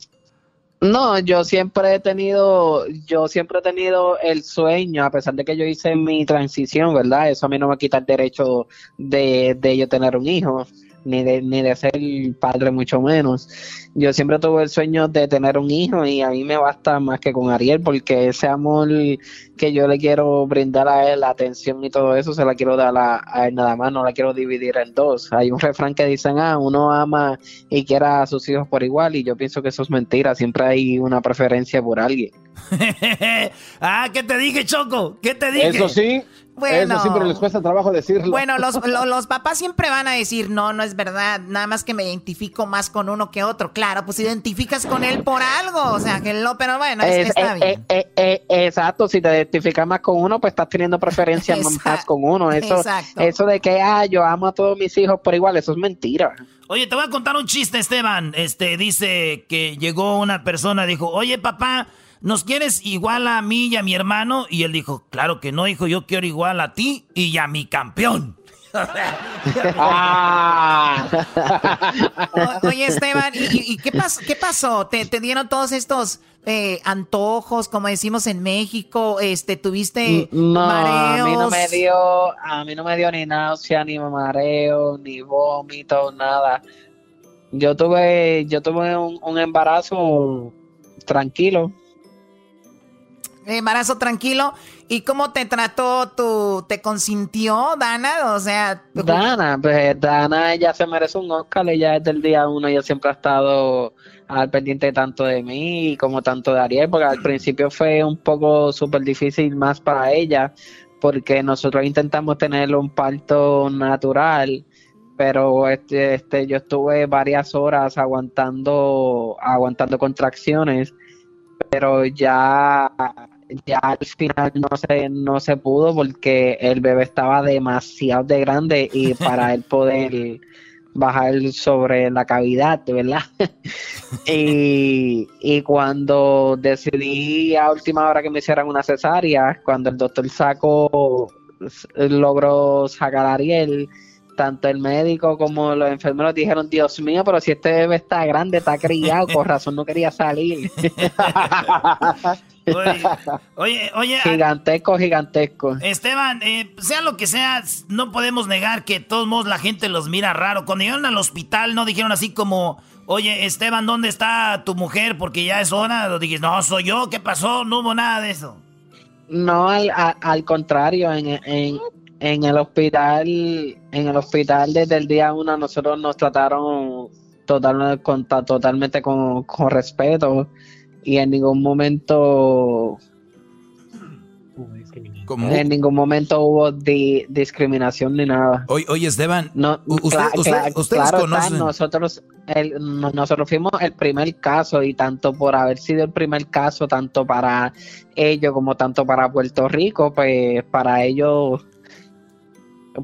No, yo siempre he tenido, yo siempre he tenido el sueño, a pesar de que yo hice mi transición, ¿verdad? Eso a mí no me quita el derecho de, de yo tener un hijo, ni de, ni de ser padre, mucho menos. Yo siempre tuve el sueño de tener un hijo y a mí me basta más que con Ariel, porque ese amor que yo le quiero brindar a él, la atención y todo eso, se la quiero dar a, a él nada más, no la quiero dividir en dos. Hay un refrán que dicen, ah, uno ama y quiere a sus hijos por igual, y yo pienso que eso es mentira, siempre hay una preferencia por alguien. ah, ¿qué te dije, Choco? ¿Qué te dije? Eso sí. Bueno. Eso siempre les cuesta trabajo decirlo. Bueno, los, lo- los papás siempre van a decir, no, no es verdad, nada más que me identifico más con uno que otro. Claro, pues identificas con él por algo, o sea, que lo, pero bueno, es- Es- está eh, bien. eh, eh, eh, exacto, si te identificas más con uno, pues estás teniendo preferencia más con uno. Eso, exacto. eso de que ah, yo amo a todos mis hijos por igual, eso es mentira. Oye, te voy a contar un chiste, Esteban. Este, dice que llegó una persona, dijo, oye, papá, ¿nos quieres igual a mí y a mi hermano? Y él dijo, claro que no, hijo, yo quiero igual a ti y a mi campeón. O- Oye, Esteban, ¿y, qué, pas- qué pasó? ¿Te, te dieron todos estos eh, antojos, como decimos en México? Este, ¿Tuviste No, mareos? a mí no me dio, a mí no me dio ni náusea, ni mareo, ni vómito, nada. Yo tuve, yo tuve un, un embarazo tranquilo. Embarazo tranquilo. ¿Y cómo te trató tu, te consintió, Dana? O sea, Dana, pues Dana ella se merece un Oscar, ella desde el día uno, ella siempre ha estado al pendiente tanto de mí como tanto de Ariel, porque al principio fue un poco súper difícil más para ella, porque nosotros intentamos tener un parto natural, pero este, este, yo estuve varias horas aguantando, aguantando contracciones, pero ya ya al final no se, no se pudo porque el bebé estaba demasiado de grande y para él poder bajar sobre la cavidad, ¿verdad? y, y cuando decidí a última hora que me hicieran una cesárea, cuando el doctor sacó, logró sacar a Ariel, tanto el médico como los enfermeros dijeron, Dios mío, pero si este bebé está grande, está criado, por razón no quería salir. Oye, oye, gigantesco, gigantesco. Esteban, eh, sea lo que sea, no podemos negar que de todos modos la gente los mira raro. Cuando llegaron al hospital no dijeron así como, oye, Esteban, ¿dónde está tu mujer? Porque ya es hora. O dijiste, no, soy yo, ¿qué pasó? No hubo nada de eso. No, al, a- al contrario, en, en, en el hospital, en el hospital desde el día uno nosotros nos trataron total, con, totalmente con, con respeto y en ningún momento ¿Cómo? en ningún momento hubo di- discriminación ni nada. Oye, oye, Esteban, No, usted- cla- usted- cla- ustedes claro está, conocen. nosotros, el- no- nosotros fuimos el primer caso y tanto por haber sido el primer caso, tanto para ellos como tanto para Puerto Rico, pues para ellos,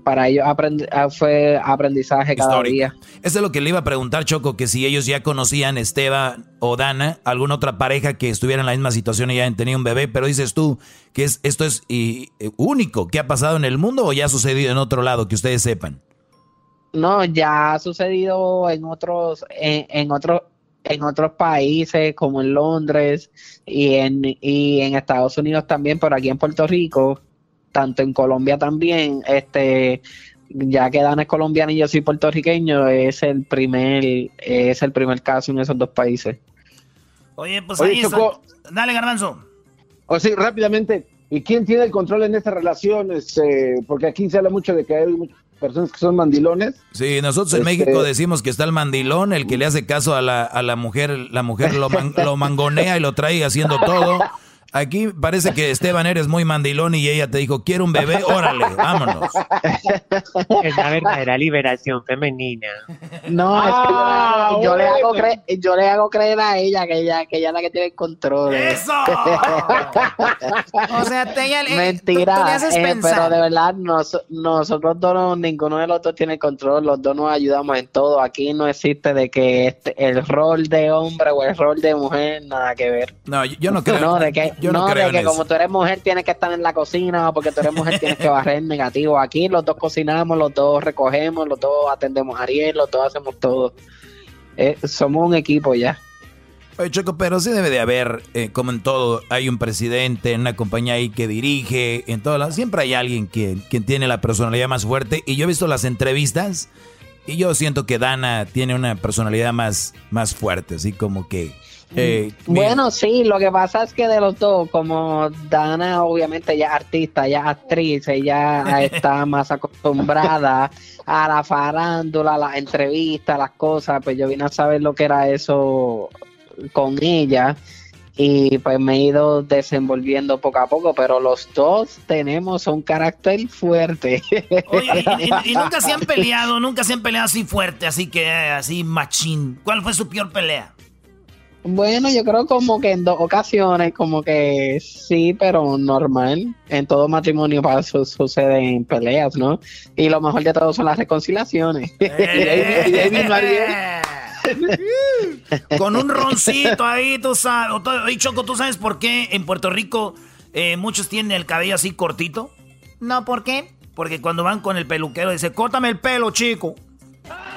para ellos ah, fue aprendizaje cada Histórico. día. Eso es lo que le iba a preguntar, Choco, que si ellos ya conocían Esteban o Dana, alguna otra pareja que estuviera en la misma situación y ya hayan tenido un bebé, pero dices tú que es, esto es y, eh, único, que ha pasado en el mundo o ya ha sucedido en otro lado, que ustedes sepan. No, ya ha sucedido en otros, en, en otros, en otros países como en Londres y en, y en Estados Unidos también, pero aquí en Puerto Rico, tanto en Colombia también, este, ya que Dan es colombiano y yo soy puertorriqueño, es el primer, es el primer caso en esos dos países. Oye, pues Oye, ahí Choco. está. Dale, garbanzo. O sí, rápidamente. ¿Y quién tiene el control en esta relación? Este, porque aquí se habla mucho de que hay muchas personas que son mandilones. Sí, nosotros en Este- México decimos que está el mandilón, el que le hace caso a la, a la mujer, la mujer lo, man- lo mangonea y lo trae haciendo todo. Aquí parece que Esteban eres muy mandilón y ella te dijo, quiero un bebé, órale, vámonos. Es la verdadera liberación femenina. No, es que yo, yo le hago creer, yo le hago creer a ella que ella, que ella es la que tiene el control. ¡Eso! O sea, te, ella, eh, tú- Mentira, tú le haces eh, pero de verdad nos- nosotros dos, no- ninguno de los dos tiene control, los dos nos ayudamos en todo. Aquí no existe de que este, el rol de hombre o el rol de mujer, nada que ver. No, yo, yo no creo. No, de que, yo no no, creo de en que eso. como tú eres mujer tienes que estar en la cocina o porque tú eres mujer tienes que barrer negativo. Aquí los dos cocinamos, los dos recogemos, los dos atendemos a Ariel, los dos hacemos todo. Eh, somos un equipo ya. Oye, Choco, pero sí debe de haber, eh, como en todo, hay un presidente en una compañía ahí que dirige, en todo lado, siempre hay alguien que, que tiene la personalidad más fuerte. Y yo he visto las entrevistas y yo siento que Dana tiene una personalidad más, más fuerte, así como que... eh, Bueno, sí, lo que pasa es que de los dos, como Dana obviamente ya es artista, ya es actriz, ella está más acostumbrada a la farándula, a las entrevistas, las cosas, pues yo vine a saber lo que era eso con ella y pues me he ido desenvolviendo poco a poco, pero los dos tenemos un carácter fuerte. Oye, y, y- y nunca se han peleado, nunca se han peleado así fuerte, así que eh, así machín. ¿Cuál fue su peor pelea? Bueno, yo creo como que en dos ocasiones, como que sí, pero normal. En todo matrimonio pasa, suceden peleas, ¿no? Y lo mejor de todo son las reconciliaciones. Y ahí- y ahí Con un roncito ahí, tú sabes. Oye, Choco, ¿tú sabes por qué en Puerto Rico eh, muchos tienen el cabello así cortito? No, ¿por qué? Porque cuando van con el peluquero dice, córtame el pelo, chico.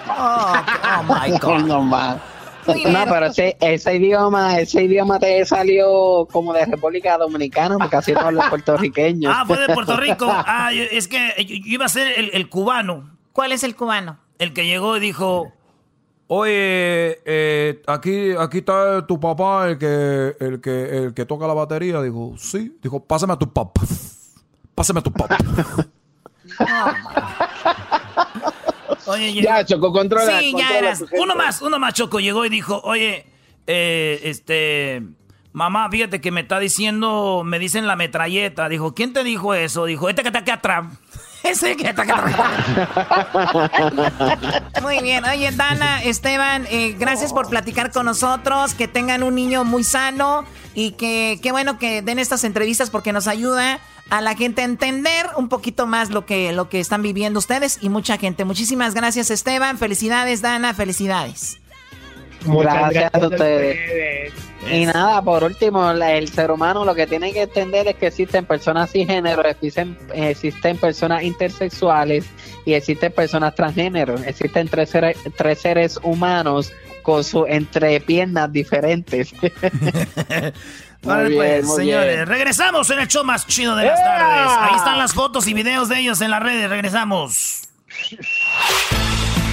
Oh, oh my God. No. No, pero ese, ese idioma, ese idioma te salió como de República Dominicana, porque así no hablan puertorriqueños. Ah, fue de Puerto Rico. Ah, es que yo iba a ser el, el cubano. ¿Cuál es el cubano? El que llegó y dijo, Oye, eh, aquí, aquí está tu papá, el que, el que, el que toca la batería. Dijo, sí. Dijo, pásame a tu papá. Pásame a tu papá. Oye, Ya, Choco, controla. Sí, ya eras. Uno más, uno más, Choco. Llegó y dijo, oye, eh, este, mamá, fíjate que me está diciendo, me dicen la metralleta. Dijo, ¿quién te dijo eso? Dijo, este que está aquí atrás. Ese que. Muy bien. Oye, Dana, Esteban, eh, gracias por platicar con nosotros. Que tengan un niño muy sano y que qué bueno que den estas entrevistas porque nos ayuda a la gente a entender un poquito más lo que, lo que están viviendo ustedes y mucha gente. Muchísimas gracias, Esteban. Felicidades, Dana. Felicidades. Muchas gracias, a ustedes. Y nada, por último, el ser humano lo que tiene que entender es que existen personas sin género, existen, existen personas intersexuales y existen personas transgénero. Existen tres seres, tres seres humanos con sus entrepiernas diferentes. Vale, Muy pues, bien, muy señores, bien. regresamos en el show más chido de las tardes. Ahí están las fotos y videos de ellos en las redes. Regresamos.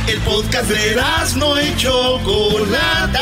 El podcast de no y Chocolata.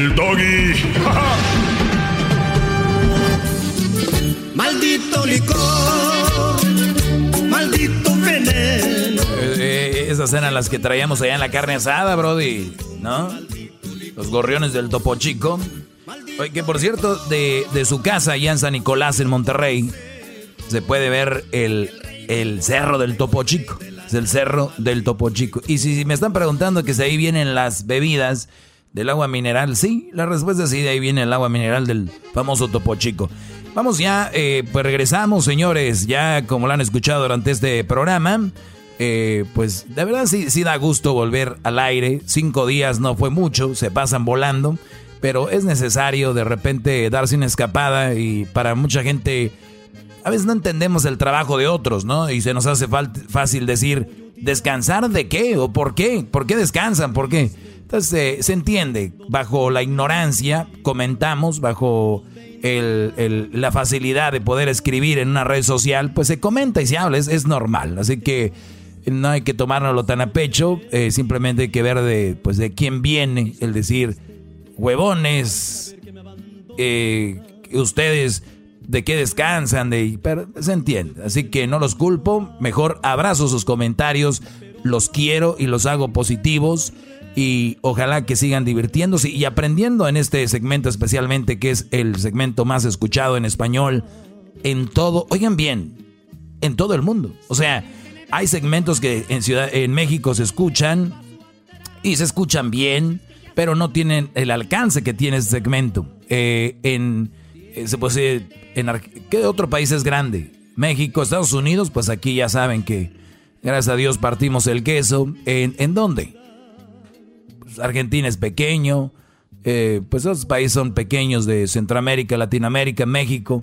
el doggy. Maldito licor, maldito veneno. Eh, eh, esas eran las que traíamos allá en la carne asada, Brody. ¿No? Los gorriones del Topo Chico. Oye, que por cierto, de, de su casa allá en San Nicolás, en Monterrey, se puede ver el, el cerro del Topo Chico. Es el cerro del Topo Chico. Y si, si me están preguntando que si ahí vienen las bebidas del agua mineral, sí, la respuesta es sí, de ahí viene el agua mineral del famoso Topo Chico. Vamos ya, eh, pues regresamos, señores, ya como lo han escuchado durante este programa. eh, pues de verdad sí, sí da gusto volver al aire. Cinco días no fue mucho, se pasan volando, pero es necesario de repente darse una escapada y para mucha gente a veces no entendemos el trabajo de otros, ¿no? Y se nos hace fácil decir, ¿descansar de qué? ¿O por qué? ¿Por qué descansan? ¿Por qué? Entonces eh, se entiende, bajo la ignorancia comentamos, bajo el- la facilidad de poder escribir en una red social, pues se comenta y se habla, es, es normal. Así que no hay que tomárnoslo tan a pecho, eh, simplemente hay que ver de, pues, de quién viene el decir, huevones, eh, ustedes de qué descansan, de, se entiende. Así que no los culpo, mejor abrazo sus comentarios, los quiero y los hago positivos y ojalá que sigan divirtiéndose y aprendiendo en este segmento especialmente que es el segmento más escuchado en español en todo, oigan bien, en todo el mundo. O sea, hay segmentos que en Ciudad en México se escuchan y se escuchan bien, pero no tienen el alcance que tiene ese segmento. Eh, en, eh, se puede decir, en ¿qué otro país es grande? México, Estados Unidos, pues aquí ya saben que gracias a Dios partimos el queso. ¿En, en dónde? Argentina es pequeño, eh, pues esos países son pequeños de Centroamérica, Latinoamérica, México,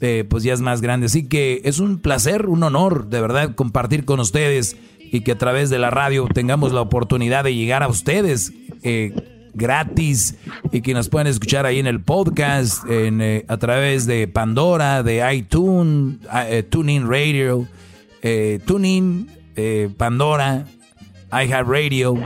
eh, pues ya es más grande. Así que es un placer, un honor, de verdad, compartir con ustedes y que a través de la radio tengamos la oportunidad de llegar a ustedes. Eh, gratis y que nos pueden escuchar ahí en el podcast, en, eh, a través de Pandora, de iTunes, eh, TuneIn Radio, TuneIn, Pandora, iHeartRadio,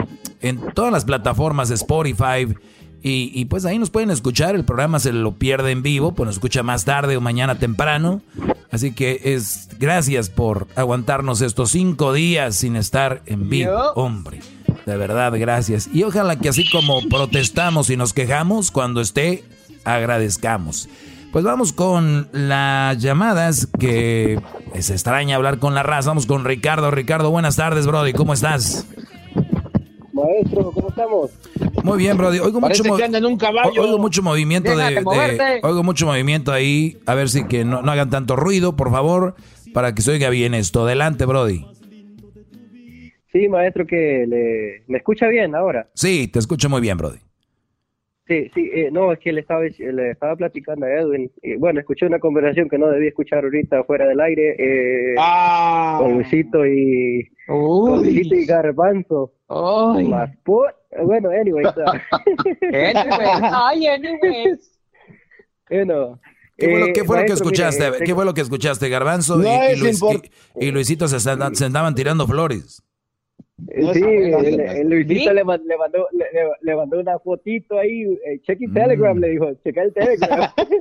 en todas las plataformas de Spotify. Y, y, pues ahí nos pueden escuchar, el programa se lo pierde en vivo, pues nos escucha más tarde o mañana temprano. Así que es gracias por aguantarnos estos cinco días sin estar en vivo, hombre. De verdad, gracias. Y ojalá que así como protestamos y nos quejamos, cuando esté, agradezcamos. Pues vamos con las llamadas que es extraña hablar con la raza. Vamos con Ricardo. Ricardo, buenas tardes, Brody. ¿Cómo estás? Maestro, ¿cómo estamos? Muy bien, Brody. Oigo Parece mucho, mo- que anda en un caballo. oigo mucho movimiento de, de- oigo mucho movimiento ahí. A ver si que no, no hagan tanto ruido, por favor, para que se oiga bien esto. Adelante, Brody. Sí, maestro, que le, me escucha bien ahora. Sí, te escucho muy bien, Brody. Sí, sí, eh, no, es que le estaba, le estaba platicando a Edwin. y, bueno, escuché una conversación que no debía escuchar ahorita fuera del aire. Eh, Con Luisito y. Con Luisito y Garbanzo. Más por- Bueno, anyway. Ay, anyways. bueno. ¿Qué fue lo, eh, qué fue lo que maestro, mire, escuchaste? eh, ¿Qué fue lo que escuchaste, Garbanzo? No y, y Luis- y- y Luisito se, estaban- se andaban tirando flores. Eh, Sí, el, el Luisito le, man- le mandó, le, mandó una fotito ahí, eh, check Mm. el Telegram, le dijo, checa el Telegram.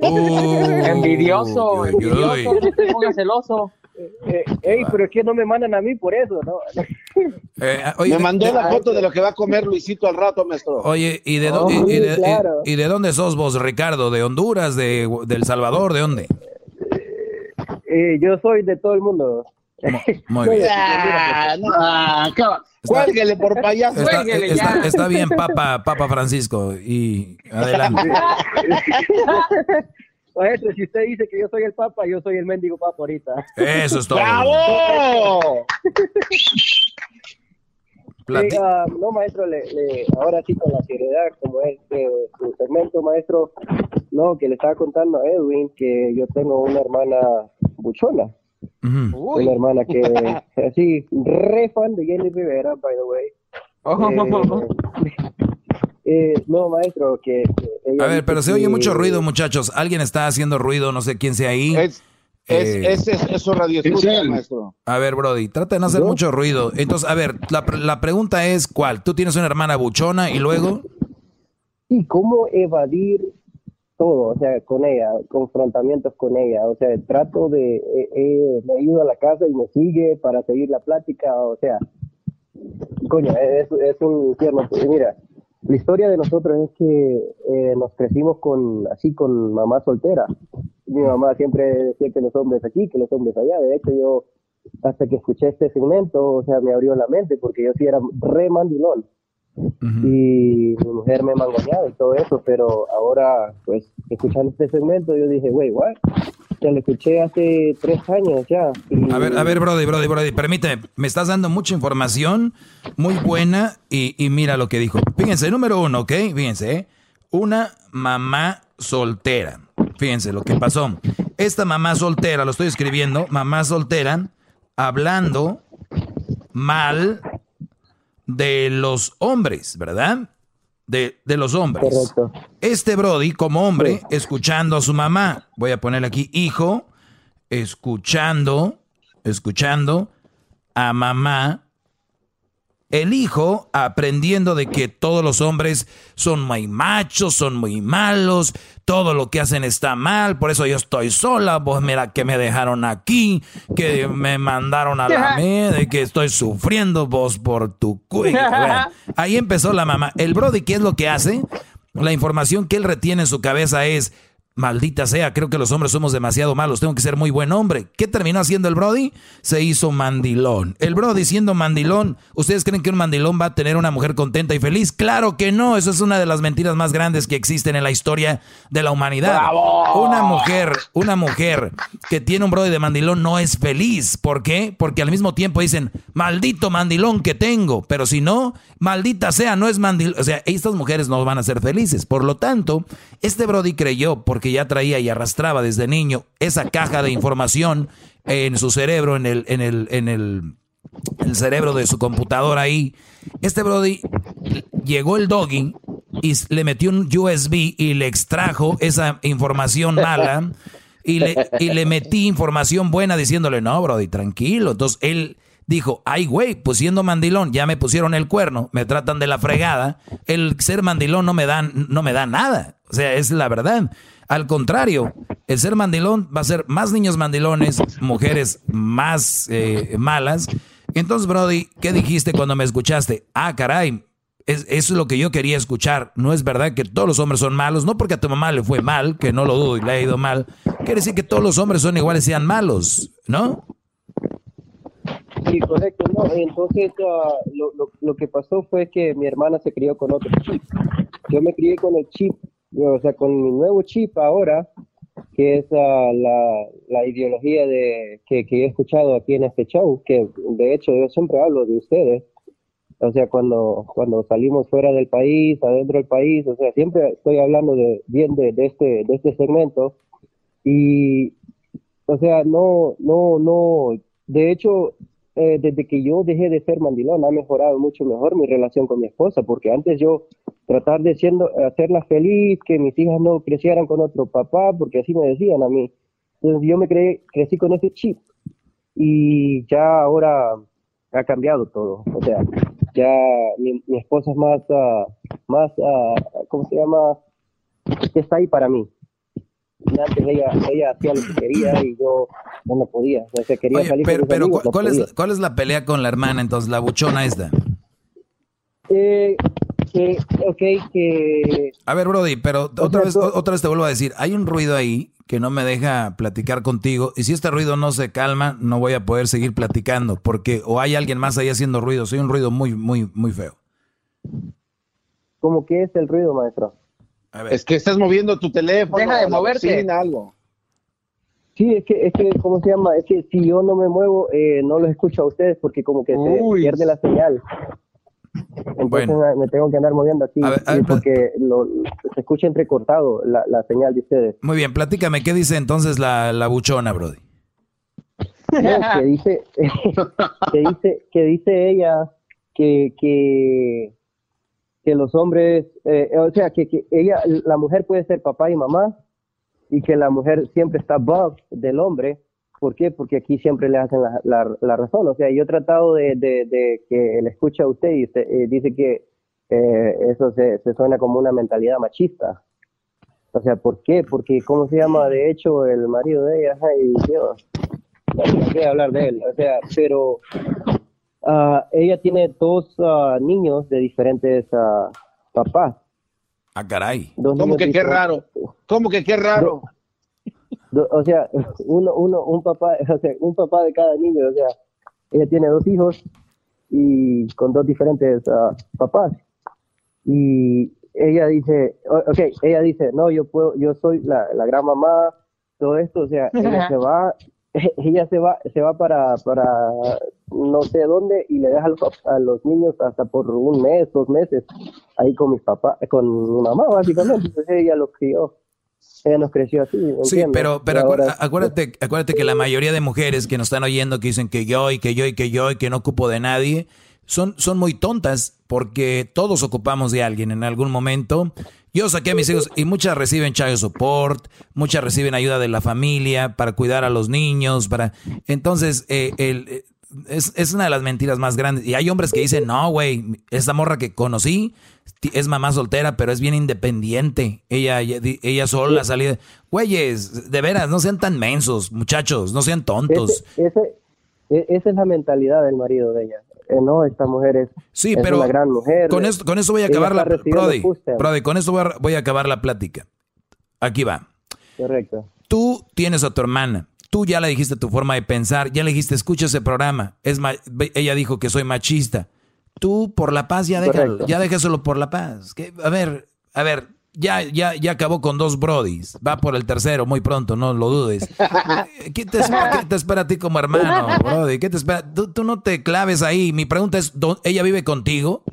envidioso, uy, envidioso, uy. no te pongas celoso. Eh, ey, pero es que no me mandan a mí por eso, ¿no? Eh, oye, Me mandó de- la foto de lo que va a comer Luisito al rato, maestro. Oye, ¿y de, Oh, y- y de- sí, claro. y- y de dónde sos vos, Ricardo? ¿De Honduras? ¿De, de El Salvador? ¿De dónde? Eh, yo soy de todo el mundo. Muy bien. Ah, no, Cuélguele por payaso. Está, está- está bien, Papa, Papa Francisco. Y adelante. Maestro, si usted dice que yo soy el Papa, yo soy el mendigo Papa ahorita. Eso es todo. ¡Bravo! Sí, ah, no, maestro, le, le- ahora sí con la seriedad, como es eh, su segmento, maestro, no, que le estaba contando a Edwin que yo tengo una hermana buchona, una hermana que, así, re fan de Jenny Rivera, by the way. Eh, eh, no, maestro, que... que ella A ver, pero se oye que- mucho ruido, muchachos. Alguien está haciendo ruido, no sé quién sea ahí. Es, es, Eh, es, es- eso radio escucha, maestro. A ver, Brody, trata de no hacer mucho ruido. Entonces, a ver, la, la pregunta es, ¿cuál? ¿Tú tienes una hermana buchona y luego? Sí, cómo evadir todo, o sea, con ella, confrontamientos con ella, o sea, trato de, eh, eh, me ayuda a la casa y me sigue para seguir la plática, o sea, coño, es, es un infierno. Mira, la historia de nosotros es que eh, nos crecimos con, así, con mamá soltera. Mi mamá siempre decía que los hombres aquí, que los hombres allá, de hecho yo, hasta que escuché este segmento, o sea, me abrió la mente, porque yo sí era re mandilón y mi mujer me mangoneaba y todo eso, pero ahora, pues, escuchando este segmento, yo dije, wey, what? Ya lo escuché hace tres años ya. y- A ver, a ver, Brody, Brody, Brody, permíteme. Me estás dando mucha información muy buena y, y mira lo que dijo. Fíjense, número uno, ¿ok? Fíjense, ¿eh? Una mamá soltera. Fíjense lo que pasó. Esta mamá soltera, lo estoy escribiendo, mamá soltera, hablando mal de los hombres, ¿verdad? De, de los hombres. Este Brody, como hombre, escuchando a su mamá, voy a ponerle aquí hijo, escuchando, escuchando a mamá, el hijo aprendiendo de que todos los hombres son muy machos, son muy malos, todo lo que hacen está mal, por eso yo estoy sola, vos mira que me dejaron aquí, que me mandaron a la mierda, que estoy sufriendo vos por tu cuida. ahí empezó la mamá. El Brody, ¿qué es lo que hace? La información que él retiene en su cabeza es, maldita sea, creo que los hombres somos demasiado malos, tengo que ser muy buen hombre. ¿Qué terminó haciendo el Brody? Se hizo mandilón. El Brody siendo mandilón, ¿ustedes creen que un mandilón va a tener una mujer contenta y feliz? Claro que no, eso es una de las mentiras más grandes que existen en la historia de la humanidad. Una mujer, una mujer que tiene un Brody de mandilón no es feliz. ¿Por qué? Porque al mismo tiempo dicen, maldito mandilón que tengo, pero si no, maldita sea, no es mandilón. O sea, estas mujeres no van a ser felices. Por lo tanto, este Brody creyó, porque ya traía y arrastraba desde niño esa caja de información en su cerebro, en el, en el, en el, cerebro de su computadora ahí. Este Brody llegó el doggy y le metió un USB y le extrajo esa información mala y le, y le metí información buena diciéndole, no, Brody, tranquilo. Entonces él dijo, ay, güey, pues siendo mandilón, ya me pusieron el cuerno, me tratan de la fregada. El ser mandilón no me da, no me da nada. O sea, es la verdad. Al contrario, el ser mandilón va a ser más niños mandilones, mujeres más eh, malas. Entonces, Brody, ¿qué dijiste cuando me escuchaste? Ah, caray, es, eso es lo que yo quería escuchar. No es verdad que todos los hombres son malos, no porque a tu mamá le fue mal, que no lo dudo y le ha ido mal. Quiere decir que todos los hombres son iguales, sean malos, ¿no? Sí, correcto. No, entonces lo, lo, lo que pasó fue que mi hermana se crió con otro chip. Yo me crié con el chip, o sea, con mi nuevo chip ahora, que es ah, la, la ideología de que, que he escuchado aquí en este show, que de hecho yo siempre hablo de ustedes. O sea, cuando, cuando salimos fuera del país, adentro del país, o sea, siempre estoy hablando de, bien de, de este, de este segmento. Y, o sea, no, no, no, de hecho, eh, desde que yo dejé de ser mandilón, ha mejorado mucho mejor mi relación con mi esposa, porque antes yo tratar de siendo, hacerla feliz, que mis hijas no crecieran con otro papá, porque así me decían a mí. Entonces yo me cre- crecí con ese chip y ya ahora ha cambiado todo. O sea, ya mi, mi esposa es más, ah, más, ah, ¿cómo se llama? Está ahí para mí. Y antes ella, ella hacía lo que quería y yo no, no podía. O sea, quería Oye, salir pero, con pero amigos, ¿cu- no ¿cuál, es, ¿cuál es la pelea con la hermana entonces, la buchona esta? Eh, que, ok, que... A ver, Brody, pero otra vez, otra vez te vuelvo a decir, hay un ruido ahí que no me deja platicar contigo y si este ruido no se calma, no voy a poder seguir platicando porque o hay alguien más ahí haciendo ruido, soy un ruido muy, muy, muy feo. ¿Cómo que es el ruido, maestro? Es que estás moviendo tu teléfono. Deja de moverte. bocina, algo. Sí, es que, es que, ¿cómo se llama? Es que si yo no me muevo, eh, no los escucho a ustedes porque como que se pierde la señal. Entonces me- me tengo que andar moviendo así sí, porque lo- se escucha entrecortado la, la señal de ustedes. Muy bien, platícame, ¿qué dice entonces la, la buchona, Brody? No, que dice, que dice, que dice ella que, que, que los hombres, eh, o sea, que, ella, la mujer puede ser papá y mamá y que la mujer siempre está above del hombre. ¿Por qué? Porque aquí siempre le hacen la, la, razón. O sea, yo he tratado de, de, que le escuche a usted y usted eh, dice que eh, eso se, se suena como una mentalidad machista. O sea, ¿por qué? Porque, ¿cómo se llama? De hecho, el marido de ella, ay, Dios, no hablar de él. O sea, pero ah, ella tiene dos ah, niños de diferentes ah, papás. Ah, caray. Dos ¿Cómo que qué raro? ¿Cómo que qué raro? Do- o sea, uno, uno, un papá, o sea, un papá de cada niño, o sea, ella tiene dos hijos y con dos diferentes papás. Y ella dice, o- ok, ella dice, no, yo puedo, yo soy la, la gran mamá, todo esto, o sea, ella se va, ella se va, se va para, para no sé dónde y le deja a los, a los niños hasta por un mes, dos meses, ahí con mis papás, con mi mamá básicamente, entonces ella los crió. Ella nos creció así. Sí, ¿entiendes? pero, pero Y ahora- acuérdate, acuérdate, acuérdate que la mayoría de mujeres que nos están oyendo que dicen que yo y que yo y que yo y que no ocupo de nadie, son, son muy tontas porque todos ocupamos de alguien en algún momento. Yo saqué a mis hijos y muchas reciben child support, muchas reciben ayuda de la familia para cuidar a los niños, para... Entonces, eh, el, eh, es, es una de las mentiras más grandes. Y hay hombres que dicen, no, güey, esta morra que conocí es mamá soltera, pero es bien independiente. Ella, ella, ella sola salida. Güeyes, de veras, no sean tan mensos, muchachos, no sean tontos. Ese, ese- e- esa es la mentalidad del marido de ella. Eh, no, esta mujer es, Sí, es pero una gran mujer. con esto, con esto voy a acabar la Brody. Brody, con esto voy a, voy a acabar la plática. Aquí va. Correcto. Tú tienes a tu hermana. Tú ya le dijiste tu forma de pensar, ya le dijiste, escucha ese programa. Es ella dijo que soy machista. Tú por la paz ya déjalo, Correcto. ya déjaselo por la paz. A ver, a ver, ya, ya, ya acabó con dos brodis. Va por el tercero muy pronto, no lo dudes. ¿Qué te, espera, qué te espera a ti como hermano, Brody? ¿Qué te espera? Tú, tú no te claves ahí. Mi pregunta es, ¿dó- ¿ella vive contigo?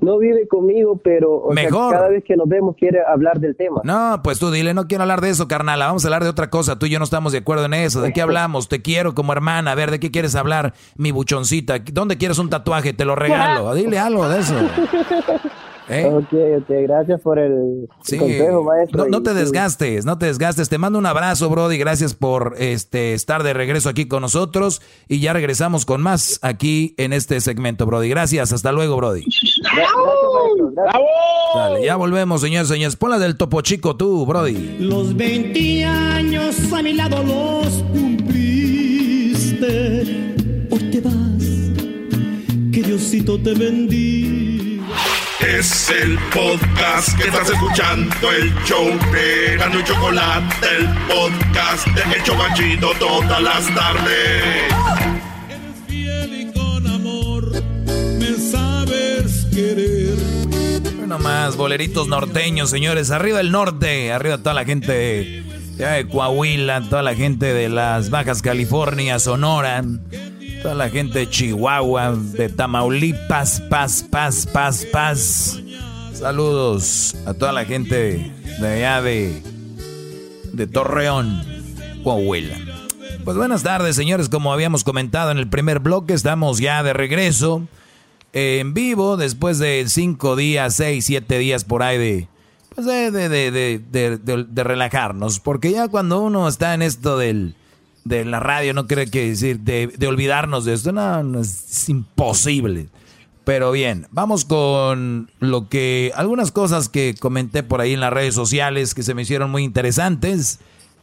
No vive conmigo, pero o sea, Mejor. cada vez que nos vemos quiere hablar del tema. No, pues tú dile, no quiero hablar de eso, carnal. Vamos a hablar de otra cosa. Tú y yo no estamos de acuerdo en eso. ¿De qué hablamos? Te quiero como hermana. A ver, ¿de qué quieres hablar, mi buchoncita? ¿Dónde quieres un tatuaje? Te lo regalo. Dile algo de eso. ¿Eh? Ok, ok, gracias por el Sí. consejo, maestro. No, no Y- te sí. desgastes, no te desgastes. Te mando un abrazo, Brody. Gracias por este estar de regreso aquí con nosotros. Y ya regresamos con más aquí en este segmento, Brody. Gracias. Hasta luego, Brody. Dale, ya volvemos, señores, señores. Ponla del topo chico tú, Brody. Los 20 años a mi lado los cumpliste. Hoy te vas, que Diosito te bendiga. Es el podcast que estás escuchando, el show de y Chocolate, el podcast de El Chobachito todas las tardes. Me sabes querer. Bueno, más boleritos norteños, señores. Arriba el norte, arriba toda la gente de Coahuila, toda la gente de las Bajas California, Sonora, toda la gente de Chihuahua, de Tamaulipas, paz, paz, paz, paz. Saludos a toda la gente de allá de, Torreón, Coahuila. Pues buenas tardes, señores. Como habíamos comentado en el primer bloque, estamos ya de regreso en vivo después de cinco días, seis, siete días por ahí de, pues de, de- de- de relajarnos. Porque ya cuando uno está en esto del, de la radio, no quiere que decir de, de olvidarnos de esto, no, no, es, es imposible. Pero bien, vamos con lo que, algunas cosas que comenté por ahí en las redes sociales que se me hicieron muy interesantes.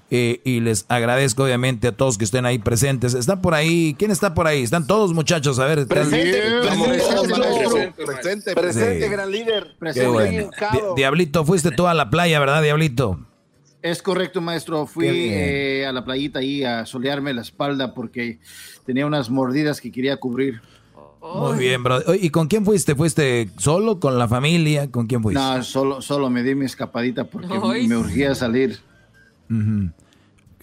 eh, y les agradezco obviamente a todos que estén ahí presentes. ¿Está por ahí? ¿Quién está por ahí? ¿Están todos muchachos? A ver. ¿están- Presente, Estamos presente. Presente, Presente, gran líder. Presente, bueno. Diablito, fuiste tú a la playa, ¿verdad, Diablito? Es correcto, maestro. Fui eh, a la playita ahí a solearme la espalda porque tenía unas mordidas que quería cubrir. Muy bien, bro. ¿Y con quién fuiste? ¿Fuiste solo, con la familia? ¿Con quién fuiste? No, solo, solo me di mi escapadita porque Ay. me urgía salir.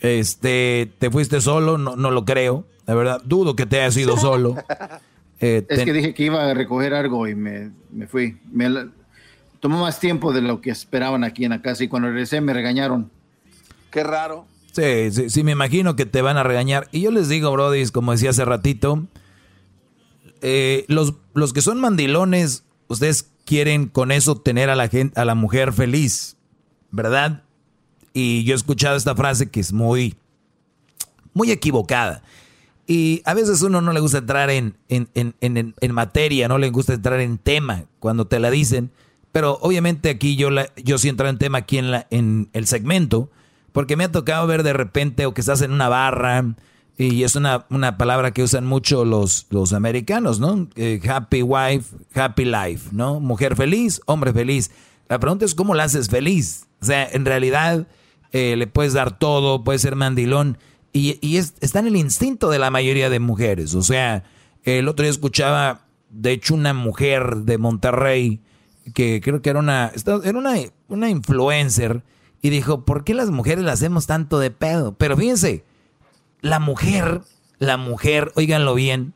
Este, ¿te fuiste solo? No, no lo creo. La verdad, dudo que te hayas ido solo. Eh, Es ten- que dije que iba a recoger algo y me, me fui. Me la- tomó más tiempo de lo que esperaban aquí en la casa y cuando regresé me regañaron. Qué raro. Sí, sí, sí, me imagino que te van a regañar. Y yo les digo, Brody, como decía hace ratito, eh, los, los que son mandilones, ustedes quieren con eso tener a la gente, a la mujer feliz, ¿verdad? Y yo he escuchado esta frase que es muy, muy equivocada. Y a veces uno no le gusta entrar en, en, en, en, en materia, no le gusta entrar en tema cuando te la dicen. Pero obviamente aquí yo, la, yo sí entro en tema aquí en, la, en el segmento, porque me ha tocado ver de repente o que estás en una barra, y es una, una palabra que usan mucho los, los americanos, ¿no? Eh, happy wife, happy life, ¿no? Mujer feliz, hombre feliz. La pregunta es cómo la haces feliz. O sea, en realidad eh, le puedes dar todo, puedes ser mandilón, y, y es- está en el instinto de la mayoría de mujeres. O sea, el otro día escuchaba, de hecho, una mujer de Monterrey, que creo que era una, era una, una influencer, y dijo, ¿por qué las mujeres las hacemos tanto de pedo? Pero fíjense, la mujer, la mujer, óiganlo bien,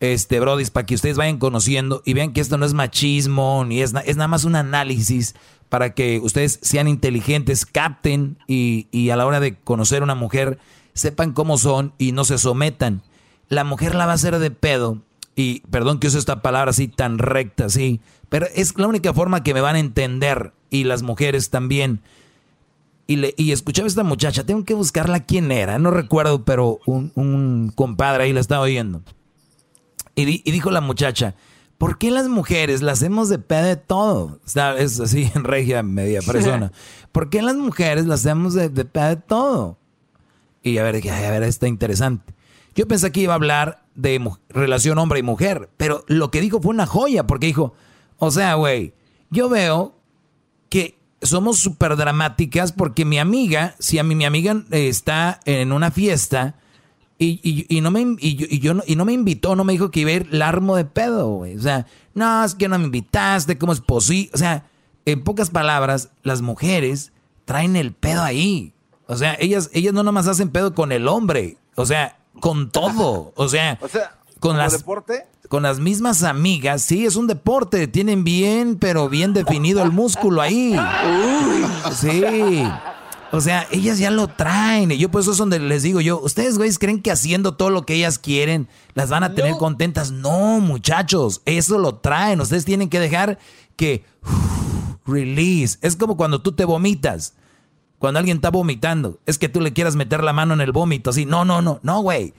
este, brodis, para que ustedes vayan conociendo y vean que esto no es machismo, ni es, es nada más un análisis para que ustedes sean inteligentes, capten y, y a la hora de conocer una mujer sepan cómo son y no se sometan. La mujer la va a hacer de pedo, y perdón que use esta palabra así tan recta, así, pero es la única forma que me van a entender y las mujeres también. Y, le, y escuchaba a esta muchacha, tengo que buscarla quién era, no recuerdo, pero un, un compadre ahí la estaba oyendo. Y, di- y dijo la muchacha, ¿por qué las mujeres las hacemos de pedo de todo? O sea, es así en regia media persona. ¿Por qué las mujeres las hacemos de, de pedo de todo? Y a ver, dije, "Ay, a ver, está interesante. Yo pensé que iba a hablar de relación hombre y mujer, pero lo que dijo fue una joya, porque dijo, o sea, güey, yo veo que somos súper dramáticas porque mi amiga, si a mí mi amiga eh, está en una fiesta y, y- no me y yo, no, y no me invitó, no me dijo que iba a ir, la armo de pedo, güey. O sea, no, es que no me invitaste, ¿cómo es posible? O sea, en pocas palabras, las mujeres traen el pedo ahí. O sea, ellas, ellas no nomás hacen pedo con el hombre, o sea, con todo. O sea, O sea, con ¿como las deporte? con las mismas amigas, sí, es un deporte, tienen bien, pero bien definido el músculo ahí. Sí. O sea, ellas ya lo traen. Y yo por eso es donde les digo yo, ¿ustedes, güeyes, creen que haciendo todo lo que ellas quieren las van a tener contentas? No, muchachos, eso lo traen. Ustedes tienen que dejar que... release. Es como cuando tú te vomitas. Cuando alguien está vomitando, es que tú le quieras meter la mano en el vómito, así. No, no, no, no, güey.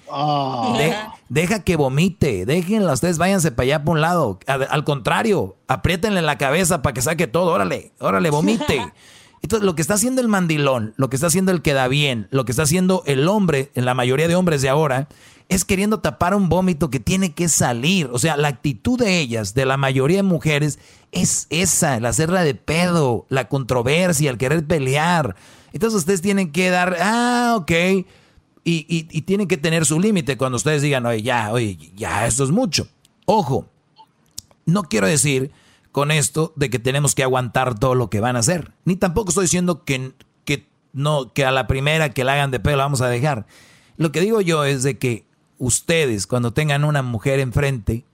De- deja que vomite, déjenla, ustedes váyanse para allá por un lado. Al, al contrario, apriétenle la cabeza para que saque todo, órale, órale, vomite. Entonces, lo que está haciendo el mandilón, lo que está haciendo el que da bien, lo que está haciendo el hombre, en la mayoría de hombres de ahora, es queriendo tapar un vómito que tiene que salir. O sea, la actitud de ellas, de la mayoría de mujeres, es esa, el hacerla de pedo, la controversia, el querer pelear. Entonces ustedes tienen que dar, ah, ok, y, tienen que tener su límite cuando ustedes digan, oye, ya, oye, ya, esto es mucho. Ojo, no quiero decir con esto de que tenemos que aguantar todo lo que van a hacer. Ni tampoco estoy diciendo que, que, no, que a la primera que la hagan de pedo la vamos a dejar. Lo que digo yo es de que ustedes, cuando tengan una mujer enfrente,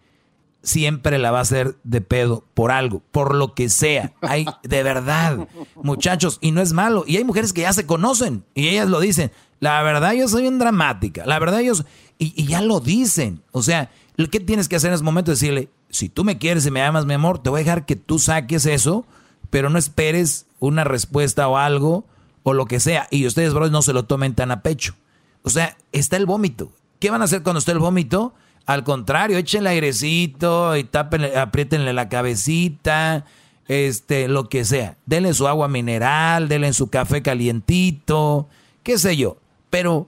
siempre la va a hacer de pedo por algo, por lo que sea. Hay, de verdad, muchachos, y no es malo. Y hay mujeres que ya se conocen y ellas lo dicen. La verdad, yo soy un dramática. La verdad, yo. soy-". Y, y ya lo dicen. O sea, ¿qué tienes que hacer en ese momento? Decirle, si tú me quieres y me amas, mi amor, te voy a dejar que tú saques eso, pero no esperes una respuesta o algo o lo que sea. Y ustedes, bros, no se lo tomen tan a pecho. O sea, está el vómito. ¿Qué van a hacer cuando esté el vómito? Al contrario, échenle airecito y tápenle, apriétenle la cabecita, este, lo que sea. Denle su agua mineral, denle su café calientito, qué sé yo. Pero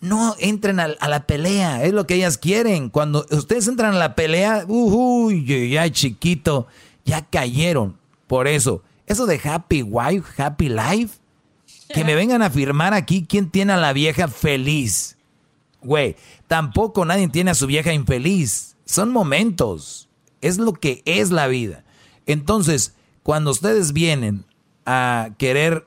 no entren a, a la pelea, es lo que ellas quieren. Cuando ustedes entran a la pelea, uy, ya chiquito, ya cayeron. Por eso, eso de happy wife, happy life, que me vengan a afirmar aquí quién tiene a la vieja feliz. Güey, tampoco nadie tiene a su vieja infeliz. Son momentos. Es lo que es la vida. Entonces, cuando ustedes vienen a querer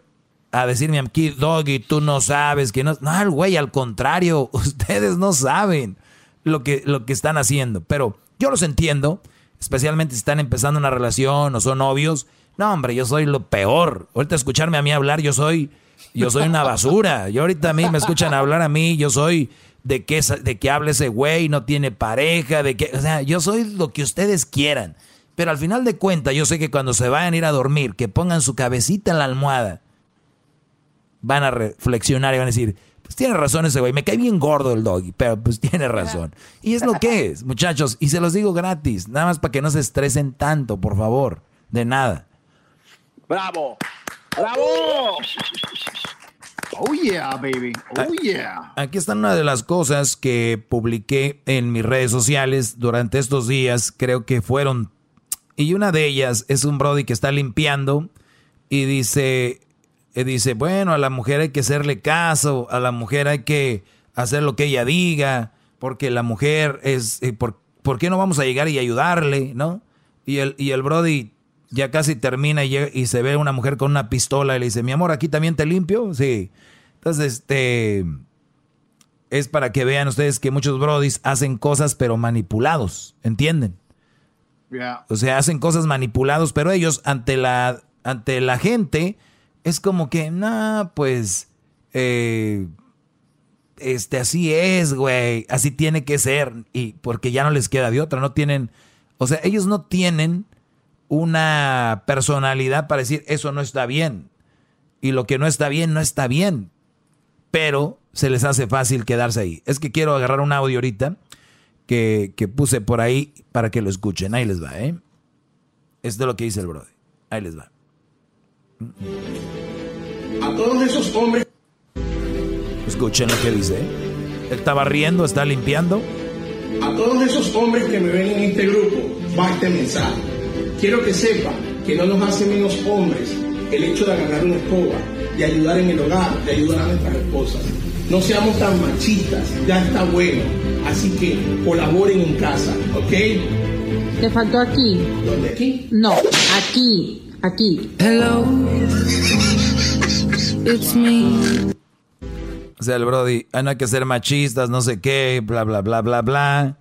a decirme aquí, Doggy, tú no sabes que no. No, güey, al contrario, ustedes no saben lo que, lo que están haciendo. Pero yo los entiendo, especialmente si están empezando una relación o son novios. No, hombre, yo soy lo peor. Ahorita escucharme a mí hablar, yo soy, yo soy una basura. Yo ahorita a mí me escuchan hablar a mí, yo soy de que, esa- de que hable ese güey, no tiene pareja, de que, o sea, yo soy lo que ustedes quieran. Pero al final de cuentas, yo sé que cuando se vayan a ir a dormir, que pongan su cabecita en la almohada, van a reflexionar y van a decir, pues tiene razón ese güey, me cae bien gordo el doggy, pero pues tiene razón. Y es lo que es, muchachos, y se los digo gratis, nada más para que no se estresen tanto, por favor, de nada. ¡Bravo! ¡Bravo! Oh yeah, baby. Oh yeah. Aquí están una de las cosas que publiqué en mis redes sociales durante estos días, creo que fueron, y una de ellas es un Brody que está limpiando y dice, eh, dice, bueno, a la mujer hay que hacerle caso, a la mujer hay que hacer lo que ella diga, porque la mujer es, eh, por, ¿por qué no vamos a llegar y ayudarle, no? Y el, y el Brody ya casi termina y, llega- y se ve una mujer con una pistola y le dice, mi amor, ¿aquí también te limpio? Sí. Entonces, este, es para que vean ustedes que muchos Brodis hacen cosas pero manipulados, ¿entienden? Yeah. O sea, hacen cosas manipulados, pero ellos ante la, ante la gente es como que, nah, pues, eh, este, así es, güey, así tiene que ser, y porque ya no les queda de otra, no tienen, o sea, ellos no tienen una personalidad para decir, eso no está bien, y lo que no está bien, no está bien, pero se les hace fácil quedarse ahí. Es que quiero agarrar un audio ahorita que, que puse por ahí para que lo escuchen. Ahí les va, ¿eh? Esto es lo que dice el brother. Ahí les va. A todos esos hombres Escuchen lo que dice. ¿eh? Él estaba riendo, está limpiando. A todos esos hombres que me ven en este grupo, va este mensaje. Quiero que sepan que no nos hace menos hombres el hecho de agarrar una escoba, de ayudar en el hogar, de ayudar a nuestras esposas. No seamos tan machistas, ya está bueno. Así que colaboren en casa, ¿ok? Te faltó aquí. ¿Dónde aquí? No, aquí, aquí. Hello. It's me. O sea, el Brody, ah, no hay que ser machistas, no sé qué, bla, bla, bla, bla, bla.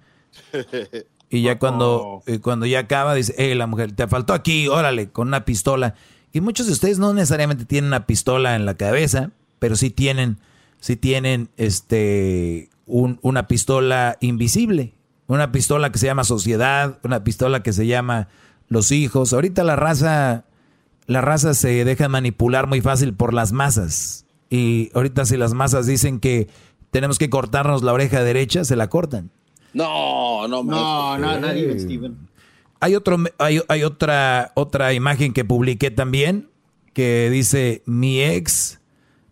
Y ya cuando, eh, cuando ya acaba, dice, hey, la mujer, te faltó aquí, órale, con una pistola. Y muchos de ustedes no necesariamente tienen una pistola en la cabeza, pero sí tienen, sí tienen este, un- una pistola invisible. Una pistola que se llama sociedad, una pistola que se llama los hijos. Ahorita la raza, la raza se deja manipular muy fácil por las masas. Y ahorita si las masas dicen que tenemos que cortarnos la oreja derecha, se la cortan. No, no, No, no, Eh. nadie, Steven. Hay, otro, hay, hay otra, otra imagen que publiqué también que dice, mi ex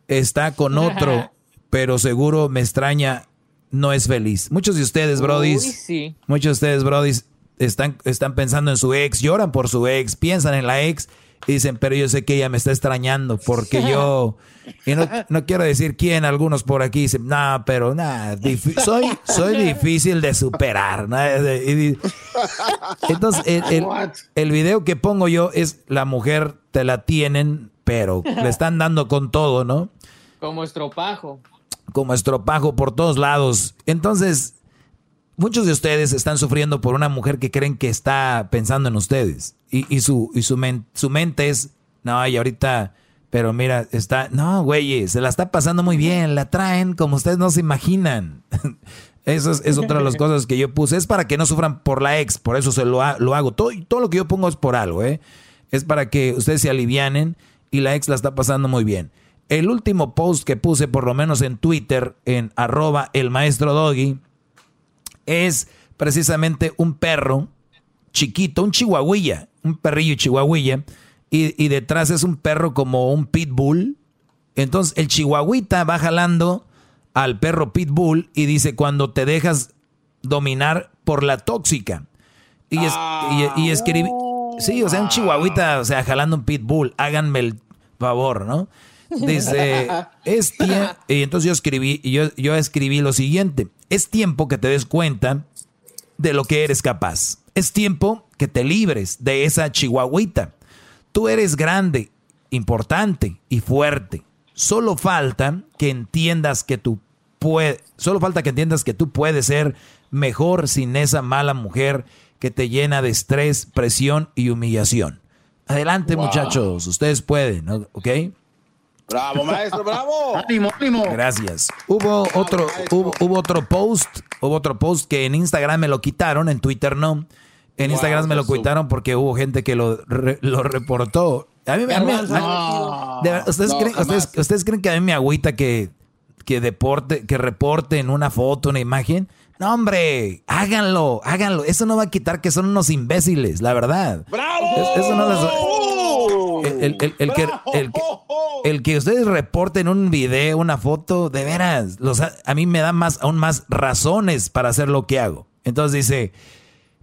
está con otro, pero seguro me extraña, no es feliz. Muchos de ustedes, brodis, sí. muchos de ustedes, brodis, están, están pensando en su ex, lloran por su ex, piensan en la ex y dicen, pero yo sé que ella me está extrañando porque yo, y no, no quiero decir quién, algunos por aquí dicen, no, pero nada, soy, soy difícil de superar. ¿no? Y di- entonces, el, el- el video que pongo yo es la mujer te la tienen, pero le están dando con todo, ¿no? Como estropajo. Como estropajo por todos lados. Entonces, muchos de ustedes están sufriendo por una mujer que creen que está pensando en ustedes. Y, y su, y su, men- su mente es, no, y ahorita, pero mira, está, no, güey, se la está pasando muy bien, la traen como ustedes no se imaginan. Eso es, es otra de las cosas que yo puse. Es para que no sufran por la ex, por eso se lo, ha- lo hago. Todo, todo lo que yo pongo es por algo, ¿eh? Es para que ustedes se alivianen y la ex la está pasando muy bien. El último post que puse, por lo menos en Twitter, en arroba el maestro Doggy, es precisamente un perro chiquito, un chihuahuilla, un perrillo chihuahuilla, y, y detrás es un perro como un pitbull. Entonces el chihuahuita va jalando al perro pitbull y dice cuando te dejas dominar por la tóxica. Y, es, y, y sí, o sea, un chihuahuita, o sea, jalando un pitbull, háganme el favor, ¿no? Dice, es tiempo, y entonces yo escribí, yo, yo escribí lo siguiente, es tiempo que te des cuenta de lo que eres capaz. Es tiempo que te libres de esa chihuahuita. Tú eres grande, importante y fuerte. Solo falta que entiendas que tú puedes, solo falta que entiendas que tú puedes ser mejor sin esa mala mujer que te llena de estrés, presión y humillación. Adelante, Wow. muchachos, ustedes pueden. ¿ok? Bravo, maestro, bravo. ánimo, ánimo. Gracias. Hubo otro, hubo, hubo otro post, hubo otro post que en Instagram me lo quitaron, en Twitter no. En Wow, Instagram me lo quitaron porque hubo gente que lo, re- lo reportó. A mí, me- a mí- No. de ¿ustedes, No, creen, ustedes, ustedes creen que a mí me agüita que, que deporte, que reporten una foto, una imagen? No, hombre, háganlo, háganlo. Eso no va a quitar que son unos imbéciles, la verdad. ¡Bravo! Es- eso no les- el, el- el que, el, ustedes reporten un video, una foto, de veras, los, a, mí me da más, aún más razones para hacer lo que hago. Entonces dice,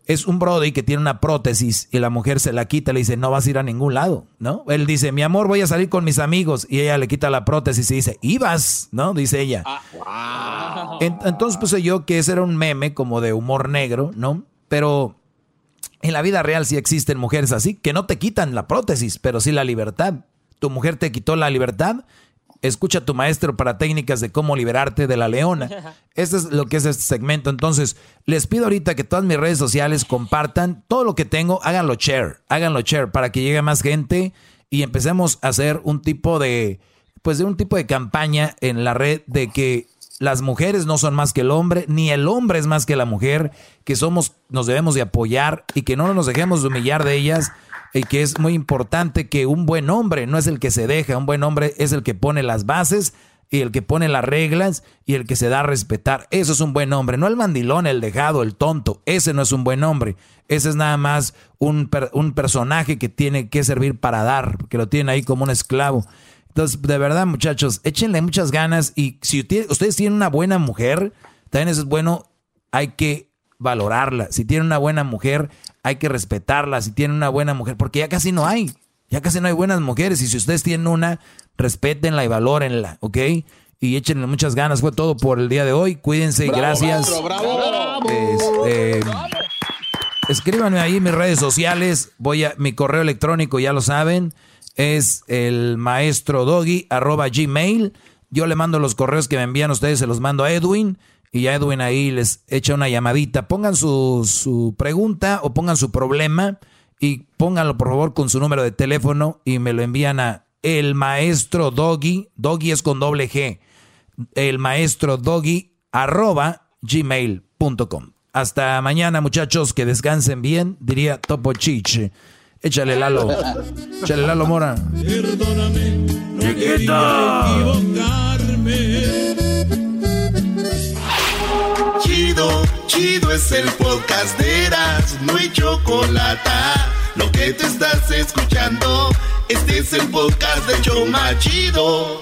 es un Brody que tiene una prótesis y la mujer se la quita, le dice, no vas a ir a ningún lado, ¿no? Él dice, mi amor, voy a salir con mis amigos. Y ella le quita la prótesis y dice, ibas, ¿no? Dice ella. En- entonces puse yo que ese era un meme como de humor negro, ¿no? Pero en la vida real sí existen mujeres así, que no te quitan la prótesis, pero sí la libertad. Tu mujer te quitó la libertad. Escucha a tu maestro para técnicas de cómo liberarte de la leona. Este es lo que es este segmento. Entonces, les pido ahorita que todas mis redes sociales compartan todo lo que tengo, háganlo share, háganlo share para que llegue más gente y empecemos a hacer un tipo de, pues de un tipo de campaña en la red de que las mujeres no son más que el hombre, ni el hombre es más que la mujer, que somos, nos debemos de apoyar y que no nos dejemos de humillar de ellas y que es muy importante que un buen hombre no es el que se deja, un buen hombre es el que pone las bases y el que pone las reglas y el que se da a respetar. Eso es un buen hombre, no el mandilón, el dejado, el tonto. Ese no es un buen hombre. Ese es nada más un, un personaje que tiene que servir para dar, que lo tienen ahí como un esclavo. Entonces, de verdad, muchachos, échenle muchas ganas y si ustedes tienen una buena mujer, también eso es bueno, hay que valorarla. Si tienen una buena mujer, hay que respetarla. Si tienen una buena mujer, porque ya casi no hay, ya casi no hay buenas mujeres. Y si ustedes tienen una, respétenla y valórenla, ¿ok? Y échenle muchas ganas. Fue todo por el día de hoy. Cuídense, Bravo, gracias. maestro, bravo. Este, escríbanme ahí en mis redes sociales. Voy a mi correo electrónico, ya lo saben, es el maestro doggy arroba gmail. Yo le mando los correos que me envían ustedes, se los mando a Edwin. Y ya Edwin ahí les echa una llamadita. Pongan su, su pregunta o pongan su problema y pónganlo por favor con su número de teléfono y me lo envían a el maestro Doggy, Doggy es con doble G, el maestro Doggy arroba gmail.com. Hasta mañana muchachos, que descansen bien, diría Topo Chiche. Échale Lalo, échale Lalo Mora. Perdóname, no equivocarme. Chido, chido es el podcast de Eras, no hay chocolate. Lo que te estás escuchando, este es el podcast de Choma Chido.